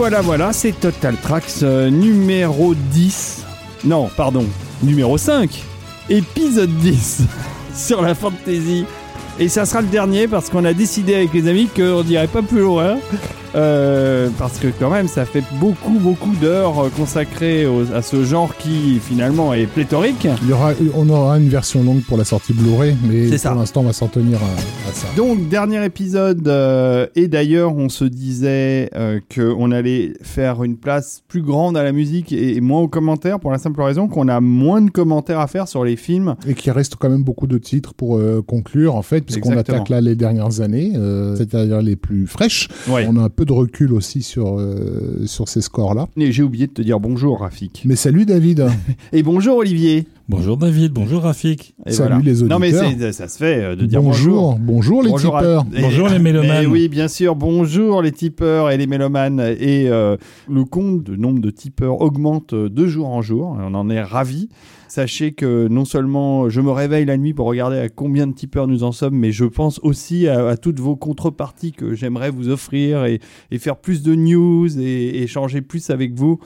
Voilà, voilà, c'est Total Tracks euh, numéro 10. Non, pardon, numéro 5. Épisode 10 sur la fantasy. Et ça sera le dernier parce qu'on a décidé avec les amis qu'on dirait pas plus loin. Euh, parce que quand même, ça fait beaucoup, beaucoup d'heures consacrées au- à ce genre qui finalement est pléthorique. Il y aura, on aura une version longue pour la sortie Blu-ray, mais pour l'instant, on va s'en tenir à, à ça. Donc dernier épisode euh, et d'ailleurs on se disait euh, qu'on allait faire une place plus grande à la musique et, et moins aux commentaires pour la simple raison qu'on a moins de commentaires à faire sur les films. Et qu'il reste quand même beaucoup de titres pour euh, conclure, en fait, puisqu'on attaque là les dernières années, euh, c'est-à-dire les plus fraîches. Ouais. On a un peu de recul aussi sur, euh, sur ces scores-là. Et j'ai oublié de te dire bonjour Rafik. Mais salut David Et bonjour Olivier. Bonjour David, bonjour Rafik. Et Salut les Non mais auditeurs. c'est- ça se fait euh, de dire bonjour. bonjour, bonjour les Bonjour à- tipeurs. Et- Bonjour les mélomanes. oui, bien sûr. Bonjour les tipeurs et les mélomanes. Et euh, le compte de nombre de tipeurs augmente de jour en jour. On en est ravis. Sachez que non seulement je me réveille la nuit pour regarder à combien de tipeurs nous en sommes, mais je pense aussi à, toutes vos contreparties que j'aimerais vous offrir et, et faire plus de news et, et échanger plus avec vous.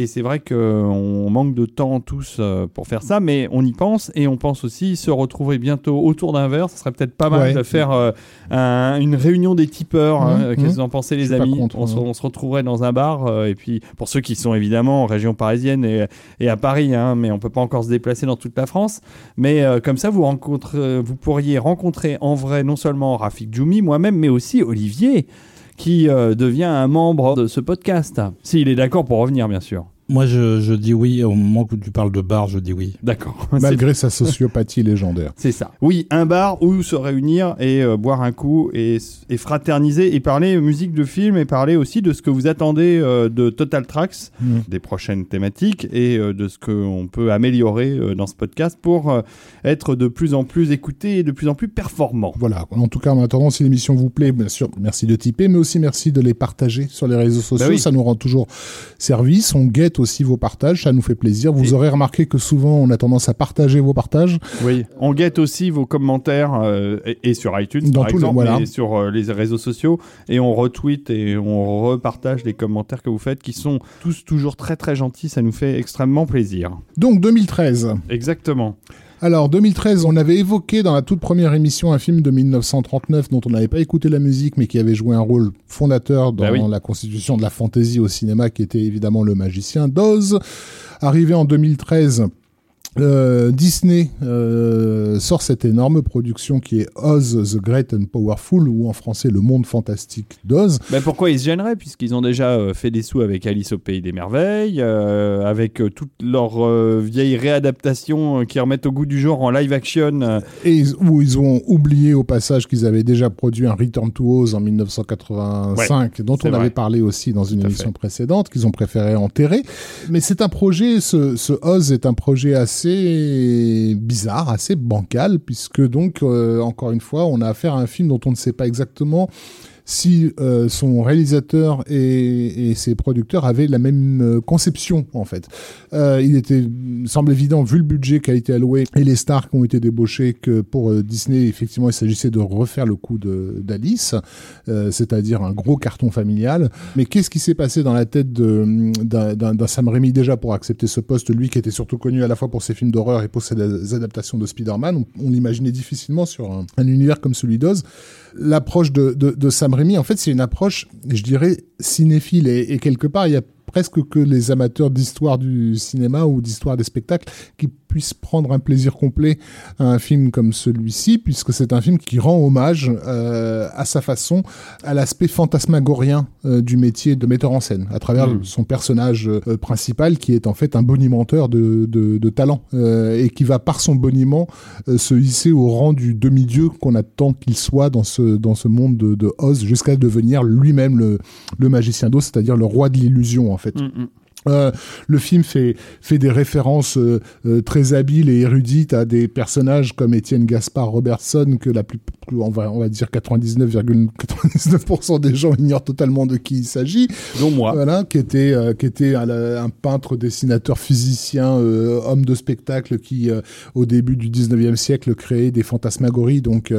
Et c'est vrai qu'on manque de temps tous euh, pour faire ça, mais on y pense et on pense aussi se retrouver bientôt autour d'un verre. Ce serait peut-être pas mal Ouais. de faire euh, un- une réunion des tipeurs. hein. Mmh, Qu'est-ce que mmh. vous en pensez, les amis? contre, on, se, ouais. on se retrouverait dans un bar. euh, et puis, pour ceux qui sont évidemment en région parisienne et, et à Paris, hein, mais on peut pas encore se déplacer dans toute la France. Mais euh, comme ça, vous, vous pourriez rencontrer en vrai non seulement Rafik Djoumi, moi-même, mais aussi Olivier, qui euh, devient un membre de ce podcast. S'il est d'accord pour revenir, bien sûr. Moi, je, je dis oui. Au moment où tu parles de bar, je dis oui. D'accord. Malgré sa sociopathie légendaire. C'est ça. Oui, un bar où se réunir et euh, boire un coup et, et fraterniser et parler musique de film et parler aussi de ce que vous attendez euh, de Total Tracks, Mm. des prochaines thématiques et euh, de ce qu'on peut améliorer euh, dans ce podcast pour euh, être de plus en plus écouté et de plus en plus performant. Voilà. En tout cas, en attendant, si l'émission vous plaît, bien sûr, merci de tiper, mais aussi merci de les partager sur les réseaux sociaux. Bah oui. Ça nous rend toujours service. On guette aussi vos partages. Ça nous fait plaisir. Vous Et- aurez remarqué que souvent, on a tendance à partager vos partages. Oui. On guette aussi vos commentaires euh, et, et sur iTunes Dans par les- voilà. et sur euh, les réseaux sociaux et on retweet et on repartage les commentaires que vous faites qui sont tous toujours très très gentils. Ça nous fait extrêmement plaisir. Donc, 2013. Exactement. Alors, 2013, on avait évoqué dans la toute première émission un film de 1939 dont on n'avait pas écouté la musique, mais qui avait joué un rôle fondateur dans Bah oui. la constitution de la fantaisie au cinéma, qui était évidemment le magicien d'Oz. Arrivé en 2013, euh, Disney euh, sort cette énorme production qui est Oz the Great and Powerful, ou en français Le Monde Fantastique d'Oz. Ben pourquoi ils se gêneraient? Puisqu'ils ont déjà euh, fait des sous avec Alice au Pays des Merveilles, avec toutes leurs vieilles réadaptations qui remettent au goût du jour en live action. Et où ils ont oublié au passage qu'ils avaient déjà produit un Return to Oz en 1985, dont on vrai. avait parlé aussi dans une Tout émission fait. précédente, qu'ils ont préféré enterrer. Mais c'est un projet, ce, ce Oz est un projet assez bizarre, assez bancal, puisque donc, euh, encore une fois, on a affaire à un film dont on ne sait pas exactement si euh, son réalisateur et, et ses producteurs avaient la même euh, conception en fait. Euh, il était semble évident vu le budget qui a été alloué et les stars qui ont été débauchées que pour euh, Disney effectivement il s'agissait de refaire le coup d'Alice, euh, c'est-à-dire un gros carton familial. Mais qu'est-ce qui s'est passé dans la tête d'un Sam Raimi déjà pour accepter ce poste, lui qui était surtout connu à la fois pour ses films d'horreur et pour ses adaptations de Spider-Man, on, on l'imaginait difficilement sur un, un univers comme celui d'Oz l'approche de, de, Sam Raimi, en fait, c'est une approche, je dirais, cinéphile. Et, et quelque part, il y a presque que les amateurs d'histoire du cinéma ou d'histoire des spectacles qui puissent prendre un plaisir complet à un film comme celui-ci, puisque c'est un film qui rend hommage euh, à sa façon à l'aspect fantasmagorien euh, du métier de metteur en scène, à travers Mm. son personnage euh, principal qui est en fait un bonimenteur de, de, de talent et qui va par son boniment se hisser au rang du demi-dieu qu'on attend qu'il soit dans ce, dans ce monde de, de Oz jusqu'à devenir lui-même le, le magicien d'Oz, c'est-à-dire le roi de l'illusion en fait. mm, mm. Euh, le film fait fait des références euh, euh, très habiles et érudites à des personnages comme Étienne Gaspard Robertson que la plus on va on va dire 99,99% des gens ignorent totalement de qui il s'agit. Dont moi. Voilà, qui était euh, qui était un, un, peintre, dessinateur, physicien, homme de spectacle qui au début du 19e siècle créait des fantasmagories donc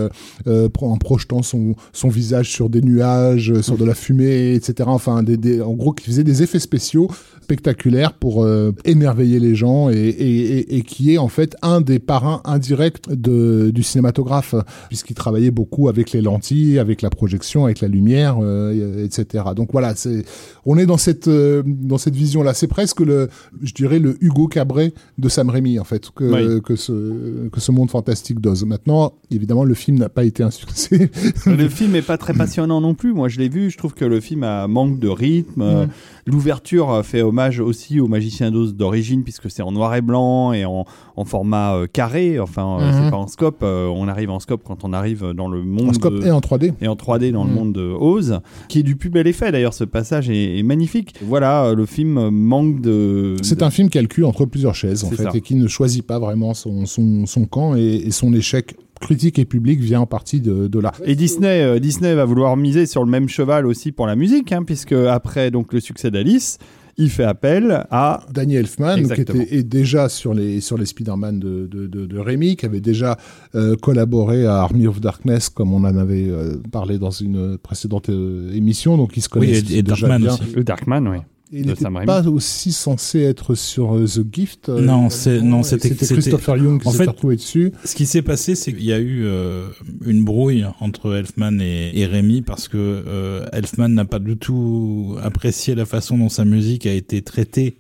en projetant son son visage sur des nuages, sur de la fumée, etc. Enfin des, des en gros qui faisait des effets spéciaux spectaculaire pour euh, émerveiller les gens et, et, et, qui est en fait un des parrains indirects de, du cinématographe puisqu'il travaillait beaucoup avec les lentilles, avec la projection, avec la lumière, euh, etc. Donc voilà, c'est on est dans cette euh, dans cette vision là. C'est presque le, je dirais le Hugo Cabret de Sam Raimi en fait que que ce que ce monde fantastique dose. Maintenant, évidemment, le film n'a pas été un succès. le film est pas très passionnant non plus. Moi, je l'ai vu. Je trouve que le film a manque de rythme. Mm. L'ouverture fait hommage aussi au Magicien d'Oz d'origine, puisque c'est en noir et blanc et en, en format euh, carré. Enfin, euh, c'est mhm. pas en scope. Euh, on arrive en scope quand on arrive dans le monde. En scope et en 3D. Et en 3D dans le mhm. monde de Oz, qui est du plus bel effet. D'ailleurs, ce passage est, magnifique. Voilà, le film manque de. C'est un film calcul entre plusieurs chaises, en fait, et qui ne choisit pas vraiment son, son, son camp et, et son échec critique et public vient en partie de, de là. Et Disney, euh, Disney va vouloir miser sur le même cheval aussi pour la musique, hein, puisque après donc le succès d'Alice, il fait appel à Danny Elfman, qui était déjà sur les sur les Spider-Man de, de, de, de Rémi, qui avait déjà euh, collaboré à Army of Darkness, comme on en avait euh, parlé dans une précédente émission, donc il se connaît oui, et, Darkman Aussi. Le Darkman, oui. Il n'était pas aussi censé être sur euh, The Gift. Euh, non, c'est non, c'était Christopher Young qui s'est retrouvé dessus. Ce qui s'est passé, c'est qu'il y a eu euh, une brouille entre Elfman et, et Rémi parce que Elfman n'a pas du tout apprécié la façon dont sa musique a été traitée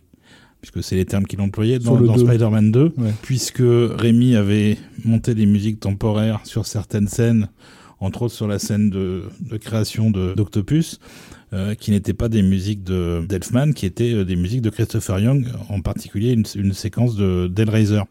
puisque c'est les termes qu'il employait dans, dans Spider-Man 2, puisque Rémi avait monté des musiques temporaires sur certaines scènes, entre autres sur la scène de, de création d'Octopus. Euh, qui n'étaient pas des musiques de d'Elfman, qui étaient euh, des musiques de Christopher Young, en particulier une, séquence de d'Hellraiser.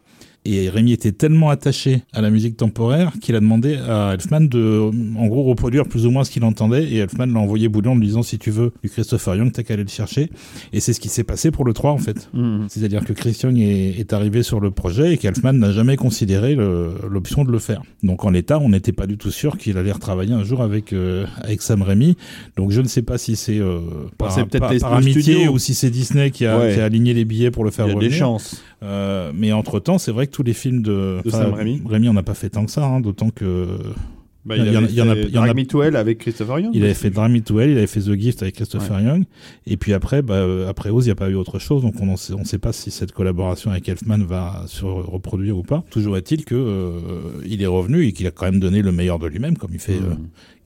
Et Rémi était tellement attaché à la musique temporaire qu'il a demandé à Elfman de, en gros, reproduire plus ou moins ce qu'il entendait. Et Elfman l'a envoyé bouillon en lui disant si tu veux du Christopher Young, t'as qu'à aller le chercher. Et c'est ce qui s'est passé pour le 3 en fait. Mmh. C'est-à-dire que Chris Young est, est, arrivé sur le projet et qu'Elfman n'a jamais considéré l'option de le faire. Donc en l'état, on n'était pas du tout sûr qu'il allait retravailler un jour avec, euh, avec Sam Raimi. Donc je ne sais pas si c'est euh, par, par, par amitié ou si c'est Disney qui a, qui a, aligné les billets pour le faire Il y a revenir. des chances. Euh, mais entre temps, c'est vrai que tous les films de, de Sam Raimi, Raimi on n'a pas fait tant que ça, hein, d'autant que. Bah, il, il, y en a, il y en a, il y en a Me to Hell avec Christopher Young. Il avait fait Drag Me to Hell, il avait fait The Gift avec Christopher ouais. Young, et puis après, bah, après Oz, il n'y a pas eu autre chose, donc on ne sait, on sait pas si cette collaboration avec Elfman va se reproduire ou pas. Toujours est-il que euh, il est revenu et qu'il a quand même donné le meilleur de lui-même, comme il fait, mmh. euh,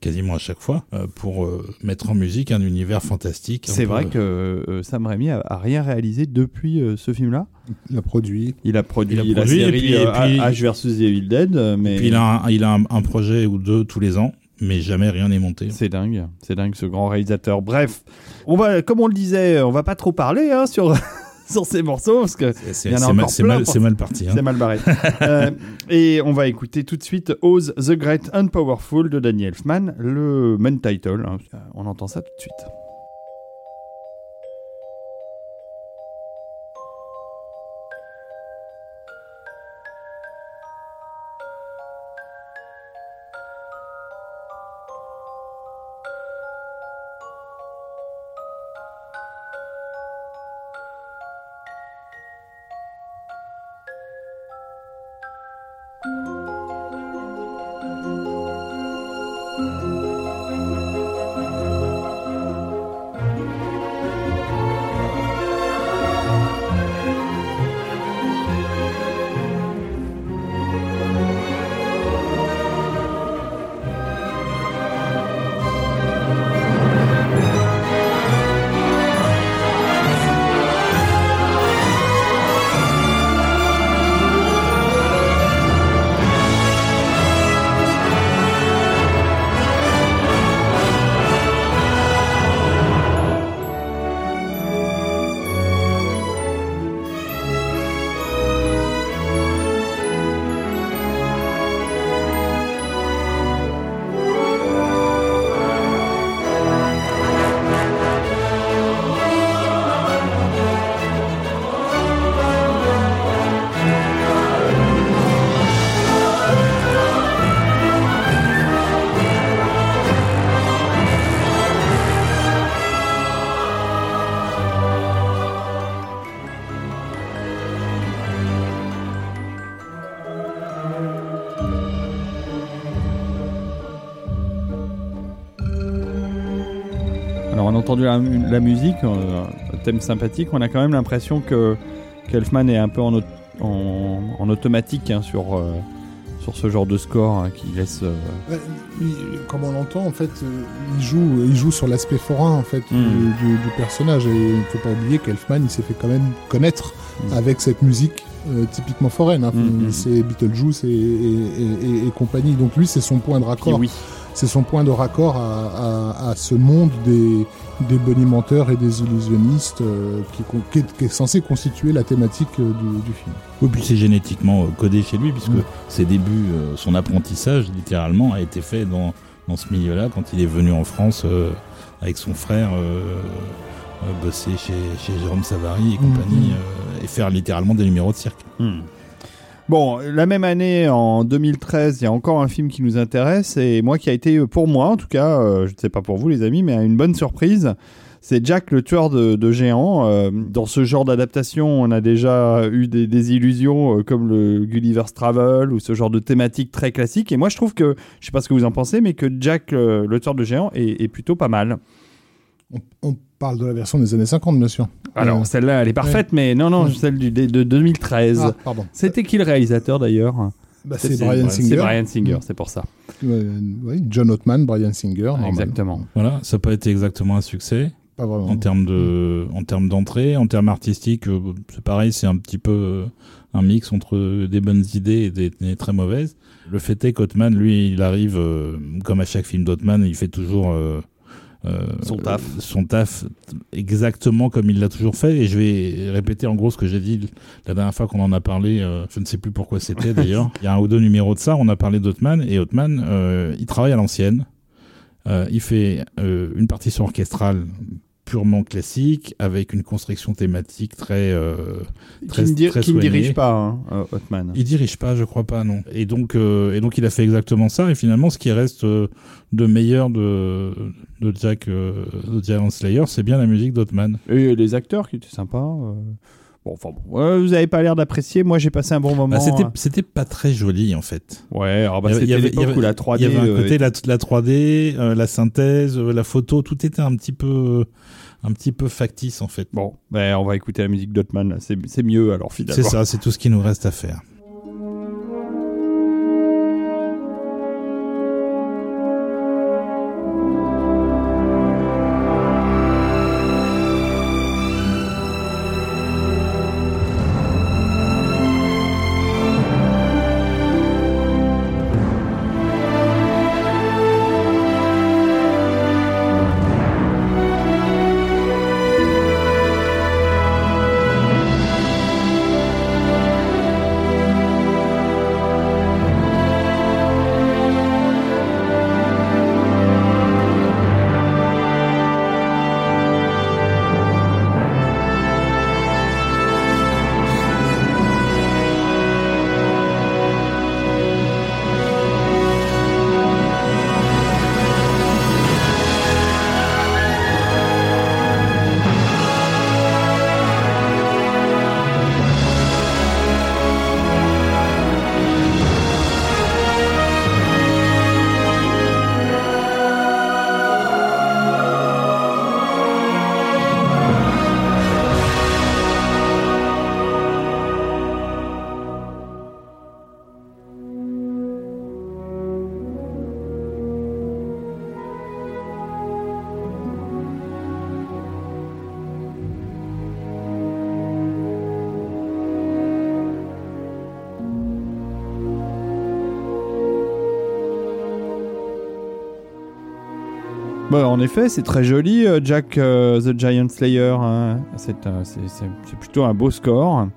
quasiment à chaque fois euh, pour euh, mettre en musique un univers fantastique. C'est vrai que euh, Sam Raimi a, a, rien réalisé depuis euh, ce film-là. Il a produit. Il a produit, il a produit la série et puis, et puis, H versus The Evil Dead. Mais... Et puis il a, un, il a un, un projet ou deux tous les ans mais jamais rien n'est monté. C'est dingue, c'est dingue ce grand réalisateur. Bref, on va, comme on le disait, on va pas trop parler hein, sur sur ces morceaux parce que c'est mal, mal, mal, parti. Hein. C'est mal barré. euh, et on va écouter tout de suite Oz the Great and Powerful de Danny Elfman, le main title. Hein. On entend ça tout de suite. La, la musique, euh, un thème sympathique, on a quand même l'impression que qu'Elfman est un peu en, au- en, en automatique hein, sur, euh, sur ce genre de score hein, qui laisse. euh, Ouais, comme on l'entend, en fait, euh, il joue, il joue sur l'aspect forain en fait Mm. du, personnage. Et il ne faut pas oublier qu'Elfman, il s'est fait quand même connaître Mm. avec cette musique typiquement foraine. hein. Mm, mm. C'est Beetlejuice et, et, et- et- et compagnie. Donc lui, c'est son point de raccord. oui. C'est son point de raccord à, à- à ce monde des, des bonimenteurs et des illusionnistes euh, qui, est, qui est censé constituer la thématique euh, du, du film. Oui, puis c'est génétiquement euh, codé chez lui, puisque ses débuts, euh, son apprentissage, littéralement, a été fait dans, dans ce milieu-là, quand il est venu en France euh, avec son frère euh, euh, bosser chez, chez Jérôme Savary et compagnie, Mm. euh, et faire littéralement des numéros de cirque. Hmm. Bon, la même année, en 2013, il y a encore un film qui nous intéresse et moi qui a été, pour moi en tout cas, euh, je ne sais pas pour vous les amis, mais une bonne surprise. C'est Jack le tueur de, géants. Euh, dans ce genre d'adaptation, on a déjà eu des, des illusions euh, comme le Gulliver's Travel ou ce genre de thématique très classique. Et moi, je trouve que, je sais pas ce que vous en pensez, mais que Jack euh, le tueur de géants est plutôt pas mal. On, on parle de la version des années 50, bien sûr. Alors, Euh, celle-là, elle est parfaite, mais non, non, Ouais. celle du, de, de 2013. ah, pardon. C'était qui le réalisateur d'ailleurs Bah, c'est Brian C'est Singer. Brian Singer, Mm. c'est pour ça. Oui, John Ottman, Brian Singer. normal. Exactement. Voilà, ça n'a pas été exactement un succès. Pas vraiment. en termes de en termes d'entrée en termes artistiques euh, c'est pareil c'est un petit peu euh, un mix entre des bonnes idées et des, des très mauvaises le fait est qu'Ottman lui il arrive euh, comme à chaque film d'Ottman il fait toujours euh, euh, Son taf. euh, son taf exactement comme il l'a toujours fait. Et je vais répéter en gros ce que j'ai dit la dernière fois qu'on en a parlé. Euh, je ne sais plus pourquoi c'était d'ailleurs. Il y a un ou deux numéros de ça. On a parlé d'Ottman et Ottman euh, il travaille à l'ancienne. Il fait une partition orchestrale purement classique avec une construction thématique très euh, Très- qui ne, dir- très qui ne dirige pas, hein, euh, Ottman. il dirige pas je crois pas non et donc euh, et donc il a fait exactement ça et finalement ce qui reste euh, de meilleur de de Jack euh, de Giant Slayer c'est bien la musique d'Ottman Et les acteurs qui étaient sympas. Bon, enfin bon. Ouais, vous avez pas l'air d'apprécier. Moi, j'ai passé un bon moment. bah, c'était hein. c'était pas très joli en fait Ouais, alors bah, Il y avait- il avait- où la 3D. il y avait un euh, côté la, la 3D euh, la synthèse euh, la photo tout était un petit peu un petit peu factice en fait Bon, ben, on va écouter la musique. C'est c'est mieux alors finalement. c'est ça c'est tout ce qui nous reste à faire en effet, c'est très joli, euh, Jack euh, the Giant Slayer. hein. C'est euh, plutôt un beau score.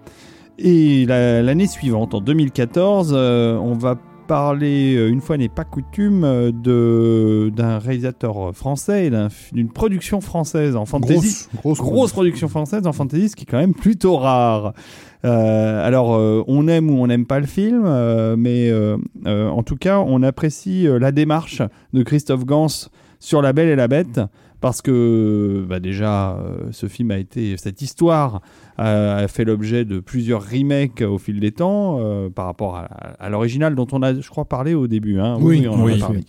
Et la- l'année suivante, en 2014, euh, on va parler, une fois n'est pas coutume, de- d'un réalisateur français et d'un- d'une production française en fantasy. Grosse, grosse, grosse production française en fantasy, ce qui est quand même plutôt rare. Euh, alors, euh, on aime ou on n'aime pas le film, euh, mais en tout cas, on apprécie la démarche de Christophe Gans sur La Belle et la Bête, parce que bah, déjà, euh, ce film a été, cette histoire a, a fait l'objet de plusieurs remakes au fil des temps euh, par rapport à, à l'original dont on a, je crois, parlé au début. Hein. Oui, on en a oui. parlé.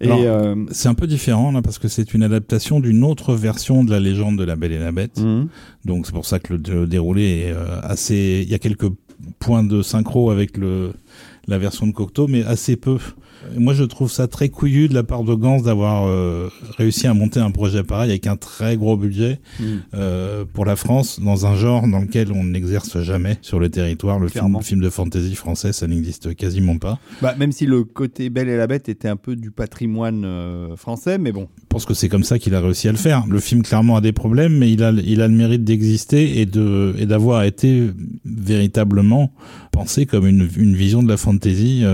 Et euh, C'est un peu différent là parce que c'est une adaptation d'une autre version de la légende de la Belle et la Bête. mhm. Donc c'est pour ça que le, le déroulé est euh, assez. Il y a quelques points de synchro avec le la version de Cocteau, mais assez peu. Moi, je trouve ça très couillu de la part de Gans d'avoir euh, réussi à monter un projet pareil avec un très gros budget Mhm. euh, pour la France dans un genre dans lequel on n'exerce jamais sur le territoire. Le film, de fantasy français, ça n'existe quasiment pas. Bah, même si le côté Belle et la Bête était un peu du patrimoine euh, français, mais bon. Je pense que c'est comme ça qu'il a réussi à le faire. Le film clairement a des problèmes, mais il a, il a le mérite d'exister et de et d'avoir été véritablement pensé comme une, une vision de la fantasy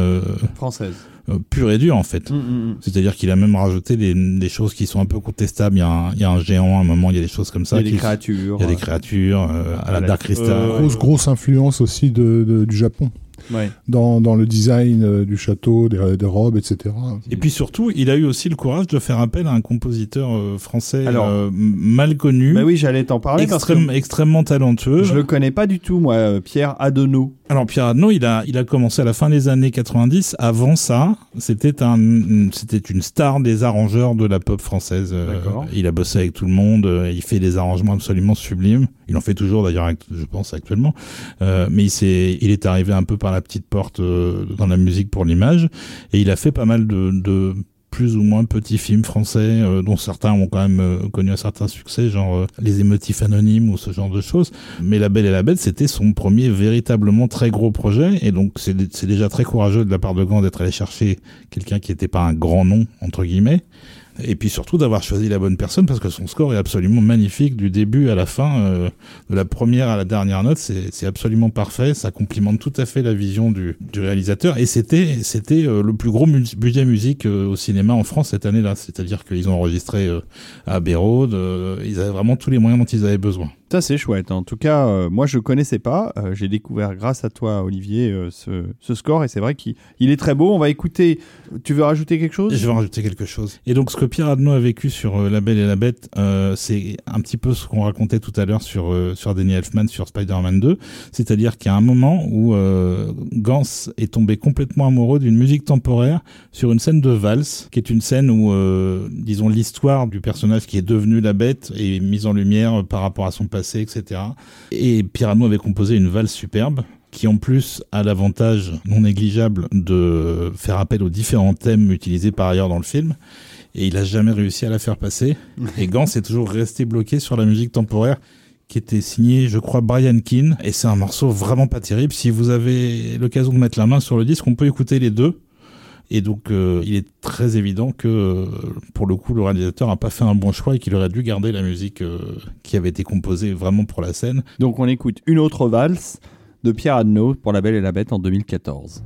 Française. Euh, pure et dure en fait. Mhm, mhm. C'est-à-dire qu'il a même rajouté des, des choses qui sont un peu contestables. Il y, a un, il y a un géant à un moment, il y a des choses comme Il y ça. a des qui- créatures. il y a des créatures euh, à la. Dark Crystal. Euh, Grosse, grosse influence aussi de, de- du Japon Ouais. dans, dans le design euh, du château, des, des robes, etc. Et puis surtout, il a eu aussi le courage de faire appel à un compositeur euh, français Alors- euh, mal connu, Bah oui, j'allais t'en parler parce que extrême- extrêmement talentueux. je le connais pas du tout, moi, Pierre Adonneau. Alors Pierre Adnaud, il a, il a commencé à la fin des années 90. Avant ça, c'était un, c'était une star des arrangeurs de la pop française. Il a bossé avec tout le monde. Il fait des arrangements absolument sublimes. Il en fait toujours d'ailleurs, je pense actuellement. Euh, mais il s'est, il est arrivé un peu par la petite porte euh, dans la musique pour l'image. Et il a fait pas mal de, plus ou moins petits films français, euh, dont certains ont quand même euh, connu un certain succès, genre Les émotifs anonymes ou ce genre de choses. Mais La Belle et la Bête, c'était son premier véritablement très gros projet, et donc c'est déjà très courageux de la part de Gand d'être allé chercher quelqu'un qui n'était pas un grand nom, entre guillemets, et puis surtout d'avoir choisi la bonne personne, parce que son score est absolument magnifique du début à la fin, euh, de la première à la dernière note, c'est absolument parfait, ça complimente tout à fait la vision du, du réalisateur, et c'était c'était euh, le plus gros budget musique euh, au cinéma en France cette année-là, c'est-à-dire qu'ils ont enregistré euh, à Road, euh, ils avaient vraiment tous les moyens dont ils avaient besoin. Ça, c'est chouette. En tout cas, euh, moi, je connaissais pas. Euh, J'ai découvert grâce à toi, Olivier, euh, ce, ce score. Et c'est vrai qu'il il est très beau. On va écouter. Tu veux rajouter quelque chose? Je vais rajouter quelque chose. Et donc, ce que Pierre Adnaud a vécu sur euh, La Belle et la Bête, euh, c'est un petit peu ce qu'on racontait tout à l'heure sur euh, sur Danny Elfman sur Spider-Man 2. C'est-à-dire qu'il y a un moment où euh, Gans est tombé complètement amoureux d'une musique temporaire sur une scène de valse, qui est une scène où, euh, disons, l'histoire du personnage qui est devenu la bête est mise en lumière par rapport à son passé, Et Adnaud avait composé une valse superbe qui en plus a l'avantage non négligeable de faire appel aux différents thèmes utilisés par ailleurs dans le film. Et il a jamais réussi à la faire passer. Et Gans est toujours resté bloqué sur la musique temporaire qui était signée, je crois, Brian Keane. Et c'est un morceau vraiment pas terrible. Si vous avez l'occasion de mettre la main sur le disque, on peut écouter les deux. Et donc, euh, il est très évident que, euh, pour le coup, le réalisateur n'a pas fait un bon choix et qu'il aurait dû garder la musique euh, qui avait été composée vraiment pour la scène. Donc, on écoute une autre valse de Pierre Adnaud pour La Belle et la Bête en 2014.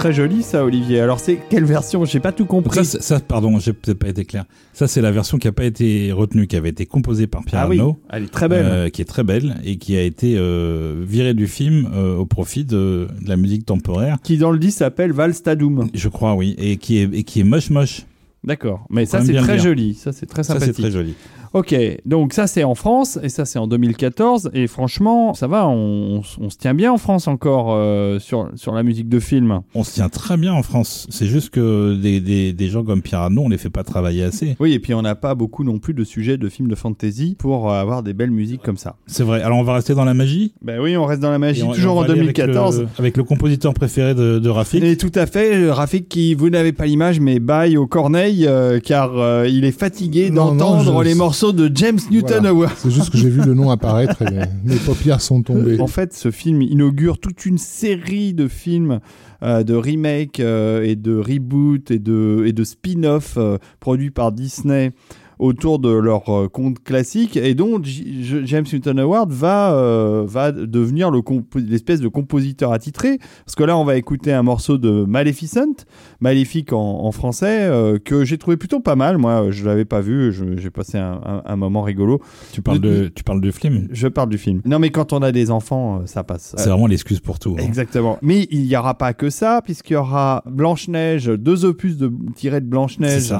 Très joli ça, Olivier. Alors c'est quelle version? J'ai pas tout compris. Ça, ça, pardon, j'ai peut-être pas été clair. Ça, c'est la version qui a pas été retenue, qui avait été composée par Pierre ah oui, Arnaud, elle est très belle. euh, qui est très belle et qui a été euh, virée du film euh, au profit de, de la musique temporaire. Qui dans le 10 s'appelle Valstadoum. Je crois, oui, et qui est et qui est moche moche. D'accord. Mais ça c'est très joli. Ça c'est très Ça, sympathique. c'est très joli. Ok, donc ça c'est en France et ça c'est en 2014 et franchement ça va, on, on se tient bien en France encore euh, sur, sur la musique de film. On se tient très bien en France. C'est juste que des, des, des gens comme Pierre Arnaud, on les fait pas travailler assez. Oui et puis on n'a pas beaucoup non plus de sujets de films de fantasy pour euh, avoir des belles musiques comme ça. C'est vrai. Alors on va rester dans la magie? Ben oui on reste dans la magie on- toujours en va aller avec 2014. le- Avec le, compositeur préféré de, de Rafik. Et tout à fait, Rafik qui, vous n'avez pas l'image, mais baille au corneille euh, car euh, il est fatigué d'entendre je- les morceaux de James Newton Voilà. Howard. C'est juste que j'ai vu le nom apparaître et mes, mes paupières sont tombées. En fait, ce film inaugure toute une série de films, euh, de remakes euh, et de reboots et de, et de spin-off euh, produits par Disney autour de leur euh, conte classique et dont J- James Newton Howard va, euh, va devenir le compo- l'espèce de compositeur attitré. Parce que là, on va écouter un morceau de Maleficent, Maléfique en, en français, euh, que j'ai trouvé plutôt pas mal. Moi, je l'avais pas vu, j'ai passé un, un- un moment rigolo. Tu parles de, tu parles de film? Je parle du film. Non, mais quand on a des enfants, euh, ça passe. C'est vraiment l'excuse pour tout. hein. Exactement. Mais il n'y aura pas que ça, puisqu'il y aura Blanche-Neige, deux opus de, tirés de Blanche-Neige,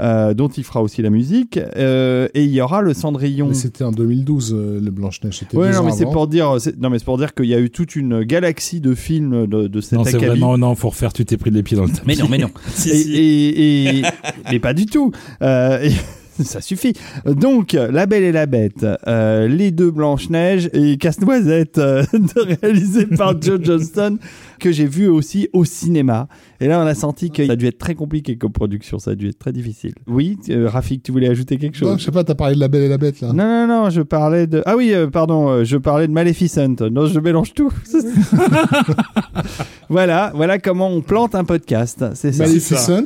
euh, dont il fera aussi la musique. euh, et il y aura le Cendrillon. Mais c'était en 2012, euh, le Blanche-Neige. C'était Ouais, non, mais c'est pour dire, non, mais c'est pour dire qu'il y a eu toute une galaxie de films de, de cet Non, c'est vraiment non, faut refaire. Tu t'es pris les pieds dans le tapis. Mais non, mais non. Si, et, si. et- et- mais pas du tout. Euh, ça suffit. Donc, La Belle et la Bête, euh, Les Deux Blanches-Neiges et Casse-Noisette, euh, réalisé par Joe Johnston, que j'ai vu aussi au cinéma. Et là, on a senti que ça a dû être très compliqué comme production, ça a dû être très difficile. Oui, euh, Rafik, tu voulais ajouter quelque Non, chose je sais pas, t'as parlé de la Belle et la Bête là. non, non, non, je parlais de. Ah oui, euh, pardon, euh, je parlais de Maleficent. Non, je mélange tout. voilà, voilà comment on plante un podcast. C'est ça. Maleficent.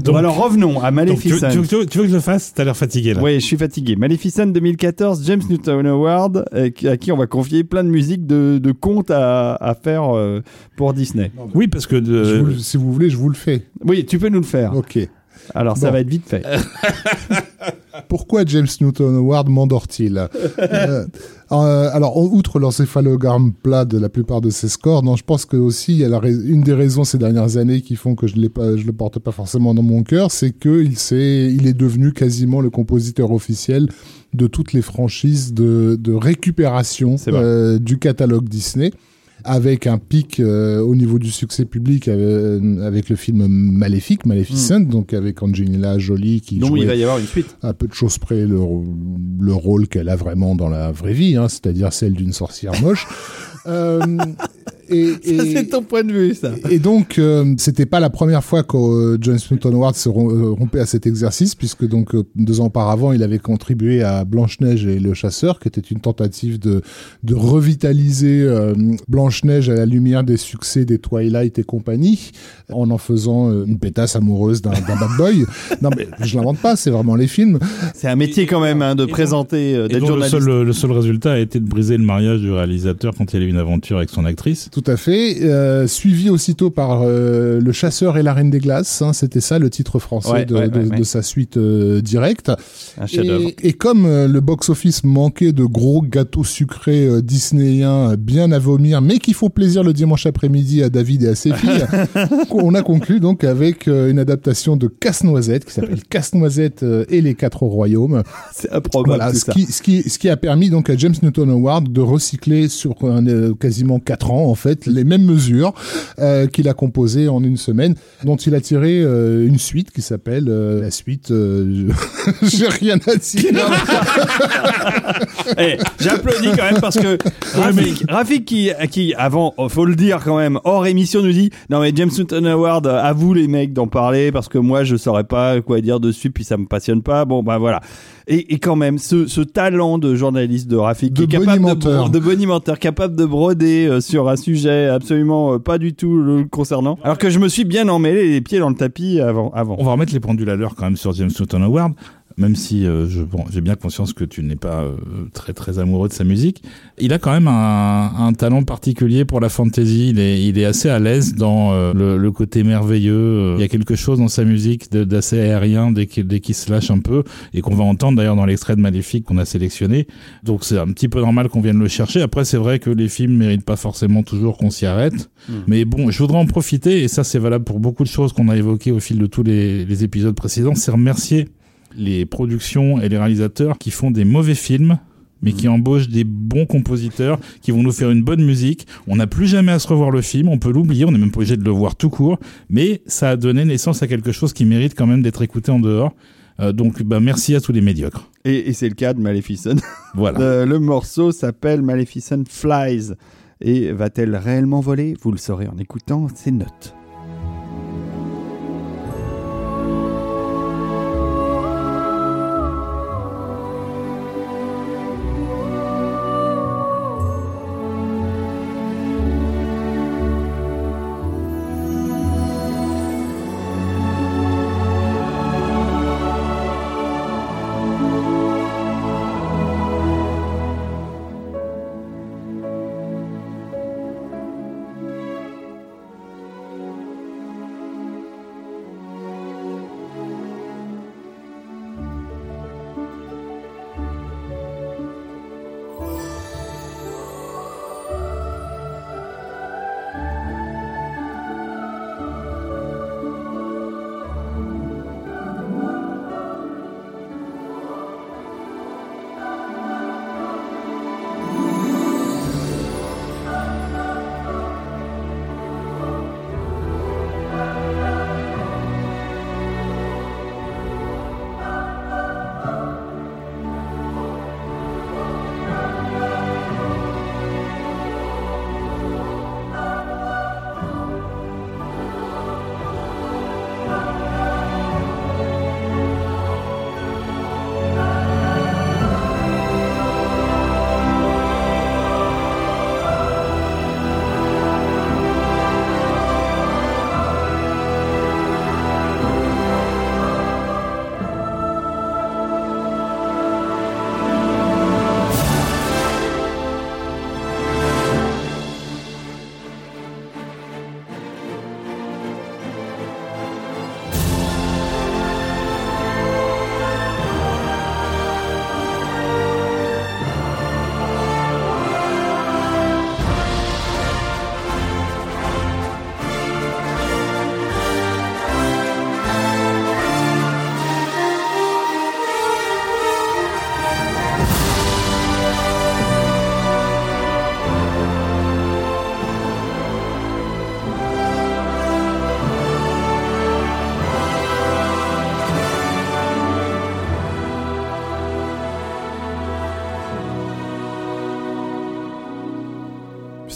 Donc, alors revenons à Donc, tu, Maleficent. tu veux- tu veux- tu veux que je le fasse T'as l'air fatigué là. Oui, je suis fatigué. Maleficent 2014, James Newton Howard, euh, à qui on va confier plein de musiques de, de contes à, à faire euh, pour Disney. Oui, parce que de- vous si vous voulez, je vous le fais. Oui, tu peux nous le faire. Ok. Alors ça va être vite fait. Pourquoi James Newton Howard m'endort-il Euh, euh, Alors, outre l'encéphalogramme plat de la plupart de ses scores, non, je pense que aussi il y a une des raisons ces dernières années qui font que je ne pas, je le porte pas forcément dans mon cœur, c'est que il s'est, il est devenu quasiment le compositeur officiel de toutes les franchises de, de récupération euh, du catalogue Disney. Avec un pic euh, au niveau du succès public euh, avec le film Maléfique, Maleficent, donc avec Angelina Jolie qui Donc jouait il va y avoir une suite. à peu de choses près le, le rôle qu'elle a vraiment dans la vraie vie, hein, c'est-à-dire celle d'une sorcière moche. Euh, et, et- Ça, c'est ton point de vue, ça. et donc, euh, c'était pas la première fois que euh, James Newton Howard se euh, rompait à cet exercice, puisque donc euh, deux ans auparavant, il avait contribué à Blanche-Neige et le Chasseur, qui était une tentative de, de revitaliser euh, Blanche-Neige à la lumière des succès des Twilight et compagnie, en en faisant euh, une pétasse amoureuse d'un d'un bad boy. non mais je l'invente pas, c'est vraiment les films. C'est un métier quand même hein, de présenter, euh, et d'être donc, le, journaliste. seul, le seul résultat a été de briser le mariage du réalisateur quand il a eu une aventure avec son actrice. Tout à fait. Euh, suivi aussitôt par euh, Le Chasseur et la Reine des Glaces. hein, C'était ça le titre français Ouais, de, ouais, de- ouais, ouais. de sa suite euh, directe. Un. Et, et comme le box-office manquait de gros gâteaux sucrés euh, bien à vomir, mais qui font plaisir le dimanche après-midi à David et à ses filles, on a conclu donc avec une adaptation de Casse-Noisette qui s'appelle Casse-Noisette et les quatre royaumes. C'est improbable Voilà, tout ce ça. qui, ce, qui, ce qui a permis donc à James Newton Howard de recycler sur un, quasiment quatre ans en fait les mêmes mesures euh, qu'il a composées en une semaine, dont il a tiré euh, une suite qui s'appelle euh, la suite. J'ai rien à dire. Eh, J'applaudis quand même parce que Rafik, Rafik qui, qui, avant, oh, faut le dire quand même, hors émission nous dit Non mais James Newton Howard, à vous les mecs d'en parler parce que moi je saurais pas quoi dire dessus puis ça me passionne pas. Bon bah voilà. Et, et quand même, ce, ce talent de journaliste de Rafik De qui est capable de, bonimenteur, capable de broder euh, sur un sujet absolument euh, pas du tout le concernant. Alors que je me suis bien emmêlé les pieds dans le tapis avant. avant. On va remettre les pendules à l'heure quand même sur James Newton Howard. Même si euh, je, bon, j'ai bien conscience que tu n'es pas euh, très très amoureux de sa musique. Il a quand même un, un talent particulier pour la fantasy. Il est, il est assez à l'aise dans euh, le, le côté merveilleux. Il y a quelque chose dans sa musique d'assez aérien dès qu'il dès qu'il se lâche un peu et qu'on va entendre d'ailleurs dans l'extrait de Maléfique qu'on a sélectionné. Donc c'est un petit peu normal qu'on vienne le chercher. Après c'est vrai que les films méritent pas forcément toujours qu'on s'y arrête. Mais bon, je voudrais en profiter et ça c'est valable pour beaucoup de choses qu'on a évoquées au fil de tous les, les épisodes précédents. C'est remercier les productions et les réalisateurs qui font des mauvais films mais qui embauchent des bons compositeurs qui vont nous faire une bonne musique. On n'a plus jamais à se revoir le film, on peut l'oublier, on n'est même pas obligé de le voir tout court, mais ça a donné naissance à quelque chose qui mérite quand même d'être écouté en dehors. Euh, donc bah, merci à tous les médiocres. Et, et c'est le cas de Maleficent. Voilà. Le, le morceau s'appelle Maleficent Flies. Et va-t-elle réellement voler? Vous le saurez en écoutant ces notes.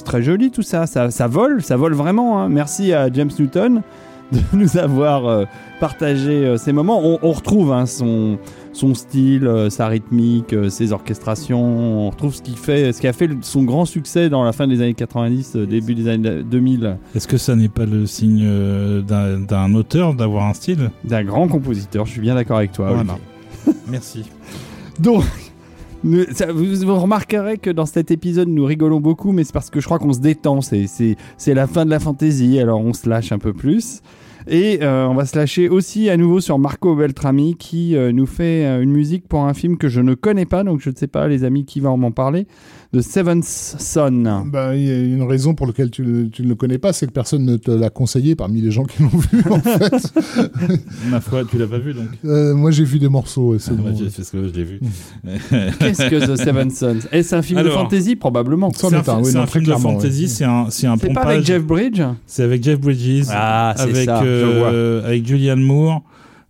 Très joli tout ça. ça. Ça vole, ça vole vraiment. hein. Merci à James Newton de nous avoir euh, partagé euh, ces moments. On, on retrouve hein, son, son style, euh, sa rythmique, ses orchestrations. On retrouve ce qui fait, ce qui a fait son grand succès dans la fin des années 90, euh, début des années 2000, Est-ce que ça n'est pas le signe d'un auteur d'avoir un style? D'un grand compositeur. Je suis bien d'accord avec toi. Voilà. Merci. Donc, vous, remarquerez que dans cet épisode, nous rigolons beaucoup, mais c'est parce que je crois qu'on se détend. C'est, la fin de la fantaisie, alors on se lâche un peu plus. Et euh, on va se lâcher aussi à nouveau sur Marco Beltrami qui euh, nous fait euh, une musique pour un film que je ne connais pas, donc je ne sais pas, les amis, qui va m'en parler, de Seventh Son. Ben, il y a une raison pour laquelle tu, le- tu ne le connais pas, c'est que personne ne te l'a conseillé parmi les gens qui l'ont vu, en fait. Ma foi, tu l'as pas vu donc Euh, moi, j'ai vu des morceaux et c'est Ah, bon. Parce que je l'ai vu. Qu'est-ce que The Seven Sons Est-ce un film de fantasy Probablement. C'est un, oui, film de fantasy, ouais. c'est un, c'est un C'est pas avec Jeff Bridge C'est avec Jeff Bridges. Ah, c'est avec, ça, je euh, avec Julianne Moore,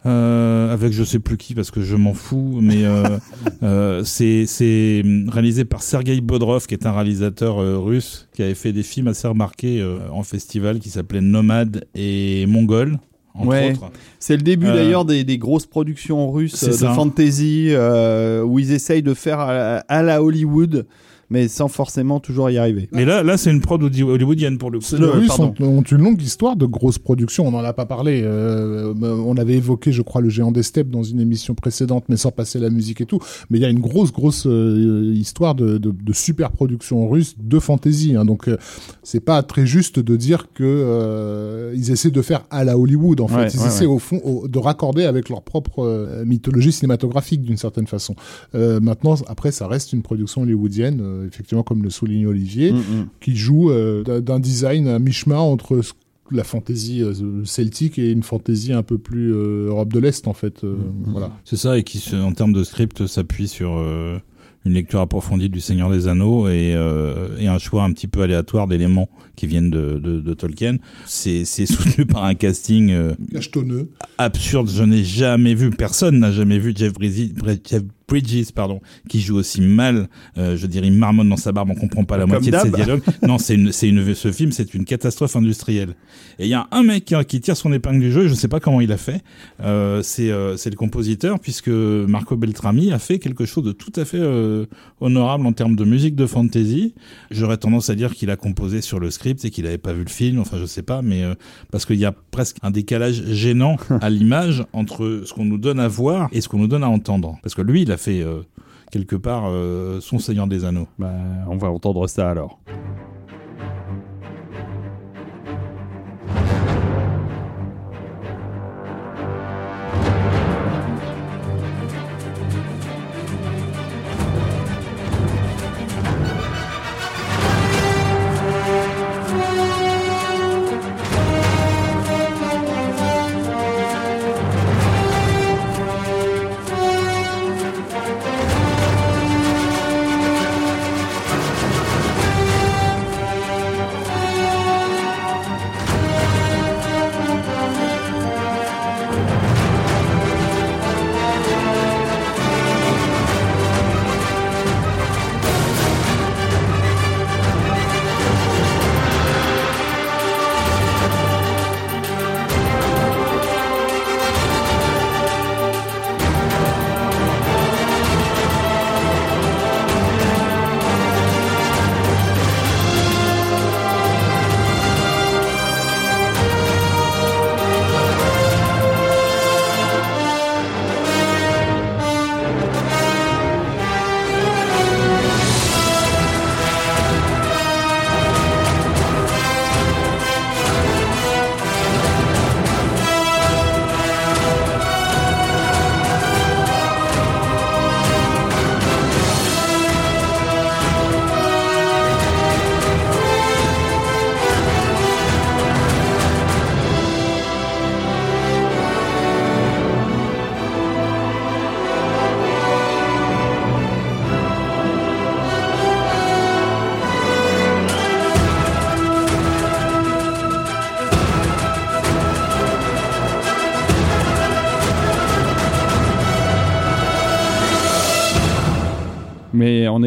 euh, avec je sais plus qui parce que je m'en fous, mais euh, euh, c'est c'est réalisé par Sergei Bodrov, qui est un réalisateur euh, russe qui avait fait des films assez remarqués en festival qui s'appelaient Nomade et Mongol. Ouais. C'est le début Euh, d'ailleurs des, des grosses productions russes de ça. fantasy euh, où ils essayent de faire à la Hollywood mais sans forcément toujours y arriver. Mais là, là c'est une prod hollywoodienne pour le coup. Les Russes ont, ont, une longue histoire de grosses productions. On n'en a pas parlé. Euh, on avait évoqué, je crois, le géant des steppes dans une émission précédente, mais sans passer la musique et tout. Mais il y a une grosse, grosse euh, histoire de, de, de, super production russe de fantasy. Hein. Donc, euh, c'est pas très juste de dire que euh, ils essaient de faire à la Hollywood. En fait, Ouais, ils ouais, essaient au fond au- de raccorder avec leur propre euh, mythologie cinématographique d'une certaine façon. Euh, maintenant, après, ça reste une production hollywoodienne, euh, effectivement, comme le souligne Olivier Mm, mm. qui joue euh, d'un- design à mi-chemin entre ce- la fantaisie euh, celtique et une fantaisie un peu plus euh, Europe de l'Est en fait. euh, Voilà. C'est ça, et qui, se- en termes de script, s'appuie sur euh, une lecture approfondie du Seigneur des Anneaux et, euh, et un choix un petit peu aléatoire d'éléments qui viennent de, de, de Tolkien. C'est soutenu par un casting euh, Cachetonneux. absurde. Je n'ai jamais vu, personne n'a jamais vu Jeff Bridges, Jeff Bridges pardon, qui joue aussi mal. Euh, je dirais, il marmonne dans sa barbe, on comprend pas la Comme moitié de ses dialogues. non, c'est une, c'est une, ce film, c'est une catastrophe industrielle. Et il y a un mec qui, qui tire son épingle du jeu, je sais pas comment il a fait. Euh, c'est, euh, c'est le compositeur, puisque Marco Beltrami a fait quelque chose de tout à fait euh, honorable en termes de musique de fantasy. J'aurais tendance à dire qu'il a composé sur le script et qu'il avait pas vu le film. Enfin, je sais pas, mais euh, parce qu'il y a presque un décalage gênant à l'image entre ce qu'on nous donne à voir et ce qu'on nous donne à entendre. Parce que lui, il a fait euh, quelque part euh, son Seigneur des Anneaux. Bah, on va entendre ça alors.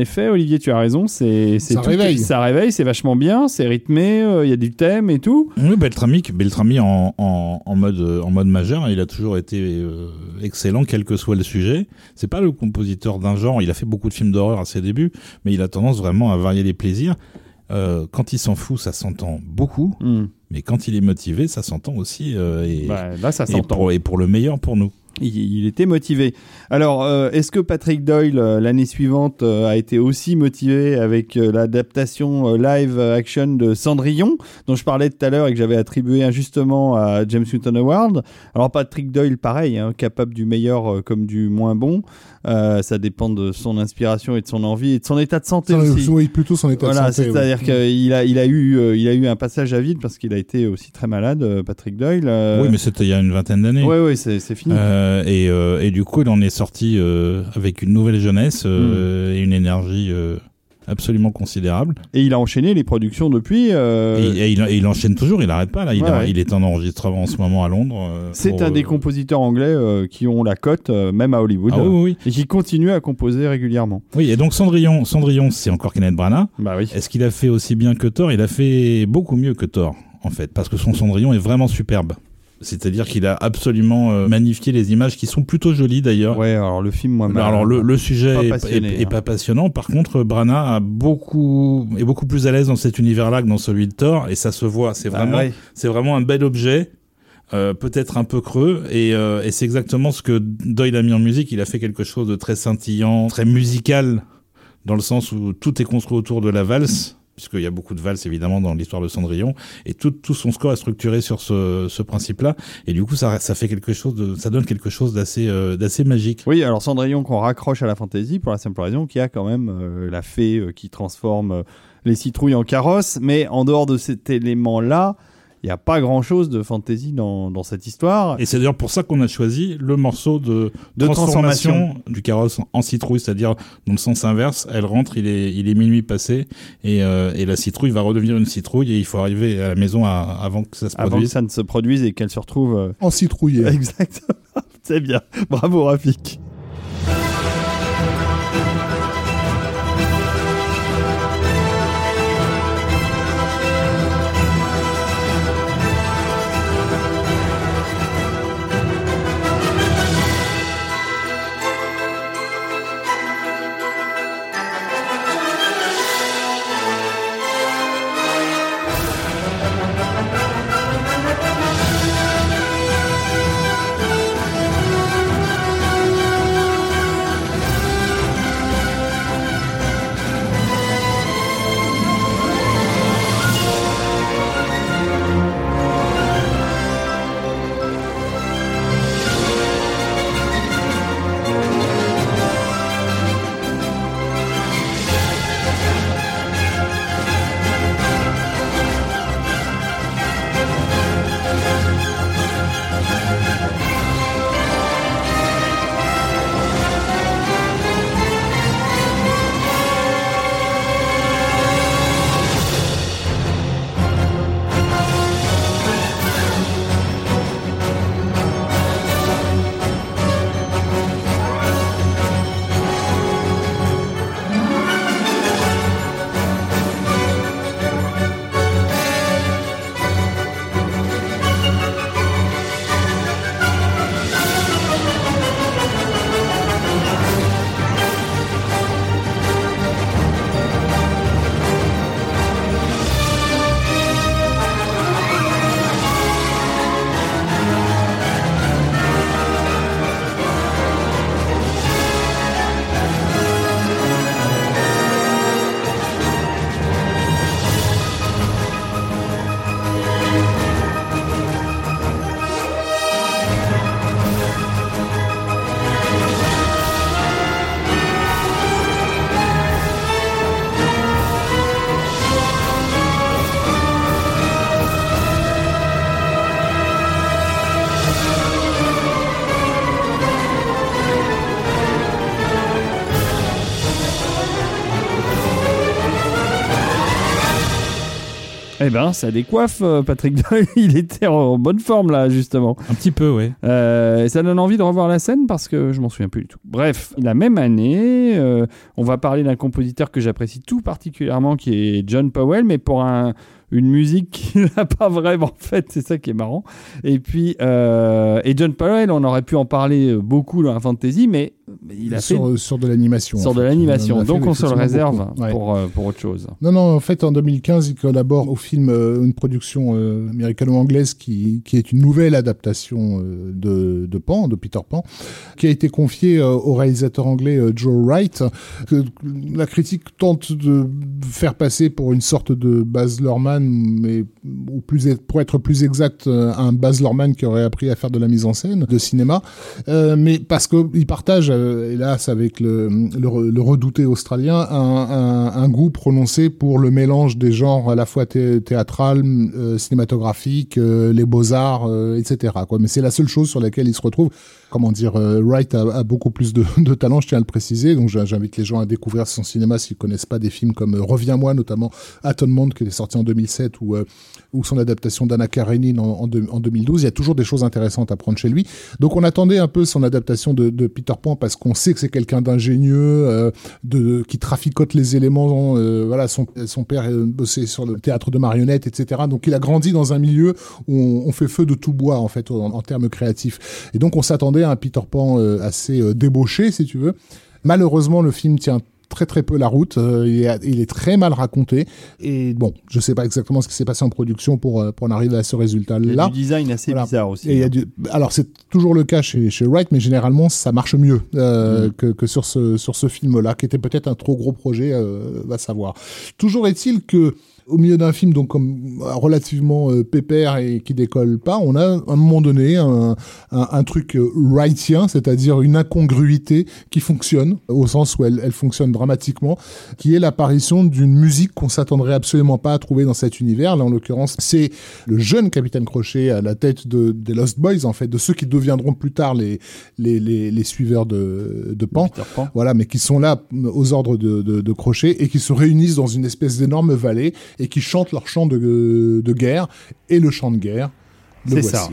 Effet, Olivier, tu as raison. C'est, c'est Ça tout- réveille. Ça réveille, c'est vachement bien, c'est rythmé, euh, il y a du thème et tout. Oui, Beltrami, Beltrami en, en, en mode euh, en mode majeur, il a toujours été euh, excellent, quel que soit le sujet. C'est pas le compositeur d'un genre. Il a fait beaucoup de films d'horreur à ses débuts, mais il a tendance vraiment à varier les plaisirs. Euh, quand il s'en fout, ça s'entend beaucoup, Hmm. mais quand il est motivé, ça s'entend aussi. euh, et, Bah, là, ça et, s'entend. pour, et pour le meilleur pour nous. Il, il était motivé. Alors, euh, est-ce que Patrick Doyle, euh, l'année suivante, euh, a été aussi motivé avec euh, l'adaptation euh, live action de Cendrillon, dont je parlais tout à l'heure et que j'avais attribué injustement à James Newton Award Alors, Patrick Doyle, pareil, hein, capable du meilleur euh, comme du moins bon. Euh, ça dépend de son inspiration et de son envie et de son état de santé aussi. Oui, plutôt son état Voilà, de santé. c'est-à-dire oui. qu'il a, il a eu, il a eu un passage à vide parce qu'il a été aussi très malade, Patrick Doyle. euh, Oui, mais c'était il y a une vingtaine d'années. ouais, ouais, c'est, c'est fini. Euh, et, euh, et du coup, il en est sorti euh, avec une nouvelle jeunesse euh, et une énergie euh, absolument considérable. Et il a enchaîné les productions depuis. euh, Et, et il, et il enchaîne toujours, il n'arrête pas là. Il, Ouais, a- ouais. il est en enregistrement en ce moment à Londres. euh, c'est pour, un des euh, compositeurs anglais euh, qui ont la cote, euh, même à Hollywood, Ah oui, oui, oui. et qui continuent à composer régulièrement. Oui, et donc Cendrillon, Cendrillon, c'est encore Kenneth Branagh. Bah oui. Est-ce qu'il a fait aussi bien que Thor? Il a fait beaucoup mieux que Thor, en fait, parce que son Cendrillon est vraiment superbe. C'est-à-dire qu'il a absolument euh, magnifié les images qui sont plutôt jolies d'ailleurs. Ouais, alors le film, moi, m'a- Alors le, le sujet pas est, passionné, est- est hein. pas passionnant. Par contre, Brana a beaucoup est beaucoup plus à l'aise dans cet univers-là que dans celui de Thor, et ça se voit. C'est Ah vraiment ouais. c'est vraiment un bel objet. euh, peut-être un peu creux et, euh, et c'est exactement ce que Doyle a mis en musique il a fait quelque chose de très scintillant très musical dans le sens où tout est construit autour de la valse puisqu'il y a beaucoup de valses évidemment dans l'histoire de Cendrillon. Et tout, tout son score est structuré sur ce, ce principe-là. Et du coup ça, ça fait quelque chose de, ça donne quelque chose d'assez euh, d'assez magique. Oui, alors Cendrillon qu'on raccroche à la fantaisie pour la simple raison qu'il y a quand même euh, la fée euh, qui transforme les citrouilles en carrosses, mais en dehors de cet élément-là, il n'y a pas grand-chose de fantaisie dans, dans cette histoire. Et c'est d'ailleurs pour ça qu'on a choisi le morceau de, De transformation, transformation. du carrosse en citrouille, c'est-à-dire dans le sens inverse. Elle rentre, il est, il est minuit passé, et, euh, et la citrouille va redevenir une citrouille, et il faut arriver à la maison à- avant que ça se Avant que produise. ça ne se produise et qu'elle se retrouve. euh, En citrouillé. Exactement. C'est bien. Bravo, Rafik. Eh ben, ça décoiffe, euh, Patrick Doyle. Il était en bonne forme, là, justement. Un petit peu, ouais. Euh, et ça donne envie de revoir la scène parce que je m'en souviens plus du tout. Bref, la même année, euh, on va parler d'un compositeur que j'apprécie tout particulièrement qui est John Powell, mais pour un, une musique qu'il n'a pas vraiment faite, c'est ça qui est marrant. Et puis, euh, et John Powell, on aurait pu en parler beaucoup dans la fantasy, mais il a fait sur, sur de l'animation. sur de l'animation. Donc on se le réserve. Ouais. pour, euh, pour autre chose. Non, non, en fait, en 2015, il collabore au film, euh, une production euh, américano-anglaise qui, qui est une nouvelle adaptation euh, de, de Pan, de Peter Pan, qui a été confiée euh, au réalisateur anglais euh, Joe Wright, que la critique tente de faire passer pour une sorte de Baz Luhrmann, mais ou plus, pour être plus exact, euh, un Baz Luhrmann qui aurait appris à faire de la mise en scène, de cinéma, Euh, mais parce qu'il partage, euh, hélas, avec le, le, re- le redouté australien, un, goût prononcé pour le mélange des genres à la fois thé- théâtral, cinématographique, les beaux-arts, euh, etc. Quoi. Mais c'est la seule chose sur laquelle il se retrouve. Comment dire, euh, Wright a, beaucoup plus de, talent, je tiens à le préciser. Donc j'invite les gens à découvrir son cinéma s'ils connaissent pas des films comme euh, Reviens-moi, notamment Atonement, qui est sorti en 2007, ou, euh, ou son adaptation d'Anna Karenine en, en, en, 2012. Il y a toujours des choses intéressantes à prendre chez lui. Donc on attendait un peu son adaptation de, de Peter Pan parce qu'on sait que c'est quelqu'un d'ingénieux, euh, de, qui traficote les éléments. Euh, voilà, son, son père bossait sur le théâtre de marionnettes, etc. Donc il a grandi dans un milieu où on, on fait feu de tout bois en fait en, en termes créatifs. Et donc on s'attendait à un Peter Pan euh, assez euh, débauché, si tu veux. Malheureusement, le film tient très très peu la route. Euh, il, est, il, est, très mal raconté. Et bon, je sais pas exactement ce qui s'est passé en production pour, pour en arriver à ce résultat-là. Il y a du design assez voilà. bizarre aussi. Et il y a du... Alors c'est toujours le cas chez, chez Wright, mais généralement ça marche mieux euh, mmh. que, que sur ce, sur ce film-là, qui était peut-être un trop gros projet, euh, va savoir. Toujours est-il que au milieu d'un film donc comme relativement euh, pépère et qui décolle pas, on a à un moment donné un, un, un truc wrightien, c'est-à-dire une incongruité qui fonctionne au sens où elle, elle fonctionne dramatiquement, qui est l'apparition d'une musique qu'on s'attendrait absolument pas à trouver dans cet univers. Là, en l'occurrence, c'est le jeune capitaine Crochet à la tête de, des Lost Boys, en fait, de ceux qui deviendront plus tard les les, les, les suiveurs de, de Pan, Pan, voilà, mais qui sont là aux ordres de, de, de Crochet et qui se réunissent dans une espèce d'énorme vallée et qui chantent leur chant de, de guerre et le chant de guerre. C'est ça.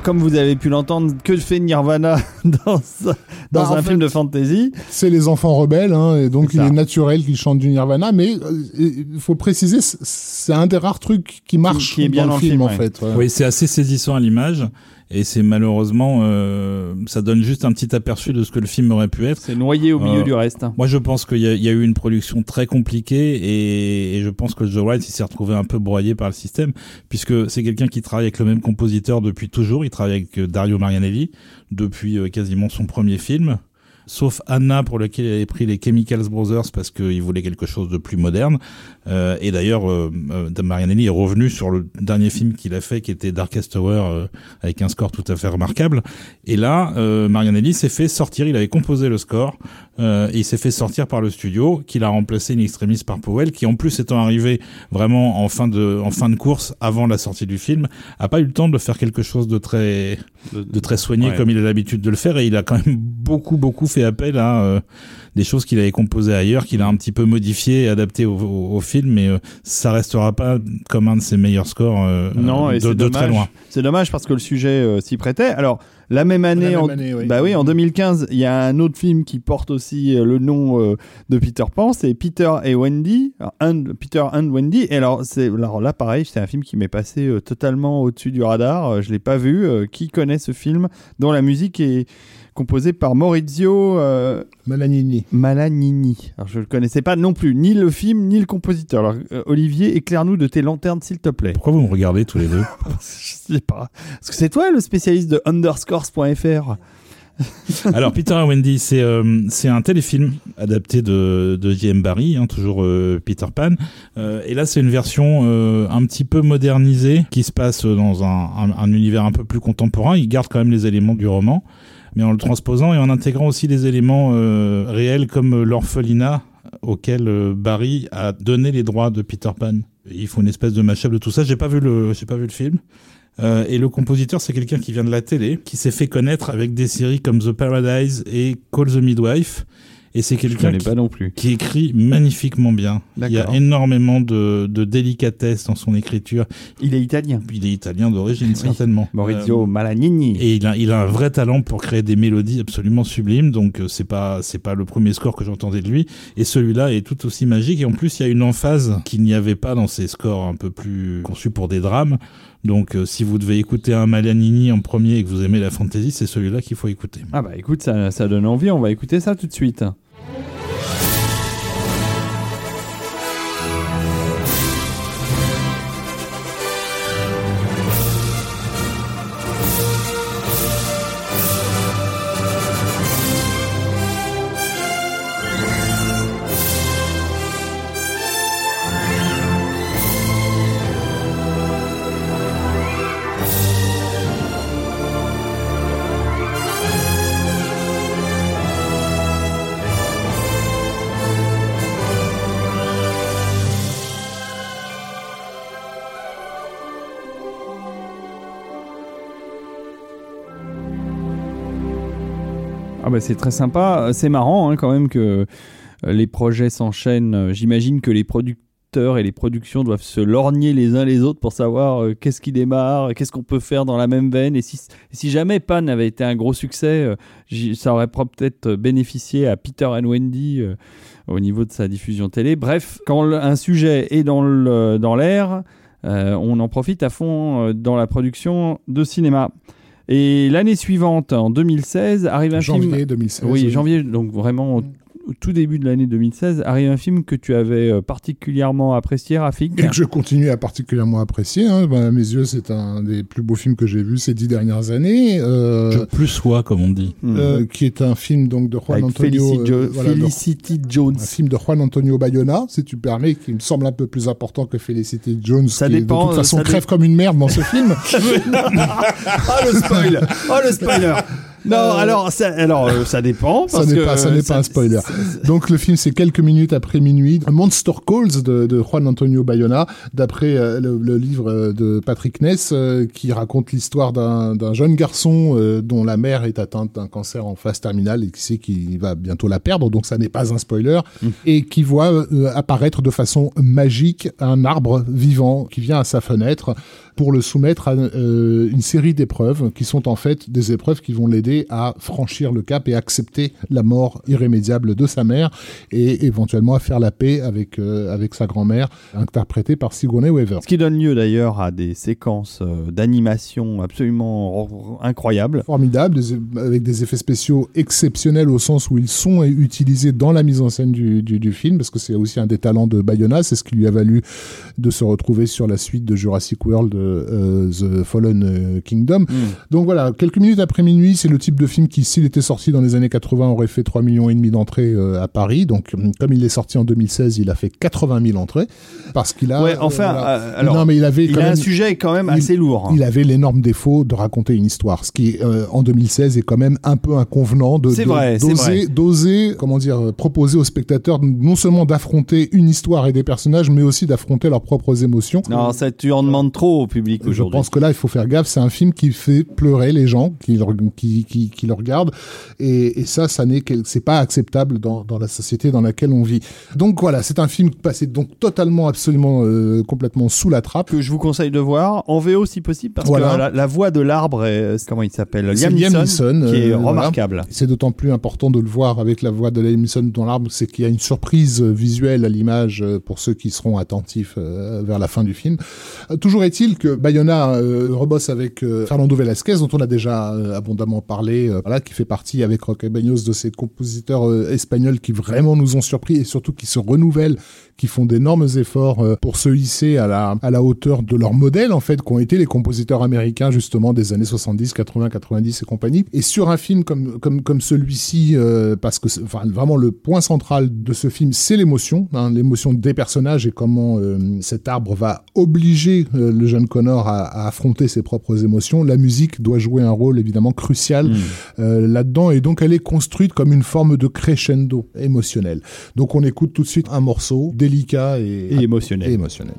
Alors comme vous avez pu l'entendre, que fait Nirvana dans, dans bah, un film fait, de fantasy? C'est les enfants rebelles, hein, et donc il est naturel qu'ils chantent du Nirvana, mais il faut préciser, c'est un des rares trucs qui marche qui, qui est bien dans, dans le film, film en fait. Ouais. Oui, c'est assez saisissant à l'image. Et c'est malheureusement, euh, ça donne juste un petit aperçu de ce que le film aurait pu être. C'est noyé au milieu Euh, du reste. Moi, je pense qu'il y, a- il y a eu une production très compliquée et, et je pense que Joe Wright il s'est retrouvé un peu broyé par le système puisque c'est quelqu'un qui travaille avec le même compositeur depuis toujours. Il travaille avec euh, Dario Marianelli depuis euh, quasiment son premier film. Sauf Anna pour lequel il avait pris les Chemicals Brothers parce qu'il voulait quelque chose de plus moderne. Euh, et d'ailleurs, euh, euh, Marianelli est revenu sur le dernier film qu'il a fait qui était Darkest Tower euh, avec un score tout à fait remarquable. Et là, euh, Marianelli s'est fait sortir, il avait composé le score euh, et il s'est fait sortir par le studio qu'il a remplacé in extremis par Powell qui en plus étant arrivé vraiment en fin de en fin de course avant la sortie du film a pas eu le temps de faire quelque chose de très de très soigné Ouais. comme il a l'habitude de le faire et il a quand même beaucoup beaucoup fait appel à euh, des choses qu'il avait composées ailleurs qu'il a un petit peu modifié et adapté au, au, au film mais euh, ça restera pas comme un de ses meilleurs scores euh, Non, euh, et de, très dommage. loin C'est dommage parce que le sujet euh, s'y prêtait. Alors, La même année, même en... année, oui. bah oui, en 2015, il y a un autre film qui porte aussi le nom euh, de Peter Pan, c'est Peter et Wendy, Alors, and- Peter and Wendy. Et alors, c'est alors là, pareil, c'est un film qui m'est passé euh, totalement au-dessus du radar. Je l'ai pas vu. Euh, qui connaît ce film dont la musique est composée par Maurizio euh, Malagnini. Malagnini. Alors, je ne connaissais pas non plus ni le film ni le compositeur. Alors, euh, Olivier, éclaire-nous de tes lanternes, s'il te plaît. Pourquoi vous me regardez tous les deux Je sais pas. Est-ce que c'est toi le spécialiste de underscores.fr Alors, Peter et Wendy, c'est euh, c'est un téléfilm adapté de, de J.M. Barrie, hein, toujours euh, Peter Pan. Euh, et là, c'est une version euh, un petit peu modernisée qui se passe dans un, un, un univers un peu plus contemporain. Il garde quand même les éléments du roman, mais en le transposant et en intégrant aussi des éléments euh, réels comme l'orphelinat auquel euh, Barry a donné les droits de Peter Pan. Il faut une espèce de mashup de tout ça. J'ai pas vu le, pas vu le film. Euh, et le compositeur, c'est quelqu'un qui vient de la télé, qui s'est fait connaître avec des séries comme The Paradise et Call the Midwife. Et c'est quelqu'un qui, pas non plus. qui écrit magnifiquement bien. Il y a énormément de, de délicatesse dans son écriture. Il est italien. Il est italien d'origine, certainement. Maurizio Euh, Malagnini. et il a, il a un vrai talent pour créer des mélodies absolument sublimes. Donc euh, c'est pas c'est pas le premier score que j'entendais de lui. Et celui-là est tout aussi magique. Et en plus il y a une emphase qu'il n'y avait pas dans ses scores un peu plus conçus pour des drames. Donc euh, si vous devez écouter un Malagnini en premier et que vous aimez la fantasy, c'est celui-là qu'il faut écouter. Ah bah écoute, ça, ça donne envie, on va écouter ça tout de suite. Ah bah c'est très sympa, c'est marrant hein, quand même que euh, les projets s'enchaînent. J'imagine que les producteurs et les productions doivent se lorgner les uns les autres pour savoir euh, qu'est-ce qui démarre, qu'est-ce qu'on peut faire dans la même veine. Et si, jamais Pan avait été un gros succès, euh, ça aurait peut-être bénéficié à Peter and Wendy au niveau de sa diffusion télé. Bref, quand un sujet est dans l'air, on en profite à fond dans la production de cinéma. Et l'année suivante, en 2016, arrive un film. Janvier 2016. Oui, janvier, donc vraiment au, tout début de l'année 2016, arrive un film que tu avais euh, particulièrement apprécié, Rafik. Et que je continue à particulièrement apprécier. Hein. Ben, à mes yeux, c'est un des plus beaux films que j'ai vus ces dix dernières années. Euh, Je plus sois, comme on dit. Mhm. euh, qui est un film donc de Juan Avec Antonio, Felicity, Jo- de- Felicity Jones. un film de Juan Antonio Bayona, si tu permets, qui me semble un peu plus important que Felicity Jones, Ça qui dépend, de toute façon crève comme une merde dans ce film. oh le spoil Oh le spoiler Non, alors ça, alors, euh, ça dépend. Ça parce n'est que, pas- ça n'est pas un spoiler. Donc le film c'est quelques minutes après minuit, Monster Calls de, de Juan Antonio Bayona, d'après euh, le, le livre euh, de Patrick Ness, euh, qui raconte l'histoire d'un jeune garçon euh, dont la mère est atteinte d'un cancer en phase terminale et qui sait qu'il va bientôt la perdre, donc ça n'est pas un spoiler, et qui voit euh, apparaître de façon magique un arbre vivant qui vient à sa fenêtre pour le soumettre à euh, une série d'épreuves qui sont en fait des épreuves qui vont l'aider à franchir le cap et accepter la mort irrémédiable de sa mère et éventuellement à faire la paix avec euh, avec sa grand-mère interprétée par Sigourney Weaver. Ce qui donne lieu d'ailleurs à des séquences euh, d'animation absolument incroyables. Formidable, des- avec des effets spéciaux exceptionnels au sens où ils sont utilisés dans la mise en scène du, du, du film, parce que c'est aussi un des talents de Bayona, c'est ce qui lui a valu de se retrouver sur la suite de Jurassic World, euh, The Fallen Kingdom. Donc voilà, quelques minutes après minuit, c'est le type de film qui, s'il était sorti dans les années 80, aurait fait 3 millions et demi d'entrées euh, à Paris. Donc, hum, comme il est sorti en 2016, il a fait 80 000 entrées parce qu'il a. ouais, enfin, euh, voilà. euh, alors, non, mais il avait il quand a un sujet quand même il- assez lourd. hein. il avait l'énorme défaut de raconter une histoire, ce qui euh, en 2016 est quand même un peu inconvenant de de- vrai, d'oser d'oser comment dire proposer aux spectateurs non seulement d'affronter une histoire et des personnages, mais aussi d'affronter leurs propres émotions. Non, ça, tu en demandes trop au public Je aujourd'hui. pense que là, il faut faire gaffe. C'est un film qui fait pleurer les gens, qui, qui, qui le regardent. Et, et ça, ça n'est c'est pas acceptable dans, dans la société dans laquelle on vit. Donc voilà, c'est un film passé donc totalement, absolument, euh, complètement sous la trappe. Que je vous conseille de voir en VO si possible, parce que la, la, voix de l'arbre, est, comment il s'appelle Liam Neeson, qui est euh, remarquable. C'est d'autant plus important de le voir avec la voix de Liam Neeson dans l'arbre, c'est qu'il y a une surprise visuelle à l'image euh, pour ceux qui seront attentifs vers la fin du film. toujours est-il que Bayona rebosse avec Fernando Velasquez, dont on a déjà abondamment parlé, voilà, qui fait partie avec Roque Baños de ces compositeurs espagnols qui vraiment nous ont surpris et surtout qui se renouvellent, qui font d'énormes efforts euh, pour se hisser à la, à la hauteur de leur modèle, en fait, qu'ont été les compositeurs américains, justement, des années 70, 80, 90 et compagnie. Et sur un film comme, comme, comme celui-ci, euh, parce que, enfin, vraiment, le point central de ce film, c'est l'émotion, hein, l'émotion des personnages et comment euh, cet arbre va obliger le jeune Connor à, à, affronter ses propres émotions. La musique doit jouer un rôle, évidemment, crucial mmh. là-dedans, et donc elle est construite comme une forme de crescendo émotionnel. Donc on écoute tout de suite un morceau délicat et, émotionnel. Et émotionnel.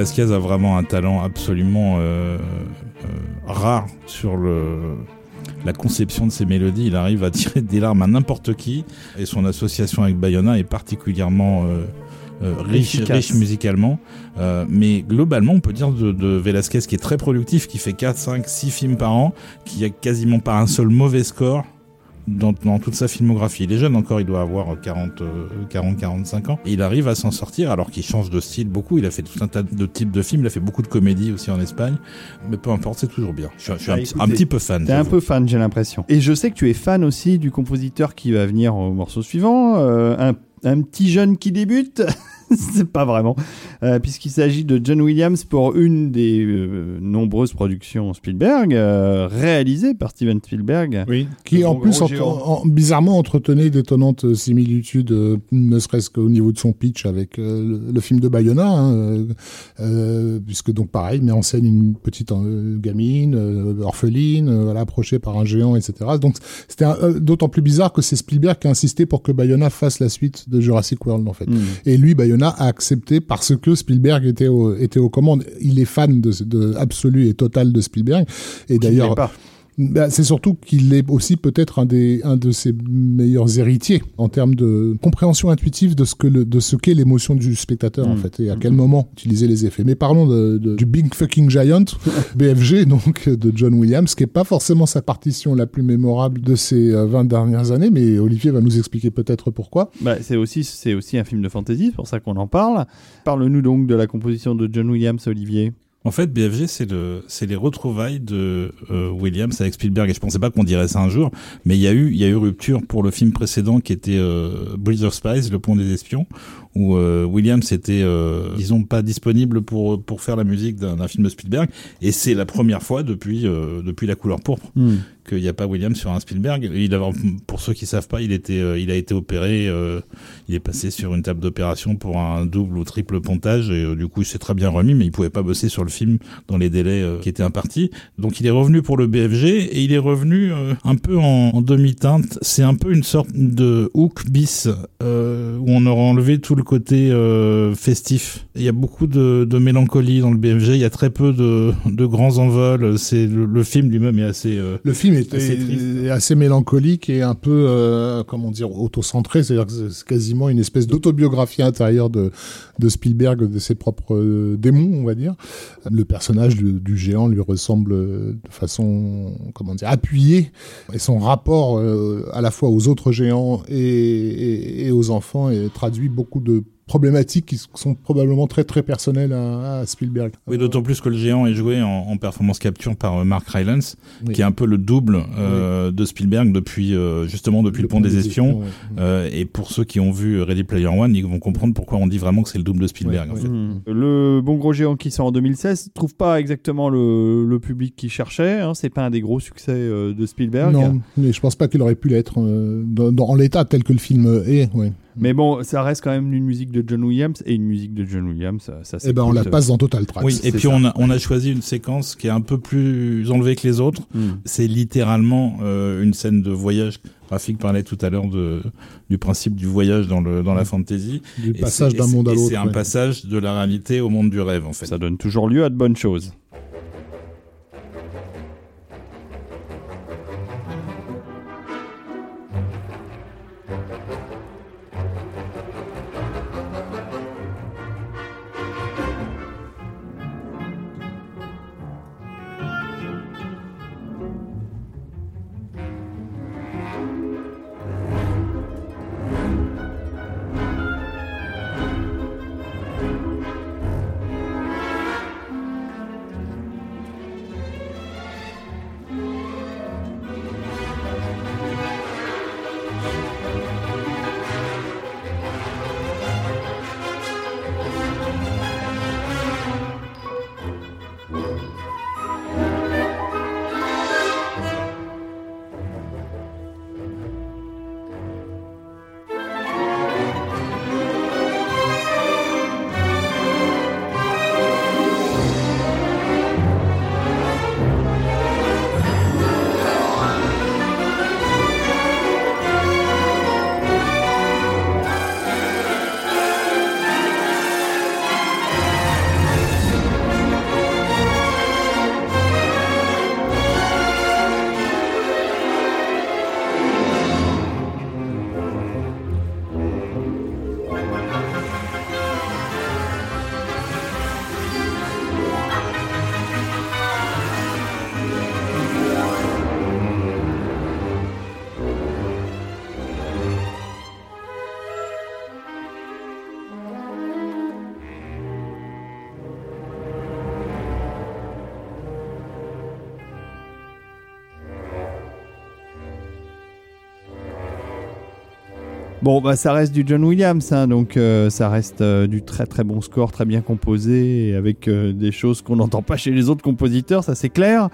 Velasquez a vraiment un talent absolument euh, euh, rare sur le, la conception de ses mélodies. Il arrive à tirer des larmes à n'importe qui et son association avec Bayona est particulièrement euh, riche, riche, musicalement. mais globalement, on peut dire de, de, Velasquez qui est très productif, qui fait 4, 5, 6 films par an, qui a quasiment pas un seul mauvais score dans, toute sa filmographie. Il est jeune encore, il doit avoir 40, 40 45 ans. Et il arrive à s'en sortir alors qu'il change de style beaucoup. Il a fait tout un tas de types de films. Il a fait beaucoup de comédies aussi en Espagne. Mais peu importe, c'est toujours bien. Je, suis, un, bah, petit peu fan. T'es un peu fan, j'ai l'impression. Et je sais que tu es fan aussi du compositeur qui va venir au morceau suivant. Euh, un, un petit jeune qui débute. c'est pas vraiment, euh, puisqu'il s'agit de John Williams pour une des euh, nombreuses productions Spielberg euh, réalisées par Steven Spielberg. Oui, qui en plus en, bizarrement entretenait d'étonnantes similitudes, ne serait-ce qu'au niveau de son pitch avec le, film de Bayona, hein, puisque donc pareil, met en scène une petite gamine orpheline, voilà, approchée par un géant, etc. Donc c'était d'autant plus bizarre que c'est Spielberg qui a insisté pour que Bayona fasse la suite de Jurassic World en fait. Hmm. Et lui, Bayona a accepté parce que Spielberg était, était aux commandes. Il est fan de, de absolu et total de Spielberg. Et d'ailleurs, bah, c'est surtout qu'il est aussi peut-être un, des, un de ses meilleurs héritiers en termes de compréhension intuitive de ce que le, de ce qu'est l'émotion du spectateur en mm. fait et à quel moment utiliser les effets. Mais parlons de, du Big Fucking Giant, BFG donc de John Williams, qui est pas forcément sa partition la plus mémorable de ces 20 euh, dernières années, mais Olivier va nous expliquer peut-être pourquoi. Bah, c'est aussi c'est aussi un film de fantasy, c'est pour ça qu'on en parle. Parle-nous donc de la composition de John Williams, Olivier. En fait, BFG, c'est le, c'est les retrouvailles de euh, Williams avec Spielberg. Et je pensais pas qu'on dirait ça un jour, mais il y a eu, il y a eu rupture pour le film précédent qui était euh, of Spies, Le Pont des Espions, où euh, Williams était, euh, disons, pas disponible pour pour faire la musique d'un, film de Spielberg. Et c'est la première fois depuis euh, depuis La Couleur pourpre Hmm. qu'il n'y a pas Williams sur un Spielberg. Il a, pour ceux qui savent pas, il était, il a été opéré, euh, il est passé sur une table d'opération pour un double ou triple pontage et du coup il s'est très bien remis, mais il pouvait pas bosser sur le film dans les délais qui étaient impartis. Donc il est revenu pour le BFG et il est revenu euh, un peu en, en demi-teinte. C'est un peu une sorte de hook bis euh, où on aura enlevé tout le côté euh, festif. Il y a beaucoup de, de mélancolie dans le BFG. Il y a très peu de, de grands envols. C'est le, le film lui-même est assez euh, Le film est, Assez est- est mélancolique et un peu, euh, comment dire, autocentré. C'est-à-dire que c'est quasiment une espèce d'autobiographie intérieure de, de Spielberg, de ses propres démons, on va dire. Le personnage du, du géant lui ressemble de façon, comment dire, appuyée. Et son rapport à la fois aux autres géants et, et, et aux enfants et traduit beaucoup de problématiques qui sont probablement très très personnelles à, à Spielberg. Oui, d'autant plus que le géant est joué en, en performance capture par euh, Mark Rylance, Oui. qui est un peu le double euh, de Spielberg depuis euh, justement depuis le, pont, des espions. ouais. Euh, et pour ceux qui ont vu Ready Player One, ils vont comprendre pourquoi on dit vraiment que c'est le double de Spielberg. Ouais, en fait. Hmm. Le Bon Gros Géant qui sort en 2016 trouve pas exactement le, le public qu'il cherchait. Hein. C'est pas un des gros succès euh, de Spielberg. Non, mais je pense pas qu'il aurait pu l'être euh, dans, dans l'état tel que le film est. Ouais. Mais bon, ça reste quand même une musique de John Williams et une musique de John Williams, ça, ça Eh ben, on la s'écoute. passe dans Total Tracks. Oui, et puis on a, on a choisi une séquence qui est un peu plus enlevée que les autres. Hmm. C'est littéralement euh, une scène de voyage. Rafik parlait tout à l'heure de, du principe du voyage dans, le, dans la fantasy. du Et passage c'est- d'un et monde à et l'autre. C'est un ouais. passage de la réalité au monde du rêve, en fait. Ça donne toujours lieu à de bonnes choses. Bon, bah, ça reste du John Williams, hein, donc euh, ça reste euh, du très très bon score, très bien composé, et avec euh, des choses qu'on n'entend pas chez les autres compositeurs, ça c'est clair.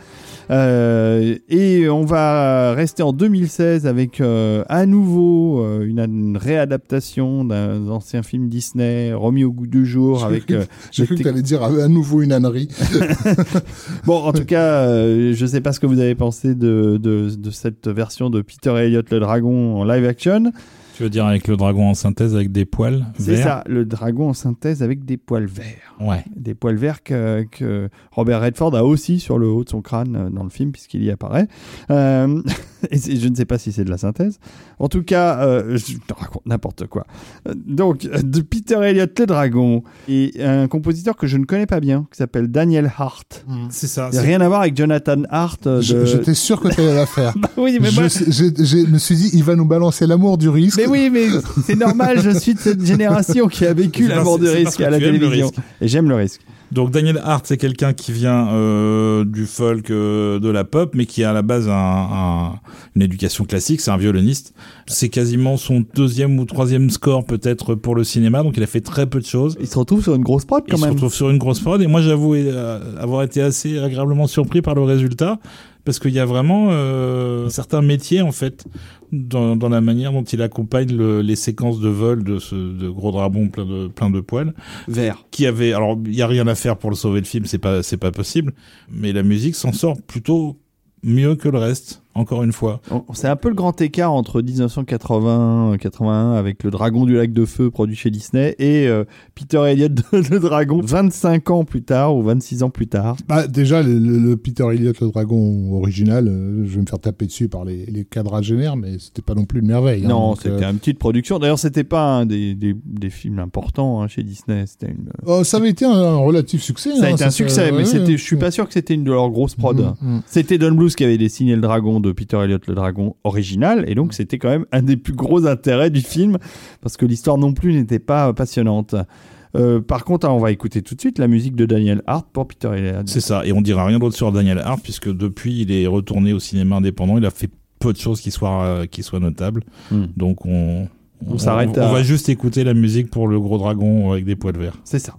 Euh, et on va rester en 2016 avec euh, à nouveau une, une réadaptation d'un ancien film Disney remis au goût du jour avec. euh, J'ai cru que tec- tu allais dire à nouveau une ânerie. Bon, en tout cas, je sais pas ce que vous avez pensé de, de, de cette version de Peter Elliott le dragon en live action. Tu veux dire avec le dragon en synthèse avec des poils C'est verts ça, le dragon en synthèse avec des poils verts. Ouais. Des poils verts que, que Robert Redford a aussi sur le haut de son crâne euh, dans le film, puisqu'il y apparaît. Euh, et c'est- je ne sais pas si c'est de la synthèse. En tout cas, euh, je te raconte n'importe quoi. Donc, de Peter Elliott le dragon, et un compositeur que je ne connais pas bien, qui s'appelle Daniel Hart. C'est ça. Il n'y a rien à voir avec Jonathan Hart. Je- de- J'étais sûr que tu allais la faire. oui, mais je, moi, je- je me suis dit, il va nous balancer l'amour du risque. Mais oui, mais c'est normal, je suis de cette génération qui a vécu l'amour parce- du risque que à la télévision. Et j'aime le risque. Donc Daniel Hart, c'est quelqu'un qui vient euh, du folk, euh, de la pop, mais qui a à la base un, un- une éducation classique. C'est un violoniste. C'est quasiment son deuxième ou troisième score peut-être pour le cinéma. Donc il a fait très peu de choses. Il se retrouve sur une grosse prod Il quand se même. retrouve sur une grosse prod. Et moi, j'avoue euh, avoir été assez agréablement surpris par le résultat. Parce qu'il y a vraiment euh, certains métiers, en fait, dans, dans la manière dont il accompagne le- les séquences de vol de ce de gros dragon plein de, plein de poils. Vert. Qui avait, alors, il y a rien à faire pour le sauver le film, c'est pas, c'est pas possible. Mais la musique s'en sort plutôt mieux que le reste, encore une fois. C'est un peu le grand écart entre 1980 81 avec le Dragon du lac de feu produit chez Disney et euh, Peter Elliott de le Dragon 25 ans plus tard ou 26 ans plus tard. Bah, déjà, le, le- le Peter Elliott, le dragon original, euh, je vais me faire taper dessus par les, les quadragénaires, mais c'était pas non plus une merveille. hein. non, c'était euh, une petite production. D'ailleurs, c'était pas un des, des, des films importants hein, chez Disney. C'était une... oh, ça avait été un, un relatif succès. Ça a hein, été un succès, mais ouais, ouais. je suis pas sûr que c'était une de leurs grosses prods. Mhm, mhm. C'était Don Bluth qui avait dessiné le dragon de Peter Elliott, le dragon original, et donc c'était quand même un des plus gros intérêts du film, parce que l'histoire non plus n'était pas passionnante. Euh, par contre, on va écouter tout de suite la musique de Daniel Hart pour Peter Elliott. C'est ça. Et on dira rien d'autre sur Daniel Hart, puisque depuis, il est retourné au cinéma indépendant. Il a fait peu de choses qui soient, euh, qui soient notables. Hmm. Donc on, On s'arrête On, à- va juste écouter la musique pour le gros dragon avec des poils verts. C'est ça.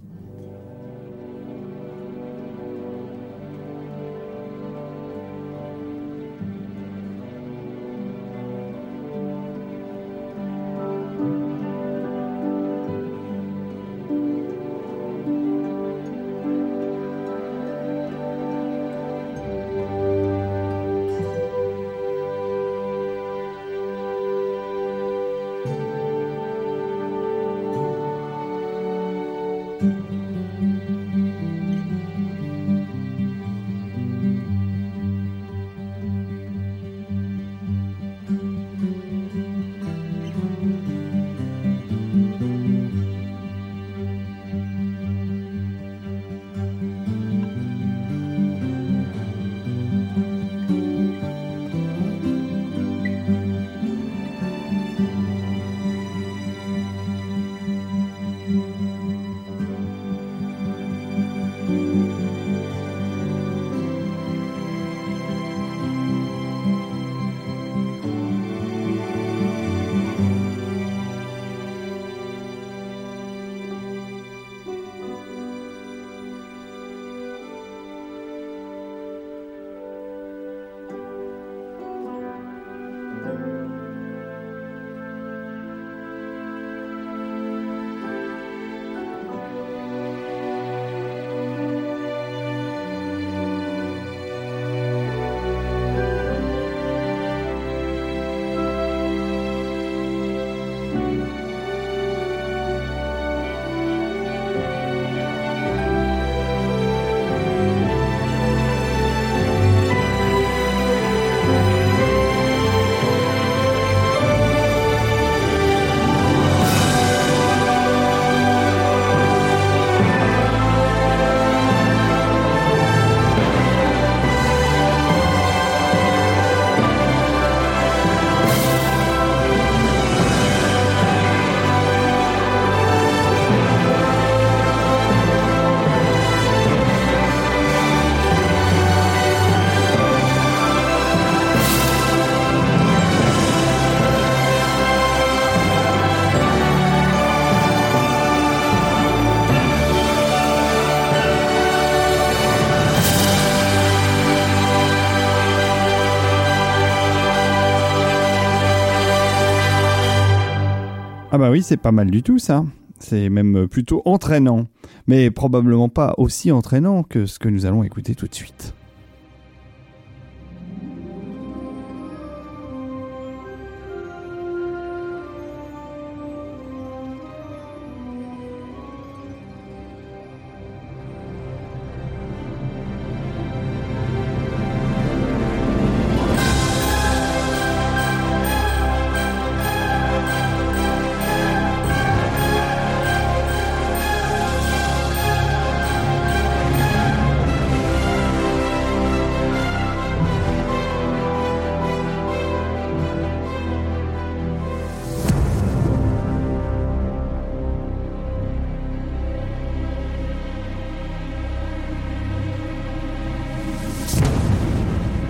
Ah bah oui, c'est pas mal du tout ça. C'est même plutôt entraînant, mais probablement pas aussi entraînant que ce que nous allons écouter tout de suite.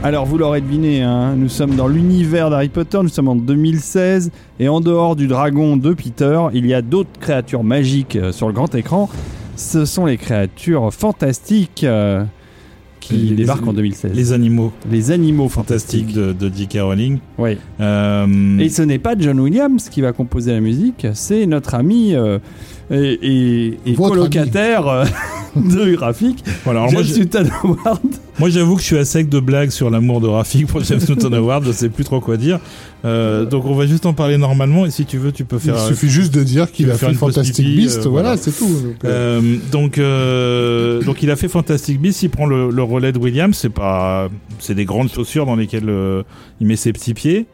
Alors vous l'aurez deviné, hein, nous sommes dans l'univers d'Harry Potter, nous sommes en 2016 et en dehors du dragon de Peter, il y a d'autres créatures magiques euh, sur le grand écran. Ce sont les créatures fantastiques euh, qui Les- débarquent les- en 2016. Les animaux Les animaux fantastiques fantastiques. de, de J.K. Rowling. Oui. Euh, Et ce n'est pas John Williams qui va composer la musique, c'est notre ami euh, et, et- et colocataire euh, de graphique, voilà, alors moi, moi, j'avoue que je suis à sec de blagues sur l'amour de Rafik pour James Newton Howard, je sais plus trop quoi dire. Euh, donc on va juste en parler normalement et si tu veux tu peux Il faire suffit juste de dire qu'il a fait Fantastic pipi, Beast, euh, voilà, c'est tout. Donc, euh, donc, euh, donc il a fait Fantastic Beasts, il prend le, le relais de Williams, c'est pas, c'est des grandes chaussures dans lesquelles euh, il met ses petits pieds.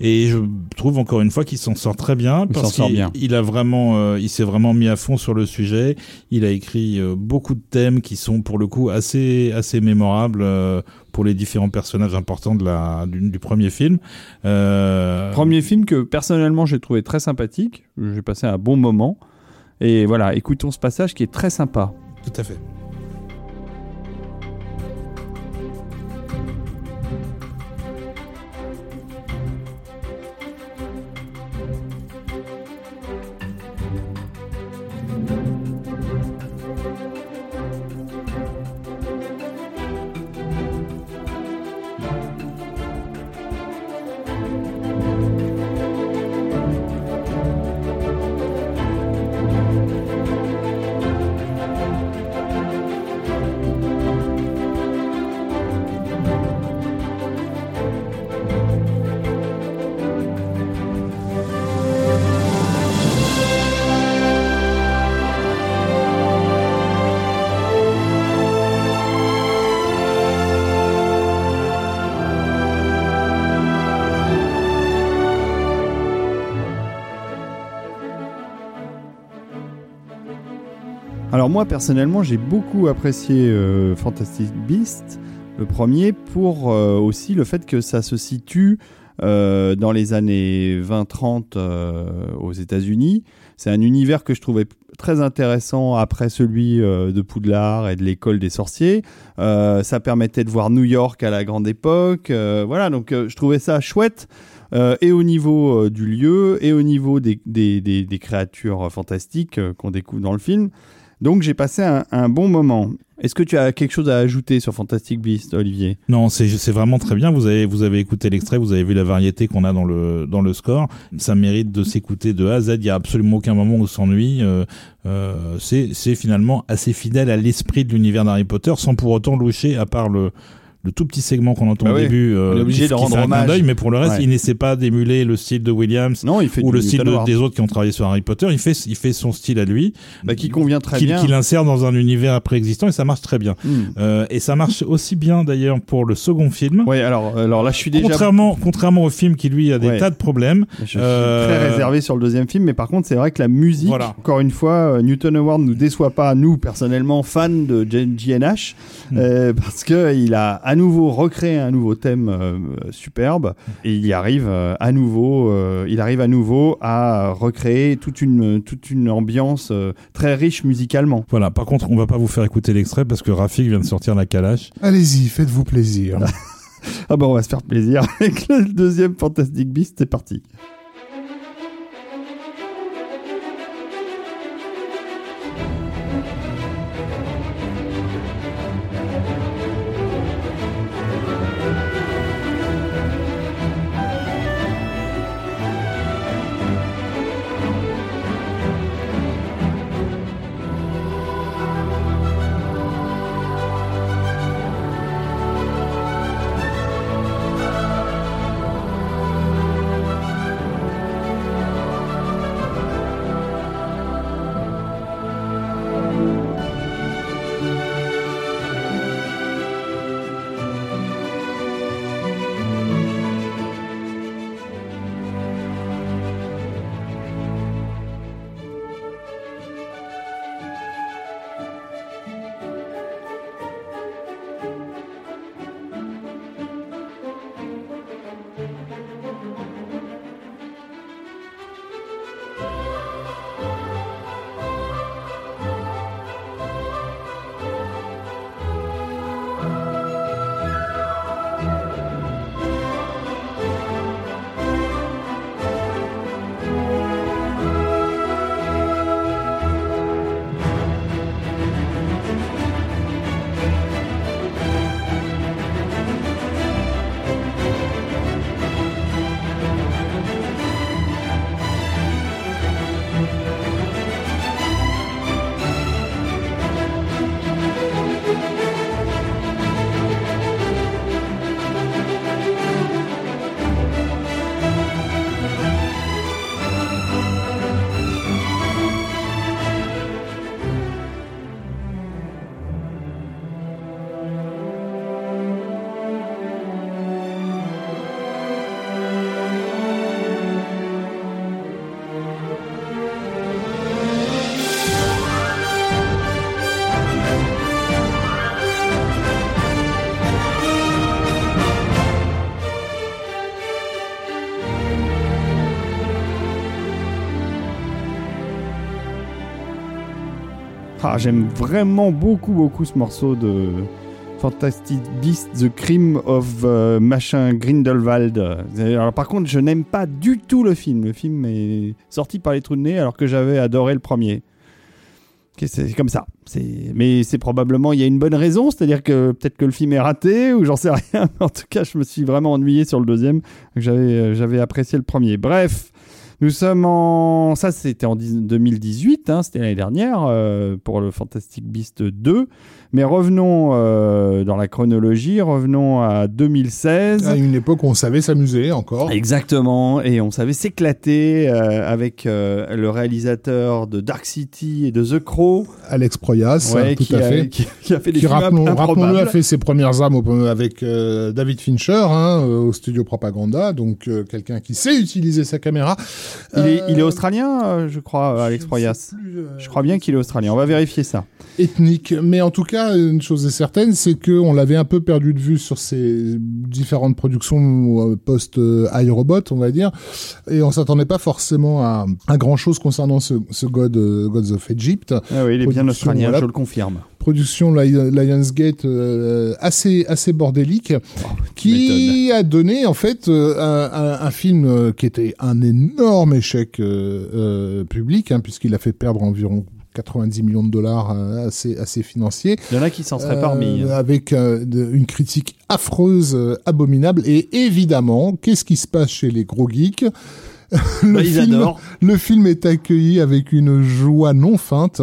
Et je trouve encore une fois qu'il s'en sort très bien Il parce s'en sort qu'il bien. il a vraiment, euh, il s'est vraiment mis à fond sur le sujet. Il a écrit euh, beaucoup de thèmes qui sont pour le coup assez, assez mémorables euh, pour les différents personnages importants de la, du, du premier film. Premier film que personnellement j'ai trouvé très sympathique, j'ai passé un bon moment. Et voilà, écoutons ce passage qui est très sympa. Tout à fait. Moi personnellement j'ai beaucoup apprécié euh, Fantastic Beast, le premier, pour euh, aussi le fait que ça se situe euh, dans les années 20-30 euh, aux États-Unis. C'est un univers que je trouvais très intéressant après celui de Poudlard et de l'école des sorciers. Ça permettait de voir New York à la grande époque. voilà, donc je trouvais ça chouette. et au niveau du lieu, et au niveau des, créatures fantastiques qu'on découvre dans le film. Donc j'ai passé un, un bon moment. Est-ce que tu as quelque chose à ajouter sur Fantastic Beast, Olivier? Non, c'est vraiment très bien. Vous avez vous avez écouté l'extrait, vous avez vu la variété qu'on a dans le dans le score. Ça mérite de s'écouter de A à Z. Il y a absolument aucun moment où on s'ennuie. Euh, euh, c'est finalement assez fidèle à l'esprit de l'univers d'Harry Potter, sans pour autant loucher, à part le le tout petit segment qu'on entend Bah au oui, début, euh, on est obligé qui- de rendre fait un clin hommage. d'œil, mais pour le reste, Ouais. il n'essaie pas d'émuler le style de Williams Non, il fait ou le style de- des autres qui ont travaillé sur Harry Potter. Il fait il fait son style à lui, Bah, qui convient très bien. qu'il insère dans un univers préexistant et ça marche très bien. Hmm. Euh, et ça marche aussi bien d'ailleurs pour le second film. Ouais, alors, alors là, je suis déjà. Contrairement, contrairement au film qui lui a des Ouais. tas de problèmes, Je suis Euh, très réservé sur le deuxième film, mais par contre, c'est vrai que la musique, Voilà. encore une fois, euh, Newton Howard nous déçoit pas, nous personnellement fans de JNH, Mm. parce que il a à nouveau recréé un nouveau thème euh, superbe et il y arrive euh, à nouveau, euh, il arrive à nouveau à recréer toute une toute une ambiance euh, très riche musicalement. voilà. Par contre, on va pas vous faire écouter l'extrait parce que Rafik vient de sortir la calache. Allez-y, faites-vous plaisir. Ah bah on va se faire plaisir avec le deuxième Fantastic Beast, c'est parti. Ah, j'aime vraiment beaucoup, beaucoup ce morceau de Fantastic Beast, The Crime of euh, machin Grindelwald. Alors, par contre, je n'aime pas du tout le film. Le film est sorti par les trous de nez alors que j'avais adoré le premier. C'est comme ça. Mais c'est probablement, il y a une bonne raison, c'est-à-dire que peut-être que le film est raté ou j'en sais rien. En tout cas, je me suis vraiment ennuyé sur le deuxième. Euh, j'avais apprécié le premier. Bref, nous sommes en. Ça, c'était en 10 2018, hein, c'était l'année dernière euh, pour le Fantastic Beast 2. Mais revenons euh, dans la chronologie, revenons à 2016. À une époque où on savait s'amuser encore. Exactement, et on savait s'éclater euh, avec euh, le réalisateur de Dark City et de The Crow, Alex Proyas, ouais, tout qui, à a, fait. qui, qui a fait des qui films rappelons- improbables. a fait ses premières armes au- avec David Fincher hein, au studio Propaganda, donc quelqu'un qui sait utiliser sa caméra. Il est, il est australien, je crois, Alex je Proyas. plus, Je crois bien qu'il est australien. On va vérifier ça. Ethnique. Mais en tout cas, une chose est certaine, c'est que on l'avait un peu perdu de vue sur ces différentes productions euh, post euh, iRobot, on va dire, et on s'attendait pas forcément à, à grand chose concernant ce, ce God, euh, Gods of Egypt. Ah oui, il est bien australien, voilà. je le confirme. Production Li- Lionsgate euh, assez assez bordélique, Oh, qui a donné en fait euh, un, film euh, qui était un énorme échec public, hein, puisqu'il a fait perdre environ 90 millions de dollars euh, à ses financiers. Il y en a qui s'en seraient Euh, parmi. avec euh, de- une critique affreuse, euh, abominable. Et évidemment, qu'est-ce qui se passe chez les gros geeks? Le, Bah, ils film, adorent. le film est accueilli avec une joie non feinte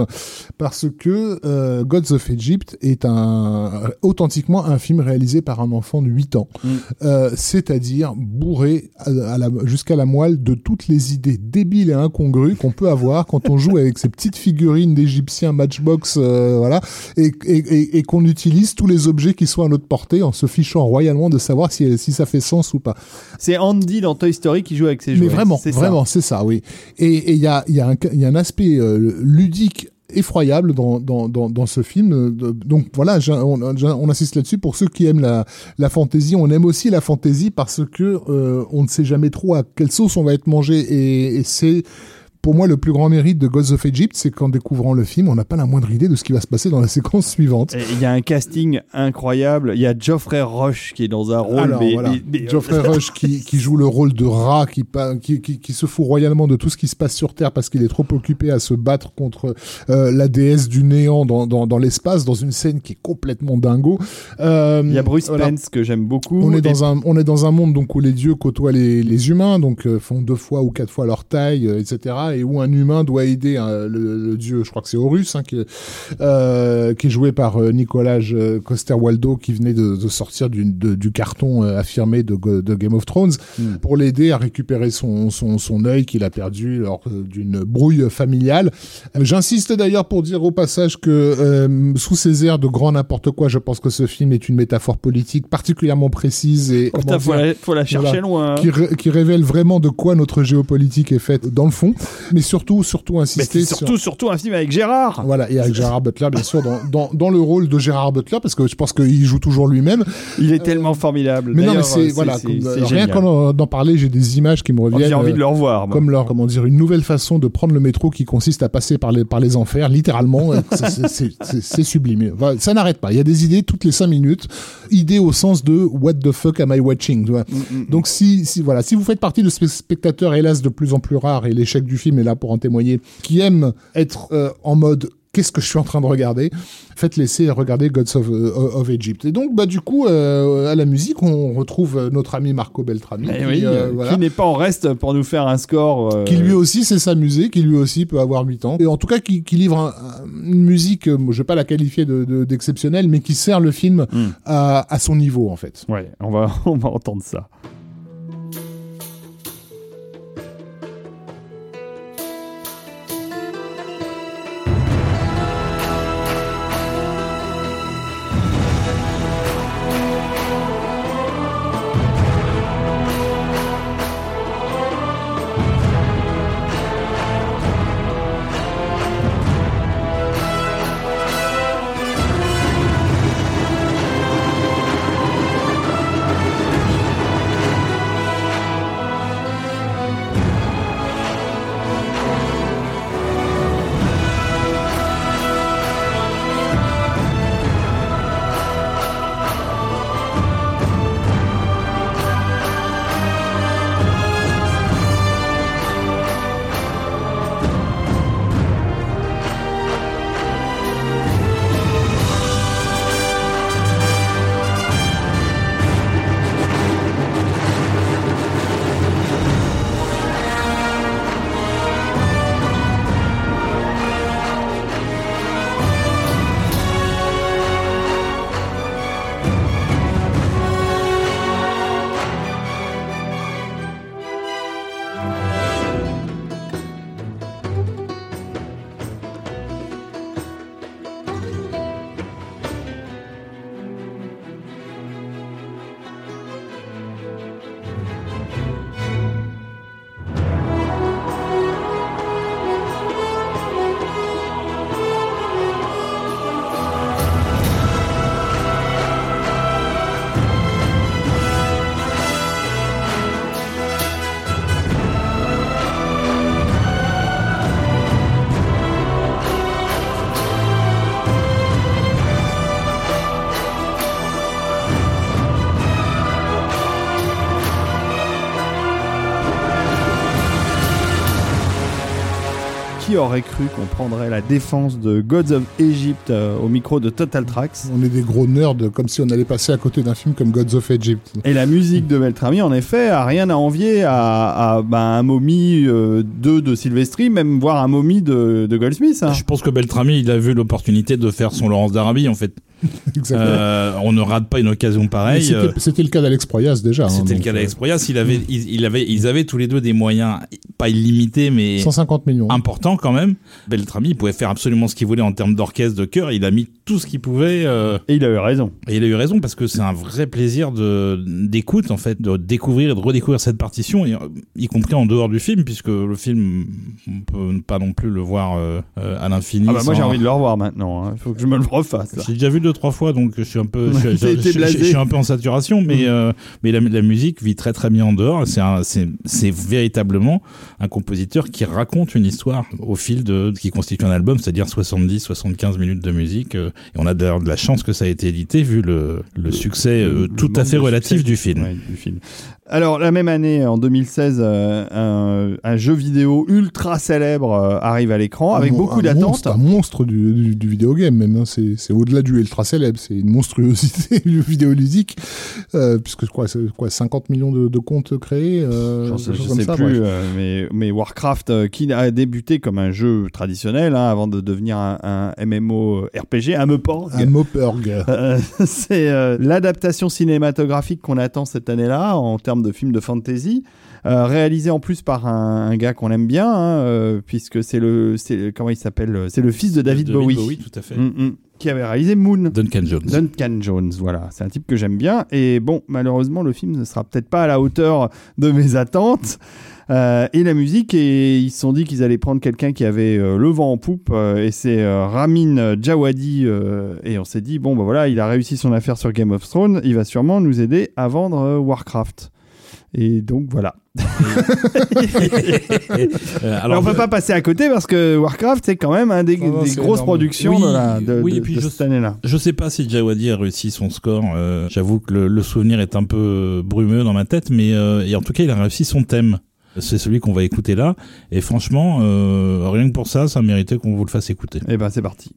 parce que euh, Gods of Egypt est un authentiquement un film réalisé par un enfant de 8 ans, Mm. Euh, c'est-à-dire bourré à, à la- jusqu'à la moelle de toutes les idées débiles et incongrues qu'on peut avoir quand on joue avec ces petites figurines d'Égyptiens Matchbox, euh, voilà, et, et, et- et qu'on utilise tous les objets qui sont à notre portée en se fichant royalement de savoir si, si ça fait sens ou pas. C'est Andy dans Toy Story qui joue avec ses jouets. Mais vraiment, Vraiment, c'est ça, oui. Et il y a, y, a y a un aspect euh, ludique effroyable dans, dans, dans, dans ce film. Donc voilà, on, on insiste là-dessus. Pour ceux qui aiment la, la fantaisie, on aime aussi la fantaisie parce que euh, on ne sait jamais trop à quelle sauce on va être mangé. Et, et c'est pour moi le plus grand mérite de Gods of Egypt, c'est qu'en découvrant le film, on n'a pas la moindre idée de ce qui va se passer dans la séquence suivante. Il y a un casting incroyable. Il y a Geoffrey Rush qui est dans un rôle. Alors, mais, voilà. mais- mais- Geoffrey Rush qui, qui joue le rôle de rat, qui, pa- qui, qui, qui se fout royalement de tout ce qui se passe sur Terre parce qu'il est trop occupé à se battre contre euh, la déesse du néant dans, dans, dans l'espace, dans une scène qui est complètement dingo. Euh, Il y a Bruce voilà. Pence que j'aime beaucoup. On est, Et- dans un, on est dans un monde donc où les dieux côtoient les, les humains, donc euh, font deux fois ou quatre fois leur taille, etc. Et où un humain doit aider euh, le, le dieu, je crois que c'est Horus, hein, qui, euh, qui est joué par euh, Nicolas euh, Coster-Waldau, qui venait de, de sortir du, de- du carton euh, affirmé de, de Game of Thrones, Hmm. pour l'aider à récupérer son, son, son œil qu'il a perdu lors d'une brouille familiale. J'insiste d'ailleurs pour dire au passage que euh, sous ces airs de grand n'importe quoi, je pense que ce film est une métaphore politique particulièrement précise et comment faut, dire, la, faut la chercher Voilà. loin. hein. qui, qui révèle vraiment de quoi notre géopolitique est faite dans le fond, mais surtout, surtout Mais insister c'est surtout, surtout un film avec Gérard. sur... Voilà, et avec Gérard Butler, bien sûr, dans, dans, dans le rôle de Gérard Butler, parce que je pense qu'il joue toujours lui-même. Il est tellement formidable. Euh, Mais non, mais c'est, euh, voilà, comme- c'est rien qu'en d'en parler, j'ai des images qui me reviennent. J'ai envie de euh, le revoir. moi. comme leur, comment dire, une nouvelle façon de prendre le métro qui consiste à passer par les, par les enfers, littéralement. euh, c'est- sublime. Ça n'arrête pas. Il y a des idées toutes les cinq minutes. Idées au sens de what the fuck am I watching? vois. Mm, mm. Donc si, si voilà, si vous faites partie de ces spectateurs hélas de plus en plus rares et l'échec du film est là pour en témoigner, qui aiment être euh, en mode qu'est-ce que je suis en train de regarder, faites laisser regarder Gods of, euh, of Egypt. Et donc bah du coup euh, à la musique on retrouve notre ami Marco Beltrami Eh qui, oui, euh, voilà, qui n'est pas en reste pour nous faire un score. qui lui aussi sait s'amuser, qui lui aussi peut avoir 8 ans, et en tout cas qui, qui livre un- un- une musique, je vais pas la qualifier de- de- d'exceptionnelle, mais qui sert le film Hmm. à, à son niveau en fait. Ouais, on va, on va entendre ça. Qui aurait cru qu'on prendrait la défense de Gods of Egypt euh, au micro de Total Tracks On est des gros nerds, comme si on allait passer à côté d'un film comme Gods of Egypt. Et la musique de Beltrami, en effet, a rien à envier à, à bah, un momie euh, 2 de Sylvestri, même voire un momie de, de Goldsmith. hein. Je pense que Beltrami, il a vu l'opportunité de faire son Laurence d'Arabie, en fait. Exactement. Euh, on ne rate pas une occasion pareille. c'était- euh, C'était le cas d'Alex Proyas déjà. hein, C'était le cas euh, d'Alex Proyas. Il avait, il, il avait, ils avaient tous les deux des moyens, pas illimités, mais 150 millions. importants quand même. Beltrami, il pouvait faire absolument ce qu'il voulait en termes d'orchestre, de chœur. Il a mis tout ce qu'il pouvait. euh, Et il a eu raison. et il a eu raison parce que c'est un vrai plaisir de d'écoute en fait, de découvrir et de redécouvrir cette partition, et, euh, y compris en dehors du film, puisque le film, on peut pas non plus le voir euh, euh, à l'infini. Ah bah moi sans- j'ai envie de le revoir maintenant. Il faut que je me le refasse. J'ai déjà vu deux trois fois, donc je suis un peu, je, suis- T'as été je- je- blasé. je suis un peu en saturation, mais Mm. euh, mais la, la musique vit très très bien en dehors. C'est véritablement un compositeur qui raconte une histoire au fil de qui constitue un album, c'est-à-dire 70 75 minutes de musique. euh, et on a d'ailleurs de la chance que ça a été édité vu le le succès euh, Le tout à fait relatif succès. du film. Ouais, du film. Alors, la même année, en 2016, euh, un, un jeu vidéo ultra célèbre euh, arrive à l'écran avec Un beaucoup d'attentes. Un monstre du, du, du vidéogame même. hein. C'est au-delà du ultra célèbre. C'est une monstruosité du vidéoludique. Euh, puisque je crois, c'est quoi, 50 millions de, de comptes créés. Euh, sais, je sais ça, plus, mais, mais Warcraft, qui a débuté comme un jeu traditionnel hein, avant de devenir un, un MMO RPG, un Meporg. Un c'est l'adaptation cinématographique qu'on attend cette année-là en termes de film de fantasy, euh, réalisé en plus par un, un gars qu'on aime bien, hein, euh, puisque c'est le, c'est comment il s'appelle, c'est le fils de David, Bowie, tout à fait. Mm, mm, qui avait réalisé Moon. Duncan Jones. Duncan Jones, voilà, c'est un type que j'aime bien. Et bon, malheureusement, le film ne sera peut-être pas à la hauteur de mes attentes. Euh, et la musique, et ils se sont dit qu'ils allaient prendre quelqu'un qui avait euh, le vent en poupe, euh, et c'est euh, Ramin Djawadi. euh, et on s'est dit, bon, bah voilà, il a réussi son affaire sur Game of Thrones, il va sûrement nous aider à vendre euh, Warcraft. Et donc voilà. Euh, Alors, on peut pas passer à côté parce que Warcraft, c'est quand même un des, Non, non, des c'est grosses énorme. productions Oui, de, la, de, oui, de- et puis de je- cette année-là. Je sais pas si Jawadi a réussi son score. euh, J'avoue que le, le souvenir est un peu euh, brumeux dans ma tête, mais euh, et en tout cas, il a réussi son thème. C'est celui qu'on va écouter là. Et franchement, euh, rien que pour ça, ça méritait qu'on vous le fasse écouter. Et ben c'est parti.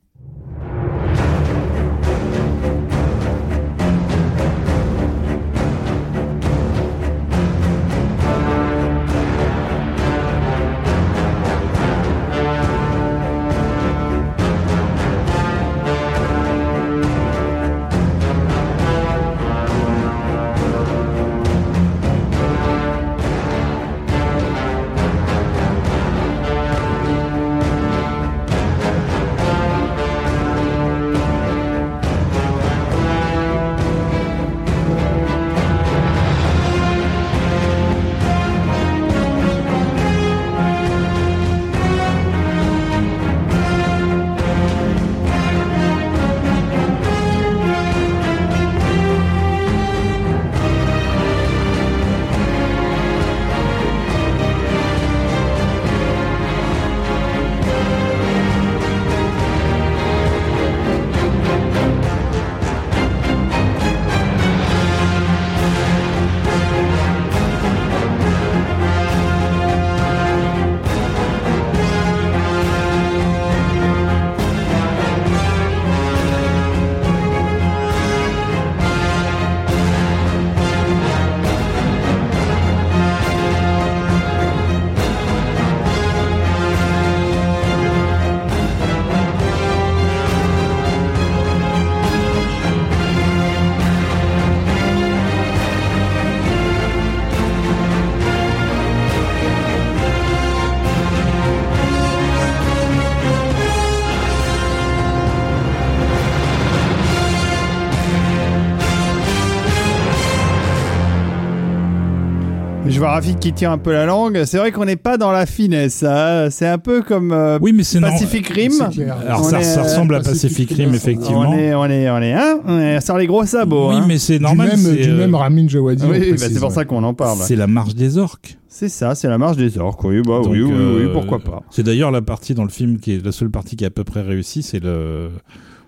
Vois Rafik qui tient un peu la langue. C'est vrai qu'on n'est pas dans la finesse. hein. C'est un peu comme euh, Oui, mais c'est non- Pacific Rim. C'est. Alors ça, est, ça euh, ressemble à Pacific Pacific Rim, effectivement. On est, on est, on est, hein on est sur les gros sabots. oui, hein. mais c'est Du normal. même, c'est, du euh, même Ramin Djawadi. Oui, bah, c'est pour ça qu'on en parle. c'est la marche des orques. C'est ça, c'est la marche des orques. Oui, bah, oui, Donc, oui, oui, euh, pourquoi pas. C'est d'ailleurs la partie dans le film qui est la seule partie qui est à peu près réussie, c'est le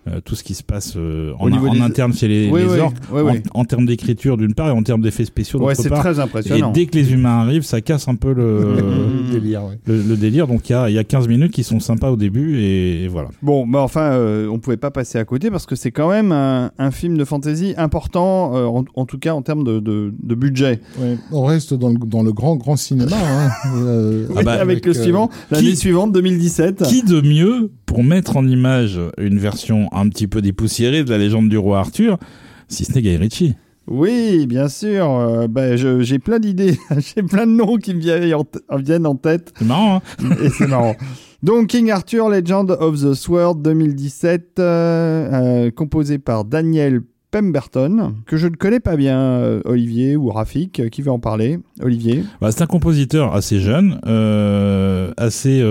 euh, tout ce qui se passe euh, en, Au niveau en des- interne chez les, Oui, les oui, orques, oui, en, oui. en termes d'écriture d'une part et en termes d'effets spéciaux Ouais, d'autre c'est très Et dès que les humains arrivent, ça casse un peu le, Le délire, ouais. le, le délire. Donc il y a, il y a 15 minutes qui sont sympas au début et, et voilà. Bon, bah enfin, euh, on pouvait pas passer à côté parce que c'est quand même un, un film de fantasy important, euh, en, en tout cas en termes de, de, de budget. Ouais. On reste dans le, dans le grand, grand cinéma. hein. Euh, Oui, bah, avec, le euh, suivant, l'année suivante, 2017. Qui de mieux pour mettre en image une version un petit peu dépoussiérée de la légende du roi Arthur, si ce n'est Guy Ritchie Oui, bien sûr. euh, bah, j'ai plein d'idées, j'ai plein de noms qui me viennent en, t- viennent en tête. C'est marrant, hein et c'est marrant. Donc King Arthur, Legend of the Sword 2017, euh, euh, composé par Daniel Pemberton, que je ne connais pas bien, euh, Olivier ou Rafik, qui veut en parler? Olivier? Bah, c'est un compositeur assez jeune, assez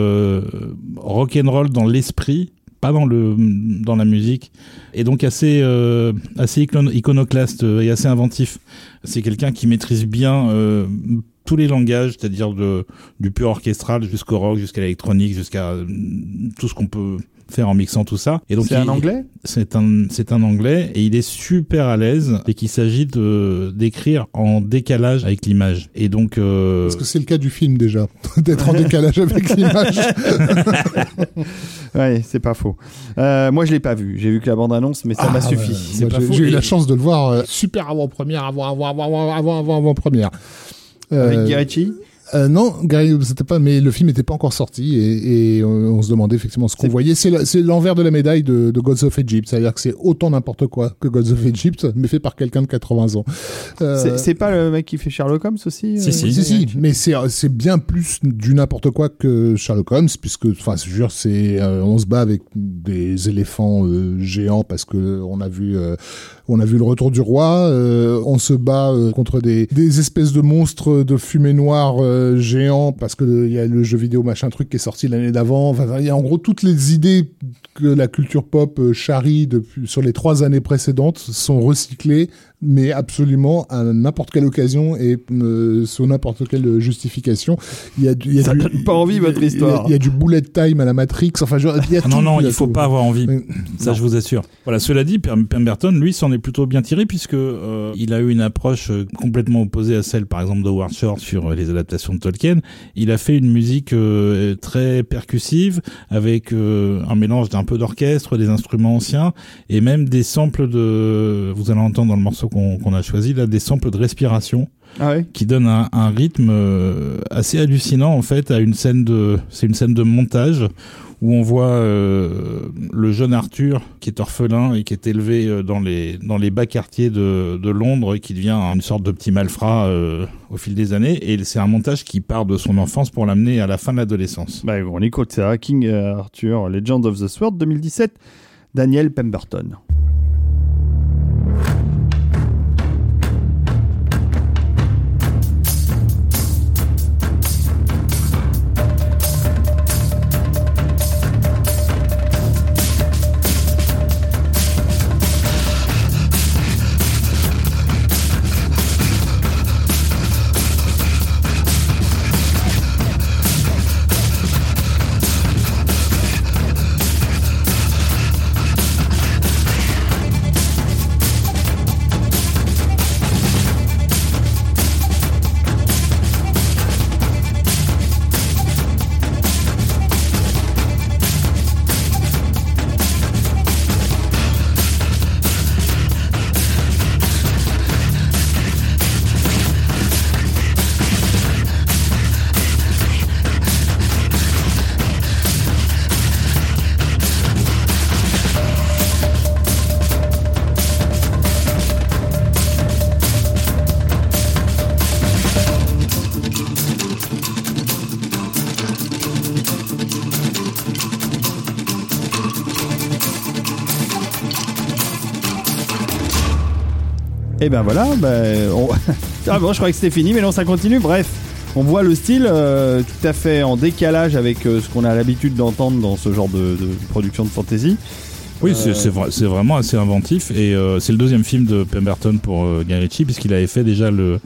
rock'n'roll dans l'esprit, pas dans le dans la musique, et donc assez euh, assez icon- iconoclaste euh, et assez inventif. C'est quelqu'un qui maîtrise bien euh, tous les langages, c'est-à-dire de du pur orchestral jusqu'au rock, jusqu'à l'électronique, jusqu'à euh, tout ce qu'on peut faire en mixant tout ça. Et donc C'est un anglais? C'est un, c'est un anglais et il est super à l'aise dès qu'il s'agit de d'écrire en décalage avec l'image. Et donc, euh, Parce que c'est le cas du film déjà, d'être en décalage avec l'image. Ouais, c'est pas faux. Euh, moi, je l'ai pas vu. J'ai vu que la bande-annonce, mais ça Ah, m'a ouais, suffi. ouais. C'est Moi, pas j'ai- eu Et- la chance de le voir euh, super avant-première, avant, avant, avant, avant, avant, avant, avant première. Avec Euh, Guy Euh, non, Gary, c'était pas, mais le film n'était pas encore sorti et, et on, on se demandait effectivement ce qu'on voyait. C'est l'envers de la médaille de, de Gods of Egypt, c'est-à-dire que c'est autant n'importe quoi que Gods of Egypt, mais fait par quelqu'un de 80 ans. Euh, C'est- pas le mec qui fait Sherlock Holmes aussi Si, euh, si. si, si, mais c'est bien plus du n'importe quoi que Sherlock Holmes, puisque, enfin, je jure, c'est, euh, on se bat avec des éléphants euh, géants parce que on a vu, euh, on a vu le retour du roi. euh, on se bat euh, contre des, espèces de monstres de fumée noire euh, géants parce que il y a le jeu vidéo machin truc qui est sorti l'année d'avant. Enfin, il en gros toutes les idées que la culture pop charrie sur les trois années précédentes sont recyclées mais absolument à n'importe quelle occasion et euh, sous n'importe quelle justification. Il y a, du- il y a Ça du, donne pas envie, votre il y a- histoire. Il y a, du bullet time à la Matrix. Enfin, je- il y a Ah non, tout, non, il faut tout. pas avoir envie. Mais- Ça, non. je vous assure. Voilà, cela dit, Pem- Pemberton, lui, s'en est plutôt bien tiré puisque euh, il a eu une approche euh, complètement opposée à celle, par exemple, de Howard Shore sur euh, les adaptations de Tolkien. Il a fait une musique euh, très percussive avec euh, un mélange d'un peu d'orchestre, des instruments anciens et même des samples de. Vous allez entendre dans le morceau qu'on a choisi là, des samples de respiration Ah ouais qui donne un, un rythme euh, assez hallucinant en fait à une scène de c'est une scène de montage où on voit euh, le jeune Arthur qui est orphelin et qui est élevé euh, dans les dans les bas quartiers de, de Londres et qui devient une sorte de petit malfrat euh, au fil des années et c'est un montage qui part de son enfance pour l'amener à la fin de l'adolescence. Bah, on écoute ça. King Arthur, Legend of the Sword 2017, Daniel Pemberton. Ben voilà, ben, on- ah bon, je croyais que c'était fini, mais non, ça continue. Bref, on voit le style euh, tout à fait en décalage avec euh, ce qu'on a l'habitude d'entendre dans ce genre de, de production de fantasy. Oui, c'est c'est vrai- vraiment assez inventif et euh, c'est le deuxième film de Pemberton pour euh, Guy Ritchie puisqu'il avait fait déjà le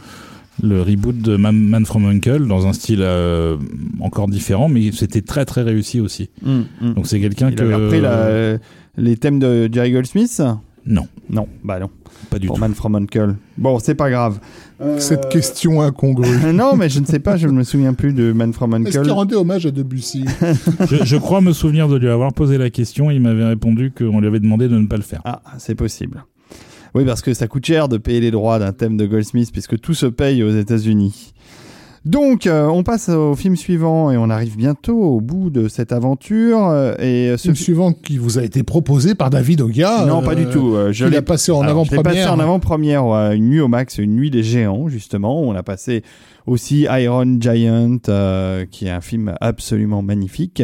le reboot de Man, from Uncle dans un style euh, encore différent, mais c'était très très réussi aussi. Mm, mm. Donc c'est quelqu'un Il que avait repris la- les thèmes de Jerry Goldsmith? Non, Non, bah non. Pas du Pour tout. Man from Uncle. Bon, c'est pas grave. Euh, Cette question incongrue. non, mais je ne sais pas, je ne me souviens plus de Man from Est-ce Uncle. qu'il rendait hommage à Debussy? Je, je crois me souvenir de lui avoir posé la question. Il m'avait répondu qu'on lui avait demandé de ne pas le faire. Ah, c'est possible. Oui, parce que ça coûte cher de payer les droits d'un thème de Goldsmith, puisque tout se paye aux États-Unis. Donc, euh, on passe au film suivant et on arrive bientôt au bout de cette aventure. euh, et ce Film fi- suivant qui vous a été proposé par David Oga. non, euh, pas du tout. euh, Je l'ai passé en l'ai passé avant-première. en avant-première ouais, une nuit au max, une nuit des géants justement. On a passé aussi Iron Giant, euh, qui est un film absolument magnifique.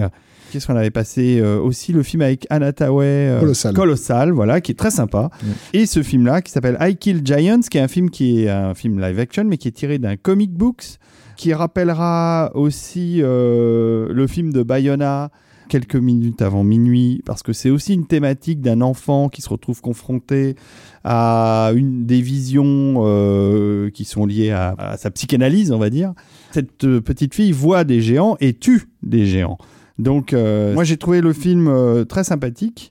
Qu'est-ce qu'on avait passé euh, aussi le film avec Anna Tawai, euh, Colossal. Colossal, voilà, qui est très sympa. Mm. Et ce film-là, qui s'appelle I Kill Giants, qui est un film qui est un film live action, mais qui est tiré d'un comic books, qui rappellera aussi euh, le film de Bayona quelques minutes avant minuit, parce que c'est aussi une thématique d'un enfant qui se retrouve confronté à des visions euh, qui sont liées à, sa psychanalyse, on va dire. Cette euh, petite fille voit des géants et tue des géants. Donc, moi, j'ai trouvé le film très sympathique.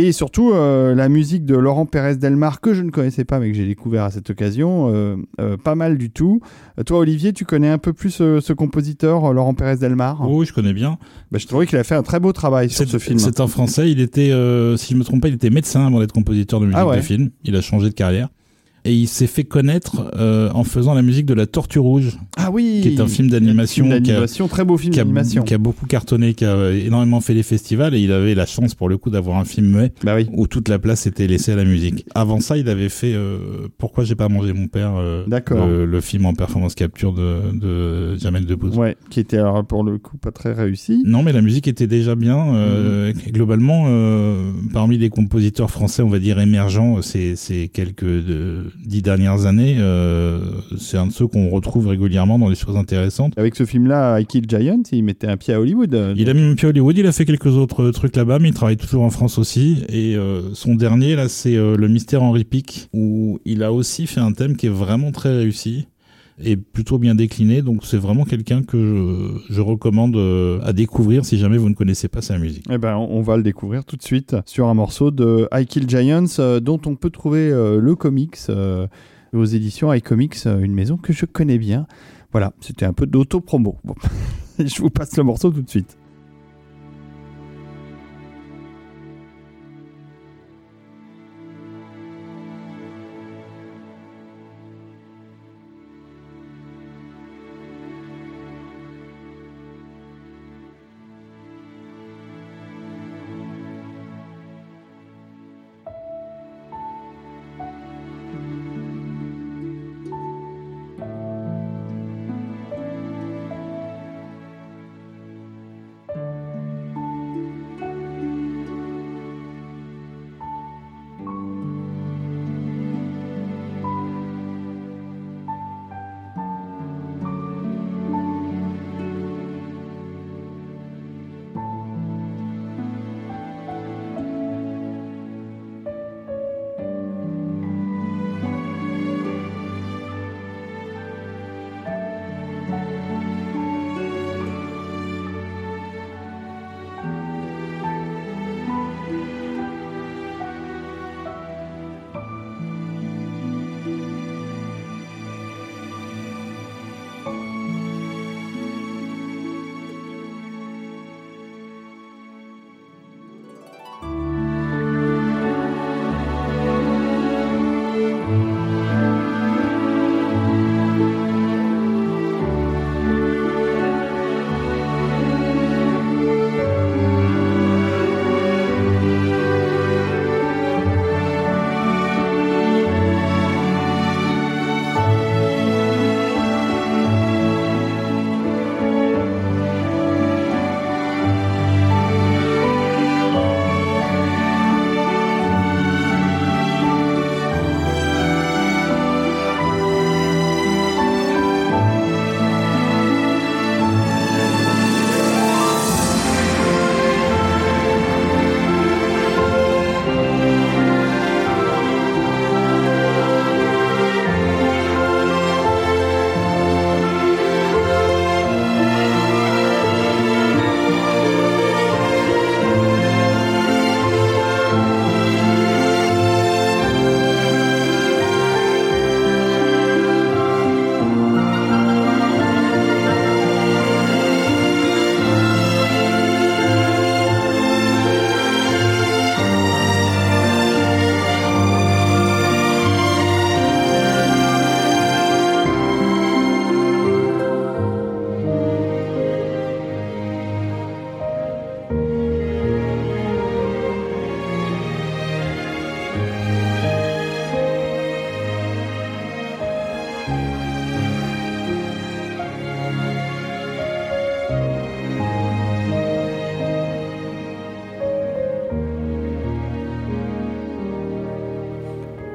Et surtout, euh, la musique de Laurent Pérez Delmar, que je ne connaissais pas, mais que j'ai découvert à cette occasion, euh, euh, pas mal du tout. Toi, Olivier, tu connais un peu plus ce compositeur, Laurent Pérez Delmar? Oh, oui, je connais bien. bah, Je trouvais qu'il a fait un très beau travail sur ce film. c'est un Français. Il était, si je me trompe pas, il était médecin avant d'être compositeur de musique Ah ouais. de film. Il a changé de carrière. Et il s'est fait connaître euh, en faisant la musique de La Tortue Rouge, Ah oui qui est un film d'animation très beau film d'animation. qui a beaucoup cartonné, qui a énormément fait les festivals. Et il avait la chance, pour le coup, d'avoir un film muet Bah oui. où toute la place était laissée à la musique. Avant ça, il avait fait euh, Pourquoi j'ai pas mangé mon père, euh, D'accord. le, le film en performance capture de, de Jamel Debbouze. Ouais, qui était alors pour le coup pas très réussi. Non, mais la musique était déjà bien. Euh, Mhm. Globalement, euh, parmi les compositeurs français, on va dire émergents, ces, ces quelques euh, dix dernières années, euh, c'est un de ceux qu'on retrouve régulièrement dans des choses intéressantes. Avec ce film-là, I Kill Giant, il mettait un pied à Hollywood. Il a mis un pied à Hollywood, il a fait quelques autres trucs là-bas, mais il travaille toujours en France aussi. Et euh, son dernier, là, c'est euh, Le Mystère Henri Pic, où il a aussi fait un thème qui est vraiment très réussi et plutôt bien décliné. Donc c'est vraiment quelqu'un que je, recommande euh, à découvrir si jamais vous ne connaissez pas sa musique. Eh ben, on va le découvrir tout de suite sur un morceau de I Kill Giants, euh, dont on peut trouver euh, le comics aux éditions iComics, une maison que je connais bien. Voilà, c'était un peu d'auto-promo. Je vous passe le morceau tout de suite.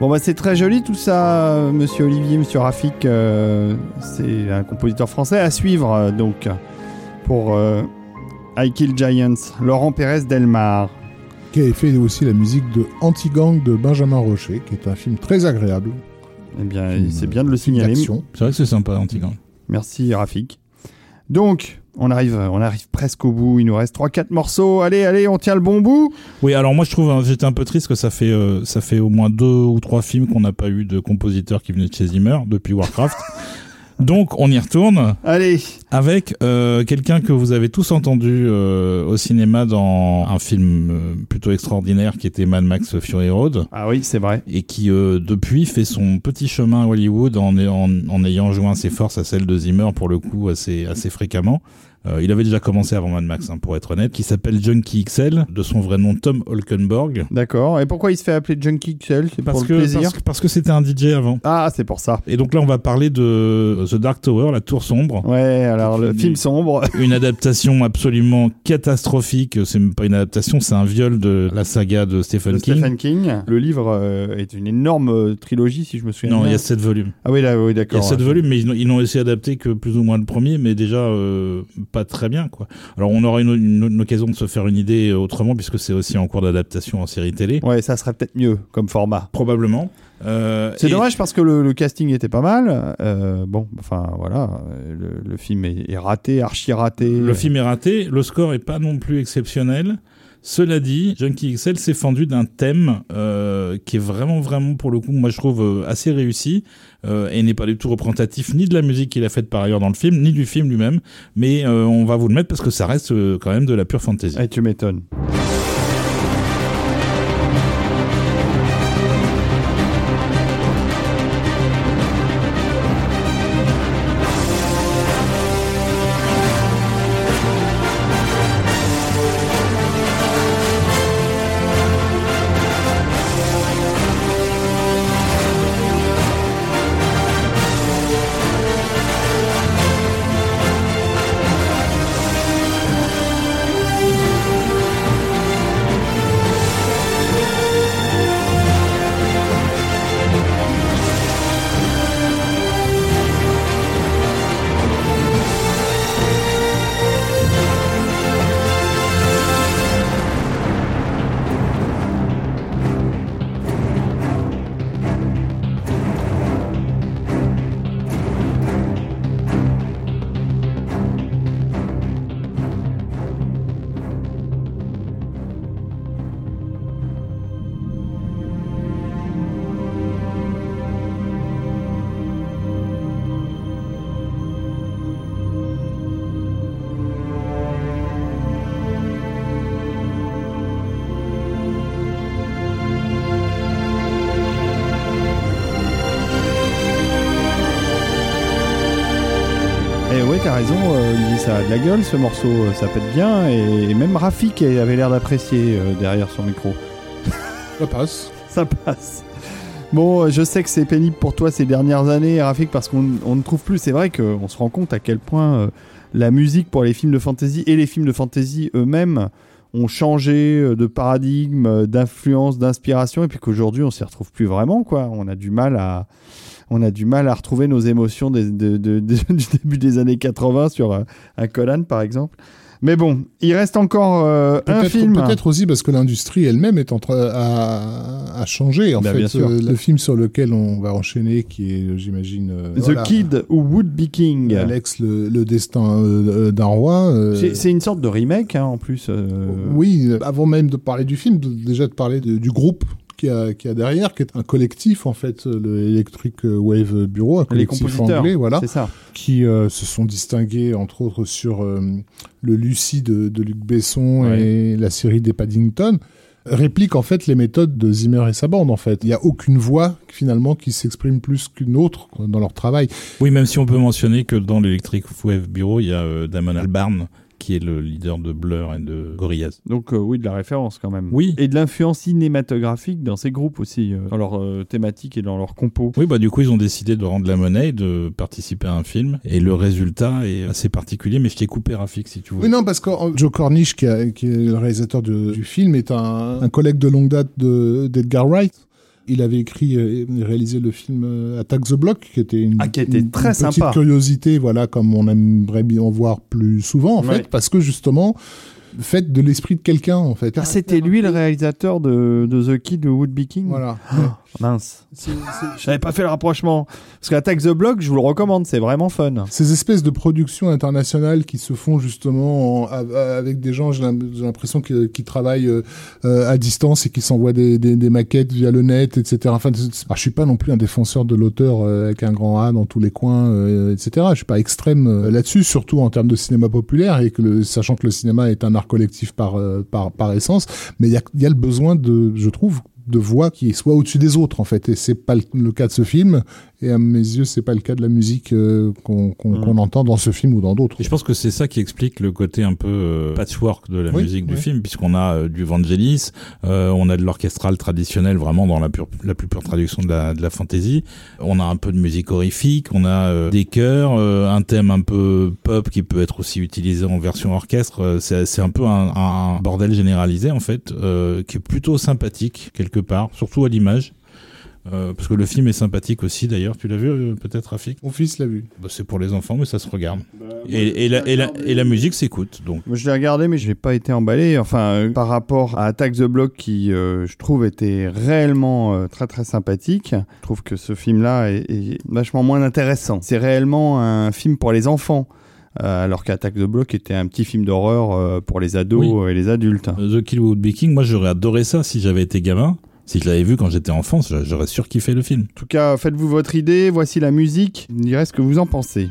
Bon bah c'est très joli tout ça, euh, Monsieur Olivier, Monsieur Rafik. euh, c'est un compositeur français à suivre euh, donc pour euh, I Kill Giants. Laurent Pérez Delmar. Qui avait fait aussi la musique de Anti-Gang de Benjamin Rocher, qui est un film très agréable. Eh bien, c'est bien de le signaler. C'est vrai que c'est sympa, Antigang. Merci Rafik. Donc, on arrive, on arrive presque au bout. Il nous reste 3-4 morceaux. Allez, allez, on tient le bon bout. Oui, alors moi je trouve, hein, j'étais un peu triste que ça fait, euh, ça fait au moins deux ou trois films qu'on n'a pas eu de compositeur qui venait de chez Zimmer depuis Warcraft. Donc on y retourne Allez, avec euh, quelqu'un que vous avez tous entendu euh, au cinéma dans un film euh, plutôt extraordinaire qui était Mad Max Fury Road ah oui, c'est vrai. et qui euh, depuis fait son petit chemin à Hollywood en, en, en ayant joint ses forces à celles de Zimmer pour le coup assez, assez fréquemment. Euh, il avait déjà commencé avant Mad Max, hein, pour être honnête, qui s'appelle Junkie XL, de son vrai nom Tom Holkenborg. D'accord. Et pourquoi il se fait appeler Junkie XL C'est pour Parce le que, plaisir? parce, que- parce que c'était un DJ avant. Ah, c'est pour ça. Et donc là, on va parler de The Dark Tower, la tour sombre. Ouais, alors le film sombre. Une adaptation absolument catastrophique. C'est même pas une adaptation, c'est un viol de la saga de Stephen de King. Stephen King. Le livre euh, est une énorme euh, trilogie, si je me souviens Non, il y a sept volumes. Ah oui, là, oui, Il y a d'accord. sept volumes, mais ils n'ont- ils n'ont essayé d'adapter que plus ou moins le premier, mais déjà euh, pas très bien, quoi. Alors on aura une, une- une occasion de se faire une idée autrement, puisque c'est aussi en cours d'adaptation en série télé. Ouais, ça serait peut-être mieux comme format. Probablement. Euh, C'est et- dommage parce que le, le casting était pas mal. Euh, bon, enfin voilà, le, le film est, est raté, archi raté. Le film est raté, le score est pas non plus exceptionnel. Cela dit, Junkie XL s'est fendu d'un thème euh, qui est vraiment, vraiment, pour le coup, moi je trouve euh, assez réussi euh, et n'est pas du tout représentatif ni de la musique qu'il a faite par ailleurs dans le film, ni du film lui-même. Mais euh, on va vous le mettre parce que ça reste euh, quand même de la pure fantasy. Eh, tu m'étonnes. Raison, euh, Olivier, ça a de la gueule ce morceau, euh, ça pète bien. Et, même Rafik avait l'air d'apprécier euh, derrière son micro. Ça passe. Ça passe. Bon, je sais que c'est pénible pour toi ces dernières années, Rafik, parce qu'on on ne trouve plus. C'est vrai qu'on se rend compte à quel point la musique pour les films de fantasy et les films de fantasy eux-mêmes ont changé de paradigme, d'influence, d'inspiration, et puis qu'aujourd'hui on s'y retrouve plus vraiment, quoi. On a du mal à, on a du mal à retrouver nos émotions des- de- de- de- du début des années 80 sur euh, un Conan, par exemple. Mais bon, il reste encore euh, un film. peut-être aussi parce que l'industrie elle-même est en train à, à changer. En Bah, fait, bien sûr. Euh, le film sur lequel on va enchaîner, qui est, j'imagine, euh, The voilà, Kid who Would Be King. Alex, le, le destin d'un roi. C'est une sorte de remake hein, en plus. Oui, avant même de parler du film, déjà de parler de- du groupe qui a, derrière, qui est un collectif en fait, euh, le Electric Wave Bureau, un collectif anglais, voilà, ça. qui euh, se sont distingués entre autres sur euh, le Lucie de, de Luc Besson Ouais. et la série des Paddington réplique en fait les méthodes de Zimmer et sa bande en fait. Il n'y a aucune voix finalement qui s'exprime plus qu'une autre dans leur travail. Oui, même si on peut mentionner que dans l'Electric Wave Bureau, il y a euh, Damon Albarn qui est le leader de Blur et de Gorillaz. Donc euh, oui, de la référence quand même. Oui. Et de l'influence cinématographique dans ces groupes aussi, euh, dans leur euh, thématique et dans leur compos. Oui, bah du coup, ils ont décidé de rendre la monnaie, et de participer à un film, et le résultat est assez particulier. Mais je t'ai coupé, Rafik, si tu veux. Oui, non, parce que euh, Joe Cornish, qui, a- qui est le réalisateur de- du film, est un, un collègue de longue date de- d'Edgar Wright. Il avait écrit euh, et réalisé le film euh, Attack the Block, qui était une, Ah, qui était une- très une petite sympa. curiosité, voilà, comme on aimerait bien en voir plus souvent, en Ouais. fait, parce que justement, fait de l'esprit de quelqu'un, en fait. Ah, c'était lui le réalisateur de, de The Kid de Would Be King Voilà. Mince. J'avais pas fait le rapprochement. Parce qu'Attack the Block, je vous le recommande, c'est vraiment fun. Ces espèces de productions internationales qui se font justement en- avec des gens, j'ai l'im- j'ai l'impression que- qui travaillent euh, euh, à distance et qui s'envoient des, des, des maquettes via le net, etc. Enfin, je suis pas non plus un défenseur de l'auteur euh, avec un grand A dans tous les coins, euh, etc. Je suis pas extrême là-dessus, surtout en termes de cinéma populaire et que le, sachant que le cinéma est un art collectif par par par essence, mais il y a, il y a le besoin de, je trouve de voix qui soit au-dessus des autres en fait. Et c'est pas le, cas de ce film et à mes yeux c'est pas le cas de la musique euh, qu'on qu'on Mm. qu'on entend dans ce film ou dans d'autres Et je pense que c'est ça qui explique le côté un peu euh, patchwork de la Oui, musique du oui. film, puisqu'on a euh, du Vangelis, euh, on a de l'orchestral traditionnel, vraiment dans la, pure, la plus pure traduction de la, de la fantasy. On a un peu de musique horrifique, on a euh, des chœurs, euh, un thème un peu pop qui peut être aussi utilisé en version orchestre. Euh, c'est c'est un peu un, un bordel généralisé en fait, euh, qui est plutôt sympathique quelque part, surtout à l'image. Euh, parce que le film est sympathique aussi d'ailleurs. Tu l'as vu euh, peut-être Rafik? Mon fils l'a vu bah, C'est pour les enfants mais ça se regarde. Et, et, la, et, la, et la musique s'écoute donc. Moi, je l'ai regardé, mais je n'ai pas été emballé. Enfin, euh, par rapport à Attack the Block, qui, euh, je trouve, était réellement euh, très très sympathique. Je trouve que ce film-là est, est vachement moins intéressant. C'est réellement un film pour les enfants. euh, alors qu'Attack the Block était un petit film d'horreur euh, pour les ados Oui. et les adultes. The Kill Would Be King, moi j'aurais adoré ça si j'avais été gamin. Si je l'avais vu quand j'étais enfant, j'aurais surkiffé le film. En tout cas, faites-vous votre idée. Voici la musique. Direz ce que vous en pensez.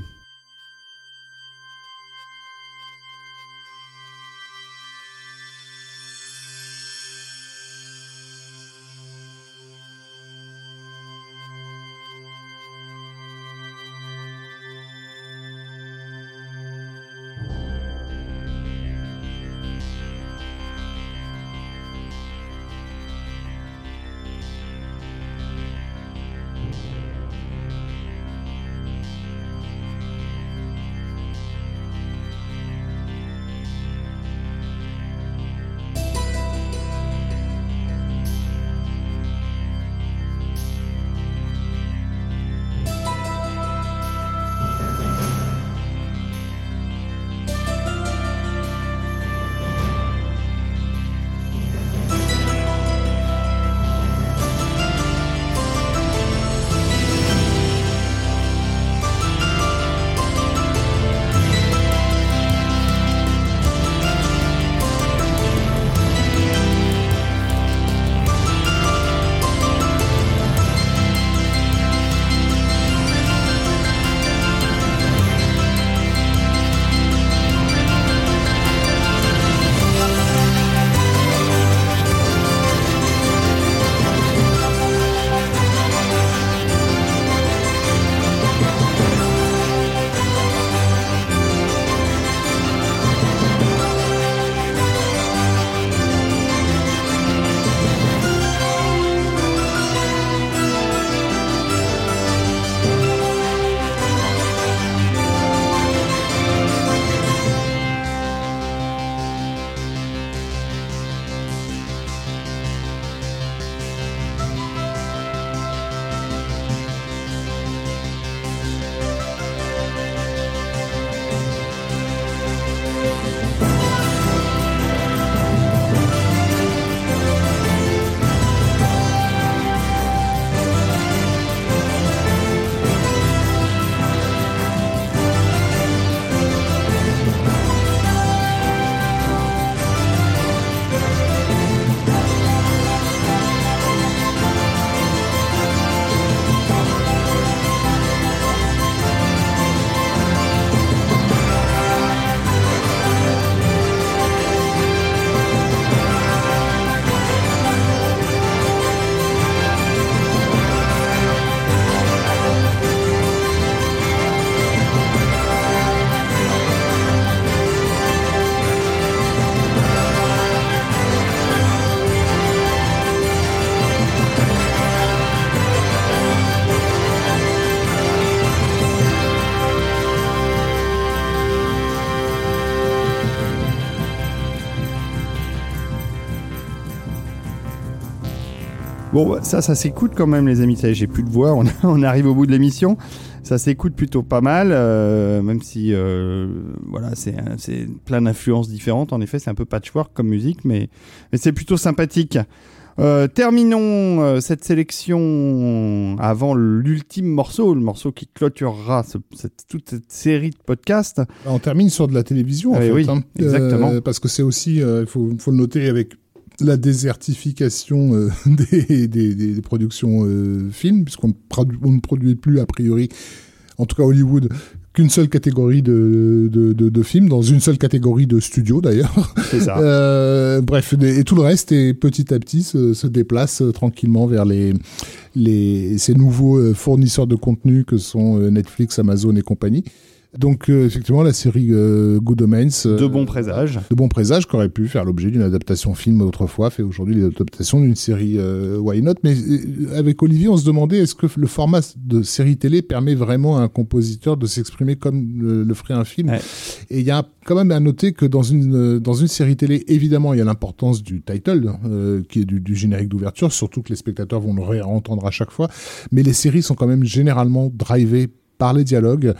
Bon, ça, ça s'écoute quand même, les amis. Ça j'ai plus de voix. On, on arrive au bout de l'émission. Ça s'écoute plutôt pas mal, euh, même si euh, voilà, c'est plein d'influences différentes. En effet, c'est un peu patchwork comme musique, mais, mais c'est plutôt sympathique. Euh, terminons cette sélection avant l'ultime morceau, le morceau qui clôturera ce- cette, toute cette série de podcasts. On termine sur de la télévision, en Ah fait. oui, hein. exactement. parce que c'est aussi, il faut, faut le noter avec la désertification euh, des, des, des- des productions euh, films, puisqu'on ne produit plus, a priori, en tout cas Hollywood, qu'une seule catégorie de, de, de, de films, dans une seule catégorie de studios d'ailleurs. C'est ça. Euh, bref, et tout le reste, et petit à petit, se, se déplace tranquillement vers les, les, ces nouveaux fournisseurs de contenu que sont Netflix, Amazon et compagnie. Donc, euh, effectivement, la série euh, Good Omens. euh, de bons présages. de bons présages qui aurait pu faire l'objet d'une adaptation film autrefois, fait aujourd'hui l'adaptation d'une série euh, Why Not? Mais euh, avec Olivier, on se demandait est-ce que le format de série télé permet vraiment à un compositeur de s'exprimer comme le, le ferait un film? Ouais. Et il y a quand même à noter que dans une, dans une série télé, évidemment, il y a l'importance du title, euh, qui est du, du générique d'ouverture, surtout que les spectateurs vont le réentendre à chaque fois. Mais les séries sont quand même généralement drivées par les dialogues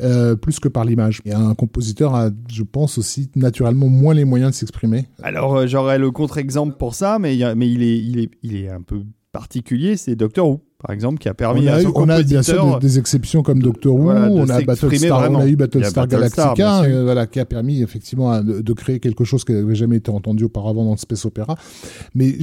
euh, plus que par l'image. Et un compositeur a, je pense aussi, naturellement moins les moyens de s'exprimer. Alors, euh, j'aurais le contre-exemple pour ça, mais, il mais est, il, est, il est un peu particulier. C'est Doctor Who, par exemple, qui a permis on a, à eu- son on a bien sûr des, des exceptions comme Doctor Who, voilà, on, a s'exprimer Battlestar, on vraiment. a eu Battlestar Galactica, euh, voilà, qui a permis effectivement de, de créer quelque chose qui n'avait jamais été entendu auparavant dans le space opéra. Mais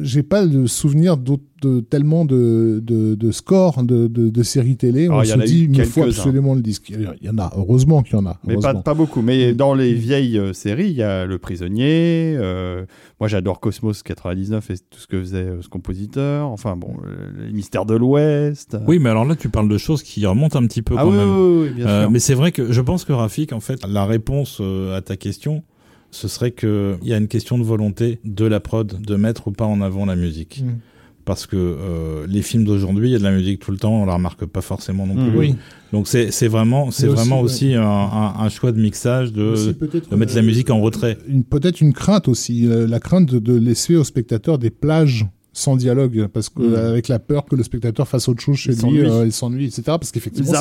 j'ai pas le souvenir d'autres- de, tellement de, de, de scores de, de, de séries télé. Alors, on se dit, il faut absolument le disque. Il y en a, heureusement qu'il y en a. Mais pas, pas beaucoup. Mais dans les vieilles euh, séries, il y a Le Prisonnier. euh, moi, j'adore Cosmos 99 et tout ce que faisait euh, ce compositeur. Enfin, bon, euh, Les Mystères de l'Ouest. Oui, mais alors là, tu parles de choses qui remontent un petit peu ah quand oui, même. oui, oui, bien Euh, sûr. mais c'est vrai que je pense que Rafik, en fait, la réponse euh, à ta question, ce serait que il y a une question de volonté de la prod de mettre ou pas en avant la musique. Mm. Parce que euh, les films d'aujourd'hui, il y a de la musique tout le temps, on la remarque pas forcément non Mm. plus. Oui. Donc c'est vraiment c'est vraiment aussi un, un, un choix de mixage de de mettre la musique en retrait. peut-être une crainte aussi, euh, la crainte de, de laisser au spectateur des plages sans dialogue, parce que Mm. avec la peur que le spectateur fasse autre chose chez Il lui, euh, il s'ennuie, etc. Parce qu'effectivement,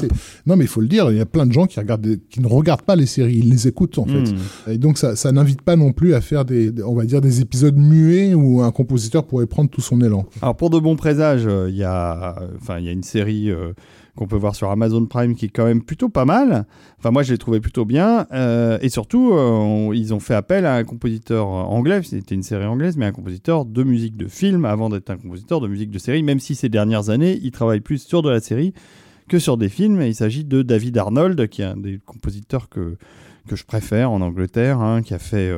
non mais il faut le dire, il y a plein de gens qui regardent, des- qui ne regardent pas les séries, ils les écoutent en fait. Hmm. Et donc ça, ça n'invite pas non plus à faire des, on va dire des épisodes muets où un compositeur pourrait prendre tout son élan. Alors pour de bons présages, euh, il y a, enfin il y a une série euh, qu'on peut voir sur Amazon Prime qui est quand même plutôt pas mal. Enfin moi je l'ai trouvé plutôt bien Euh, et surtout euh, ils ont fait appel à un compositeur euh, anglais. C'était une série anglaise, mais un compositeur de musique de film avant d'être un compositeur de musique de série. Même si ces dernières années il travaille plus sur de la série que sur des films. Et il s'agit de David Arnold qui est un des compositeurs que que je préfère en Angleterre, hein, qui a fait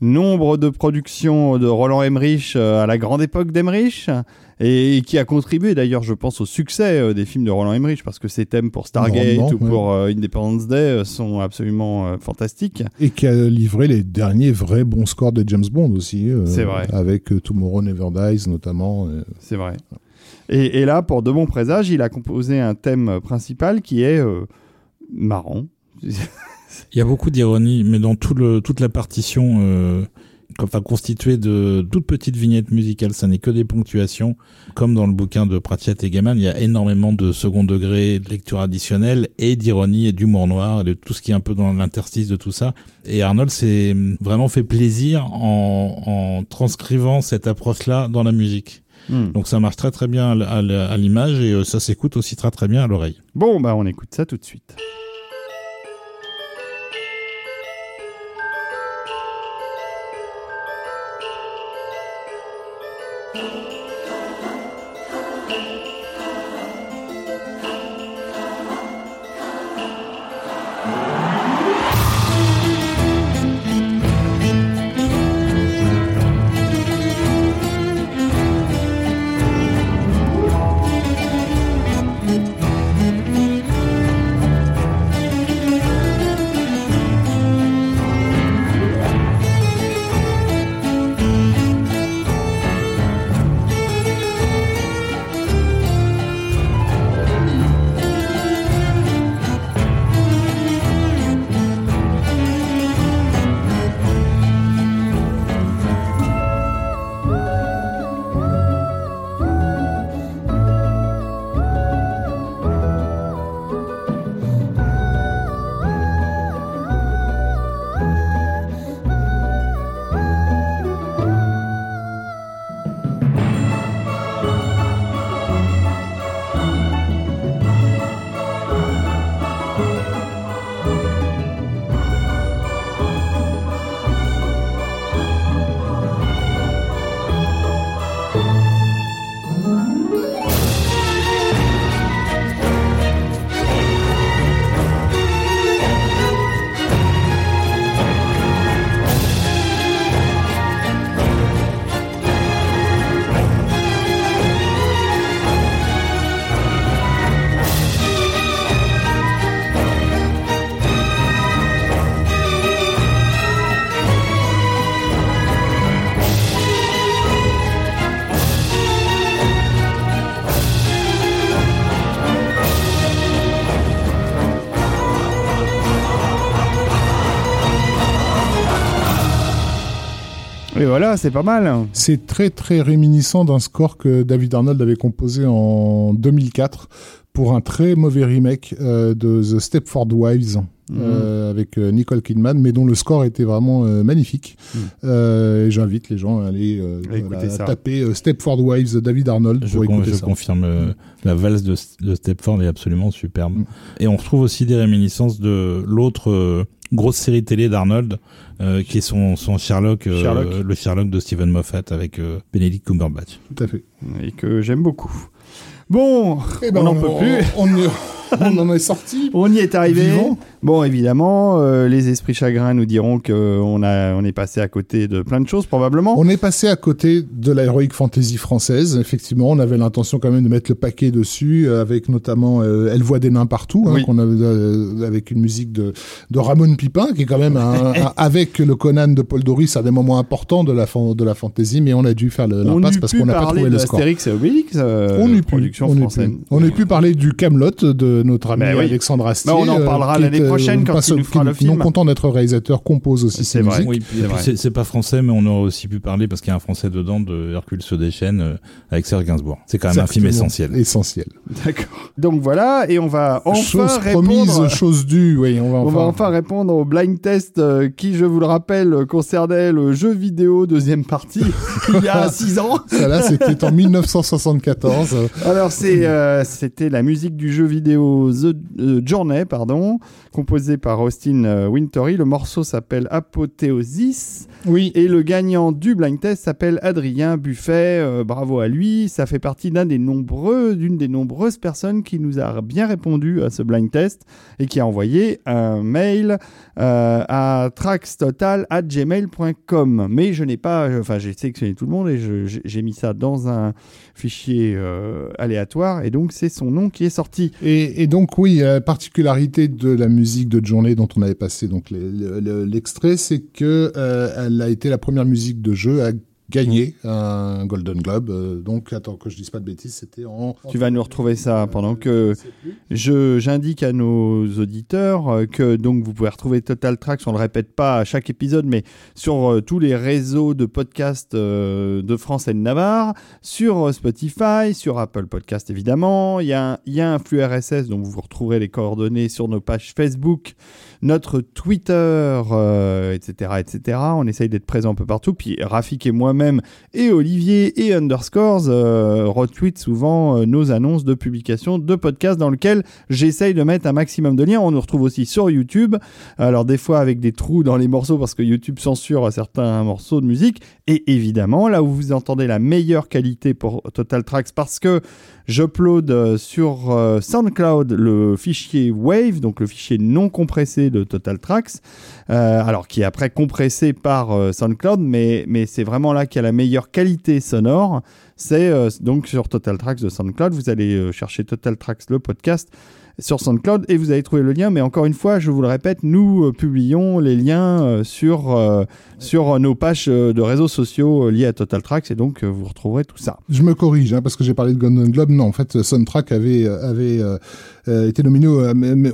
nombre de productions de Roland Emmerich euh, à la grande époque d'Emmerich et qui a contribué d'ailleurs, je pense, au succès euh, des films de Roland Emmerich parce que ses thèmes pour Stargate Grandement, ou ouais. pour euh, Independence Day sont absolument euh, fantastiques. Et qui a livré les derniers vrais bons scores de James Bond aussi. euh, C'est vrai. Avec Tomorrow Never Dies notamment. C'est vrai. Et, et là, pour de bons présages, il a composé un thème principal qui est marrant. Il y a beaucoup d'ironie, mais dans tout le, toute la partition, euh, enfin constituée de toutes petites vignettes musicales, ça n'est que des ponctuations, comme dans le bouquin de Pratchett et Gaiman, il y a énormément de second degré, de lecture additionnelle et d'ironie et d'humour noir et de tout ce qui est un peu dans l'interstice de tout ça. Et Arnold s'est vraiment fait plaisir en, en transcrivant cette approche-là dans la musique. Hmm. Donc ça marche très très bien à l'image et euh, ça s'écoute aussi très très bien à l'oreille. Bon, bah on écoute ça tout de suite. Voilà, c'est pas mal. C'est très très réminiscent d'un score que David Arnold avait composé en 2004 pour un très mauvais remake euh, de The Stepford Wives. Mhm. euh, avec euh, Nicole Kidman, mais dont le score était vraiment euh, magnifique. Mhm. Euh, J'invite les gens à aller euh, voilà, taper euh, Stepford Wives de David Arnold Je, pour con- écouter je ça. confirme, euh, la valse de, de Stepford est absolument superbe. Mm. Et on retrouve aussi des réminiscences de l'autre euh, grosse série télé d'Arnold, euh, qui est son, son Sherlock, euh, Sherlock. le Sherlock de Stephen Moffat avec euh, Benedict Cumberbatch. Tout à fait. Et que j'aime beaucoup. Bon, Eh on n'en peut plus. On, on en est sorti. On y est arrivé. Vivant. Bon, évidemment, euh, les esprits chagrins nous diront qu'on a, on est passé à côté de plein de choses, probablement. On est passé à côté de la heroic fantasy française. Effectivement, on avait l'intention quand même de mettre le paquet dessus, euh, avec notamment euh, Elle voit des nains partout, hein, Oui. qu'on avait, euh, avec une musique de, de Ramon Pipin, qui est quand même un- un- avec le Conan de Paul Doris, un des moments importants de la, de la fantasy, mais on a dû faire l'impasse parce qu'on n'a pas trouvé de le score. Astérix et Obélix, on pu, production on française. pu. On pu parler du Camelot de notre ami oui. Alexandre Astier. On en euh, parlera l'année euh, prochaine quand pas il nous fera qui, le film. Non content d'être réalisateur, compose aussi ses vrai. musiques. Oui, c'est et puis vrai. c'est c'est pas français, mais on aurait aussi pu parler parce qu'il y a un français dedans de Hercule se déchaîne euh, avec Serge Gainsbourg. C'est quand même un film essentiel. Essentiel. D'accord. Donc voilà, et on va enfin chose répondre. promise, chose due. Oui, on va On enfin. va enfin répondre au blind test euh, qui, je vous le rappelle, concernait le jeu vidéo deuxième partie il y a six ans. Ça là, c'était en 1974. euh, Alors c'est euh, c'était la musique du jeu vidéo Journey, pardon, composée par Austin euh, Wintory. Le morceau s'appelle Apothéosis Oui. et le gagnant du blind test s'appelle Adrien Buffet. Euh, bravo à lui. Ça fait partie d'un des nombreux, d'une des nombreuses personnes qui nous a bien répondu à ce blind test et qui a envoyé un mail euh, à traxtotal@gmail.com. Mais je n'ai pas, enfin j'ai sélectionné tout le monde et j'ai mis ça dans un fichier euh, aléatoire et donc c'est son nom qui est sorti. Et, et donc oui, la particularité de la musique de Journée dont on avait passé donc l'extrait, c'est que euh, elle a été la première musique de jeu à gagner un Golden Globe. Euh, donc attends que je dise pas de bêtises, c'était en. Tu vas nous retrouver ça pendant que je j'indique à nos auditeurs euh, que donc vous pouvez retrouver Total Tracks, on le répète pas à chaque épisode, mais sur euh, tous les réseaux de podcasts euh, de France et de Navarre, sur Spotify, sur Apple Podcast évidemment. Il y, a un- il y a un flux RSS dont vous retrouverez les coordonnées sur nos pages Facebook, notre Twitter, euh, etc., etc. On essaye d'être présent un peu partout. Puis Rafik et moi-même et Olivier et Underscores euh, retweetent souvent euh, nos annonces de publication de podcasts dans lesquels j'essaye de mettre un maximum de liens. On nous retrouve aussi sur YouTube. Alors des fois avec des trous dans les morceaux parce que YouTube censure certains morceaux de musique. Et évidemment là où vous entendez la meilleure qualité pour Total Tracks parce que j'upload euh, sur euh, SoundCloud le fichier Wave, donc le fichier non compressé de Total Tracks, euh, alors qui est après compressé par SoundCloud, mais, mais c'est vraiment là qu'il y a la meilleure qualité sonore. C'est donc sur Total Tracks de SoundCloud. Vous allez chercher Total Tracks le podcast sur SoundCloud et vous allez trouver le lien. Mais encore une fois, je vous le répète, nous euh, publions les liens euh, sur, euh, sur nos pages de réseaux sociaux liés à Total Tracks et donc vous retrouverez tout ça. Je me corrige hein, parce que j'ai parlé de Golden Globe. Non, en fait, Soundtrack avait avait euh, euh, été nominé au,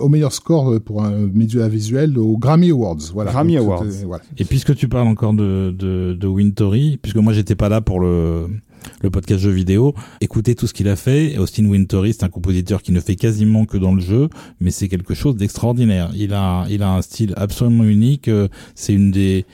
au meilleur score pour un média visuel aux Grammy Awards. Voilà. Grammy Donc, Awards. voilà. Et puisque tu parles encore de, de, de Wintory, puisque moi j'étais pas là pour le, le podcast jeu vidéo, écoutez tout ce qu'il a fait. Austin Wintory, c'est un compositeur qui ne fait quasiment que dans le jeu, mais c'est quelque chose d'extraordinaire. Il a, il a un style absolument unique. euh, C'est une des,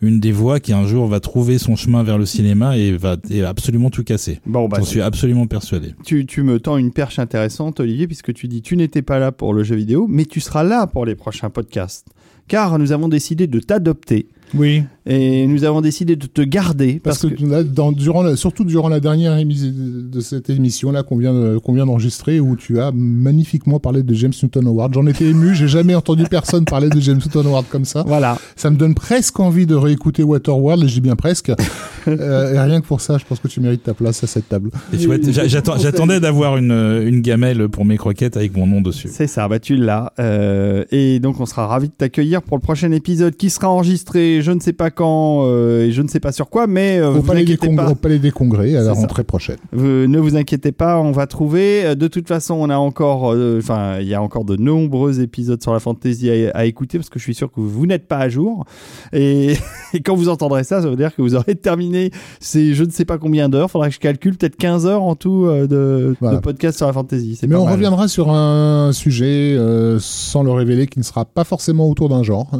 une des voix qui un jour va trouver son chemin vers le cinéma et va et va absolument tout casser. Bon, bah, J'en suis absolument persuadé. tu, tu me tends une perche intéressante, Olivier, puisque tu dis tu n'étais pas là pour le jeu vidéo, mais tu seras là pour les prochains podcasts. Car nous avons décidé de t'adopter Oui. et nous avons décidé de te garder Parce, parce, que, là, dans, durant la- surtout durant la dernière émission de cette émission là qu'on vient qu'on vient d'enregistrer où tu as magnifiquement parlé de James Newton Howard, j'en étais ému. J'ai jamais entendu personne parler de James Newton Howard comme ça. voilà. Ça me donne presque envie de réécouter Waterworld. Et je dis bien presque. Euh, et rien que pour ça, je pense que tu mérites ta place à cette table. J'attendais d'avoir une, une gamelle pour mes croquettes avec mon nom dessus. C'est ça, bah tu l'as. Euh, et donc on sera ravis de t'accueillir pour le prochain épisode qui sera enregistré je ne sais pas quand euh, et je ne sais pas sur quoi, mais euh, au, vous palais des pas. au Palais des Congrès à la ça. rentrée prochaine. Euh, ne vous inquiétez pas, on va trouver. Euh, De toute façon, on a encore, euh, enfin, il y a encore de nombreux épisodes sur la fantasy à, à écouter parce que je suis sûr que vous n'êtes pas à jour. Et, et quand vous entendrez ça, ça veut dire que vous aurez terminé ces je ne sais pas combien d'heures. Faudra que je calcule peut-être 15 heures en tout de, Voilà. de podcast sur la fantasy. Mais on mal. reviendra sur un sujet sans le révéler qui ne sera pas forcément autour d'un genre. Ah.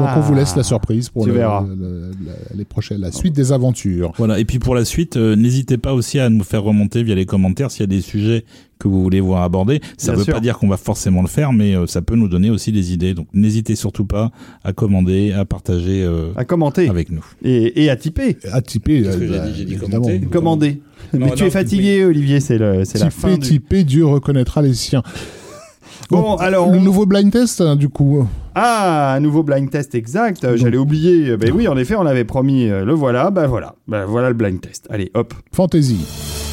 donc on vous laisse la surprise pour le- les prochaines, la suite des aventures. Voilà. Et puis pour la suite, euh, n'hésitez pas aussi à nous faire remonter via les commentaires s'il y a des sujets que vous voulez voir abordés. Ça ne veut sûr. pas dire qu'on va forcément le faire, mais euh, ça peut nous donner aussi des idées. Donc n'hésitez surtout pas à commander, à partager euh, À commenter avec nous. et, et à typer. À typer, Qu'est-ce que euh, j'ai bah, dit J'ai dit commenter. Commander. Non, Mais tu non, es fatigué, Olivier. C'est le, c'est la fin. Typer, du- typer, Dieu reconnaîtra les siens. Bon, alors, le on- nouveau blind test, hein, du coup. Ah, un nouveau blind test exact. J'allais oublier. Ben oui, en effet, on avait promis. euh, Le voilà. Ben voilà. Ben voilà le blind test. Allez, hop. Fantasy.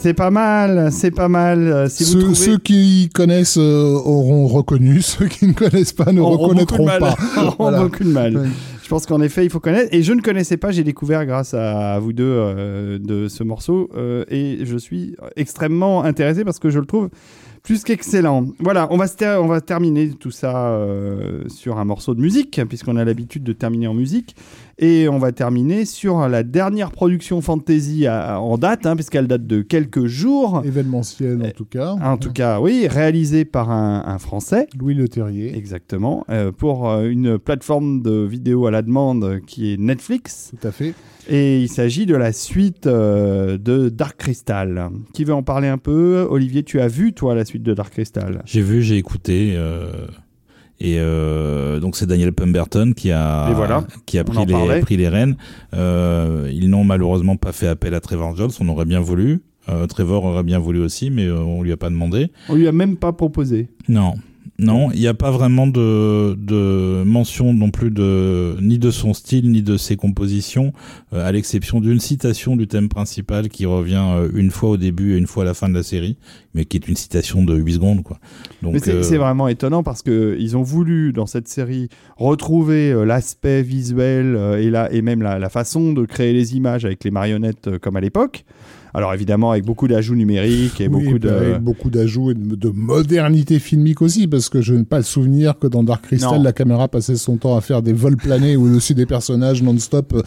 C'est pas mal, c'est pas mal. Euh, Si vous ceux, trouvez... ceux qui connaissent euh, auront reconnu, ceux qui ne connaissent pas ne auront reconnaîtront pas. Auront Voilà. beaucoup de mal. Ouais. Je pense qu'en effet, il faut connaître. Et je ne connaissais pas, j'ai découvert grâce à, vous deux euh, de ce morceau. euh, et je suis extrêmement intéressé parce que je le trouve plus qu'excellent. Voilà, on va, on va terminer tout ça euh, sur un morceau de musique, puisqu'on a l'habitude de terminer en musique. Et on va terminer sur la dernière production fantasy à- en date, hein, puisqu'elle date de quelques jours. Événementiel, en tout cas. En tout cas, oui, réalisée par un, un Français. Louis Le Terrier. Exactement, euh, pour euh, une plateforme de vidéo à la demande euh, qui est Netflix. Tout à fait. Et il s'agit de la suite euh, de Dark Crystal. Qui veut en parler un peu? Olivier, tu as vu, toi, la suite de Dark Crystal? J'ai vu, j'ai écouté. euh, et euh, donc c'est Daniel Pemberton qui a voilà, qui a pris les pris les rênes. Euh, ils n'ont malheureusement pas fait appel à Trevor Jones. On aurait bien voulu. Euh, Trevor aurait bien voulu aussi, mais euh, on lui a pas demandé. On lui a même pas proposé. Non. Non, il n'y a pas vraiment de, de mention non plus de ni de son style ni de ses compositions, euh, à l'exception d'une citation du thème principal qui revient euh, une fois au début et une fois à la fin de la série, mais qui est une citation de 8 secondes quoi. Donc Mais c'est euh, c'est vraiment étonnant parce que ils ont voulu dans cette série retrouver l'aspect visuel et, la, et même la, la façon de créer les images avec les marionnettes comme à l'époque. Alors évidemment avec beaucoup d'ajouts numériques et Oui, beaucoup puis de... avec beaucoup d'ajouts et de, de modernité filmique aussi, parce que je n'ai pas le souvenir que dans Dark Crystal, Non. la caméra passait son temps à faire des vols planés au-dessus des personnages non-stop, euh,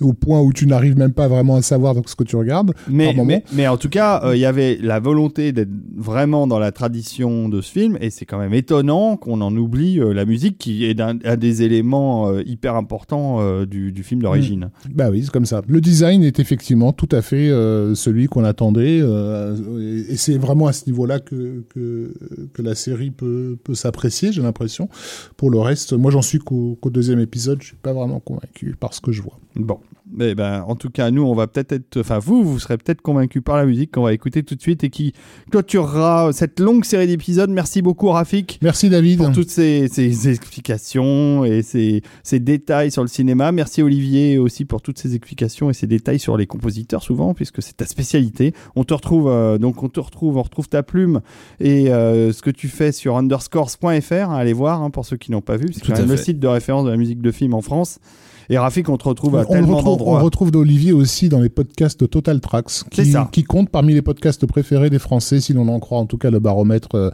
au point où tu n'arrives même pas vraiment à savoir donc, ce que tu regardes. Mais, mais, mais en tout cas, euh, il y avait la volonté d'être vraiment dans la tradition de ce film, et c'est quand même étonnant qu'on en oublie euh, la musique, qui est un, des éléments euh, hyper importants du, du film d'origine. Bah oui, c'est comme ça. Le design est effectivement tout à fait celui qu'on attendait, euh, et c'est vraiment à ce niveau-là que, que, la série peut, peut s'apprécier, j'ai l'impression. Pour le reste, moi j'en suis qu'au qu'au deuxième épisode, je suis pas vraiment convaincu par ce que je vois. Bon, mais ben, en tout cas, nous, on va peut-être être, enfin, vous, vous serez peut-être convaincus par la musique qu'on va écouter tout de suite et qui clôturera cette longue série d'épisodes. Merci beaucoup, Rafik. Merci David. Pour toutes ces, ces explications et ces, ces détails sur le cinéma. Merci Olivier aussi pour toutes ces explications et ces détails sur les compositeurs souvent, puisque c'est ta spécialité. On te retrouve, euh, donc on te retrouve, on retrouve ta plume et euh, ce que tu fais sur underscores.fr. hein, allez voir hein, pour ceux qui n'ont pas vu, c'est quand même le site de référence de la musique de film en France. Et Rafik, on te retrouve à on tellement on retrouve d'Olivier aussi dans les podcasts de Total Tracks, qui, ça. qui comptent parmi les podcasts préférés des Français, si l'on en croit en tout cas le baromètre euh,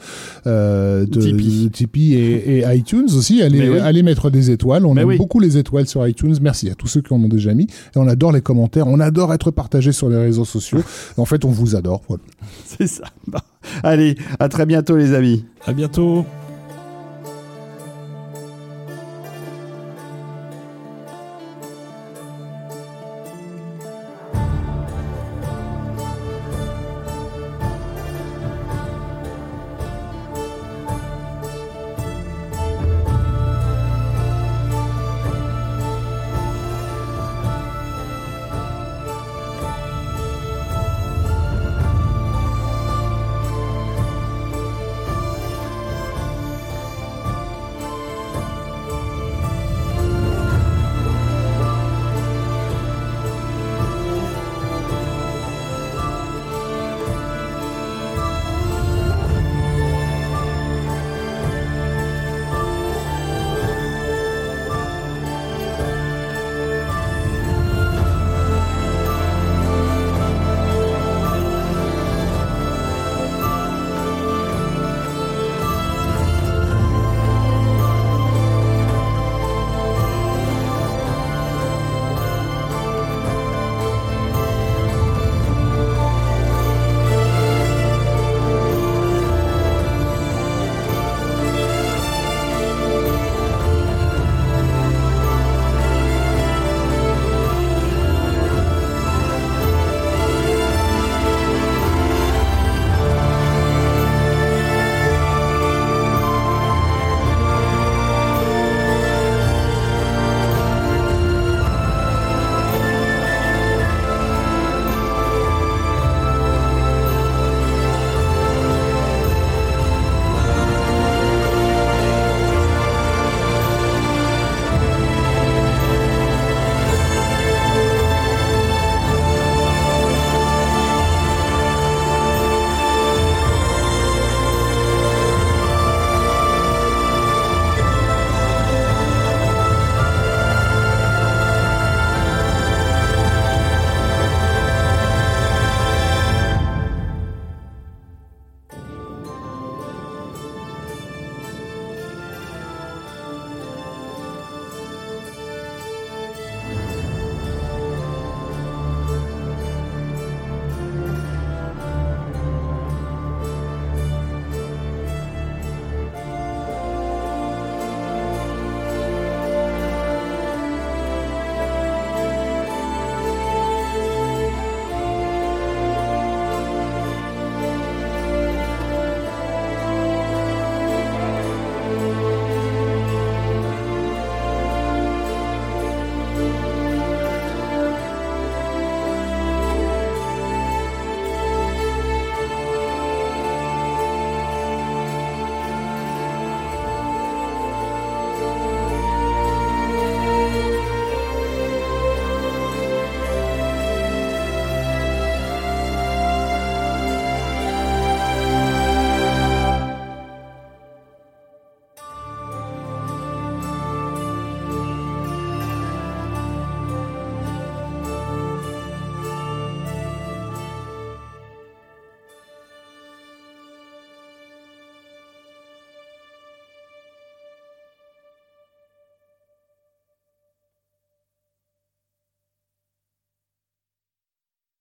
euh, de Tipeee. Tipeee et, et iTunes aussi. Allez, oui. allez mettre des étoiles. On Mais aime oui. beaucoup les étoiles sur iTunes. Merci à tous ceux qui en ont déjà mis. Et on adore les commentaires. On adore être partagé sur les réseaux sociaux. en fait, on vous adore. Voilà. C'est ça. Bon. Allez, à très bientôt les amis. À bientôt.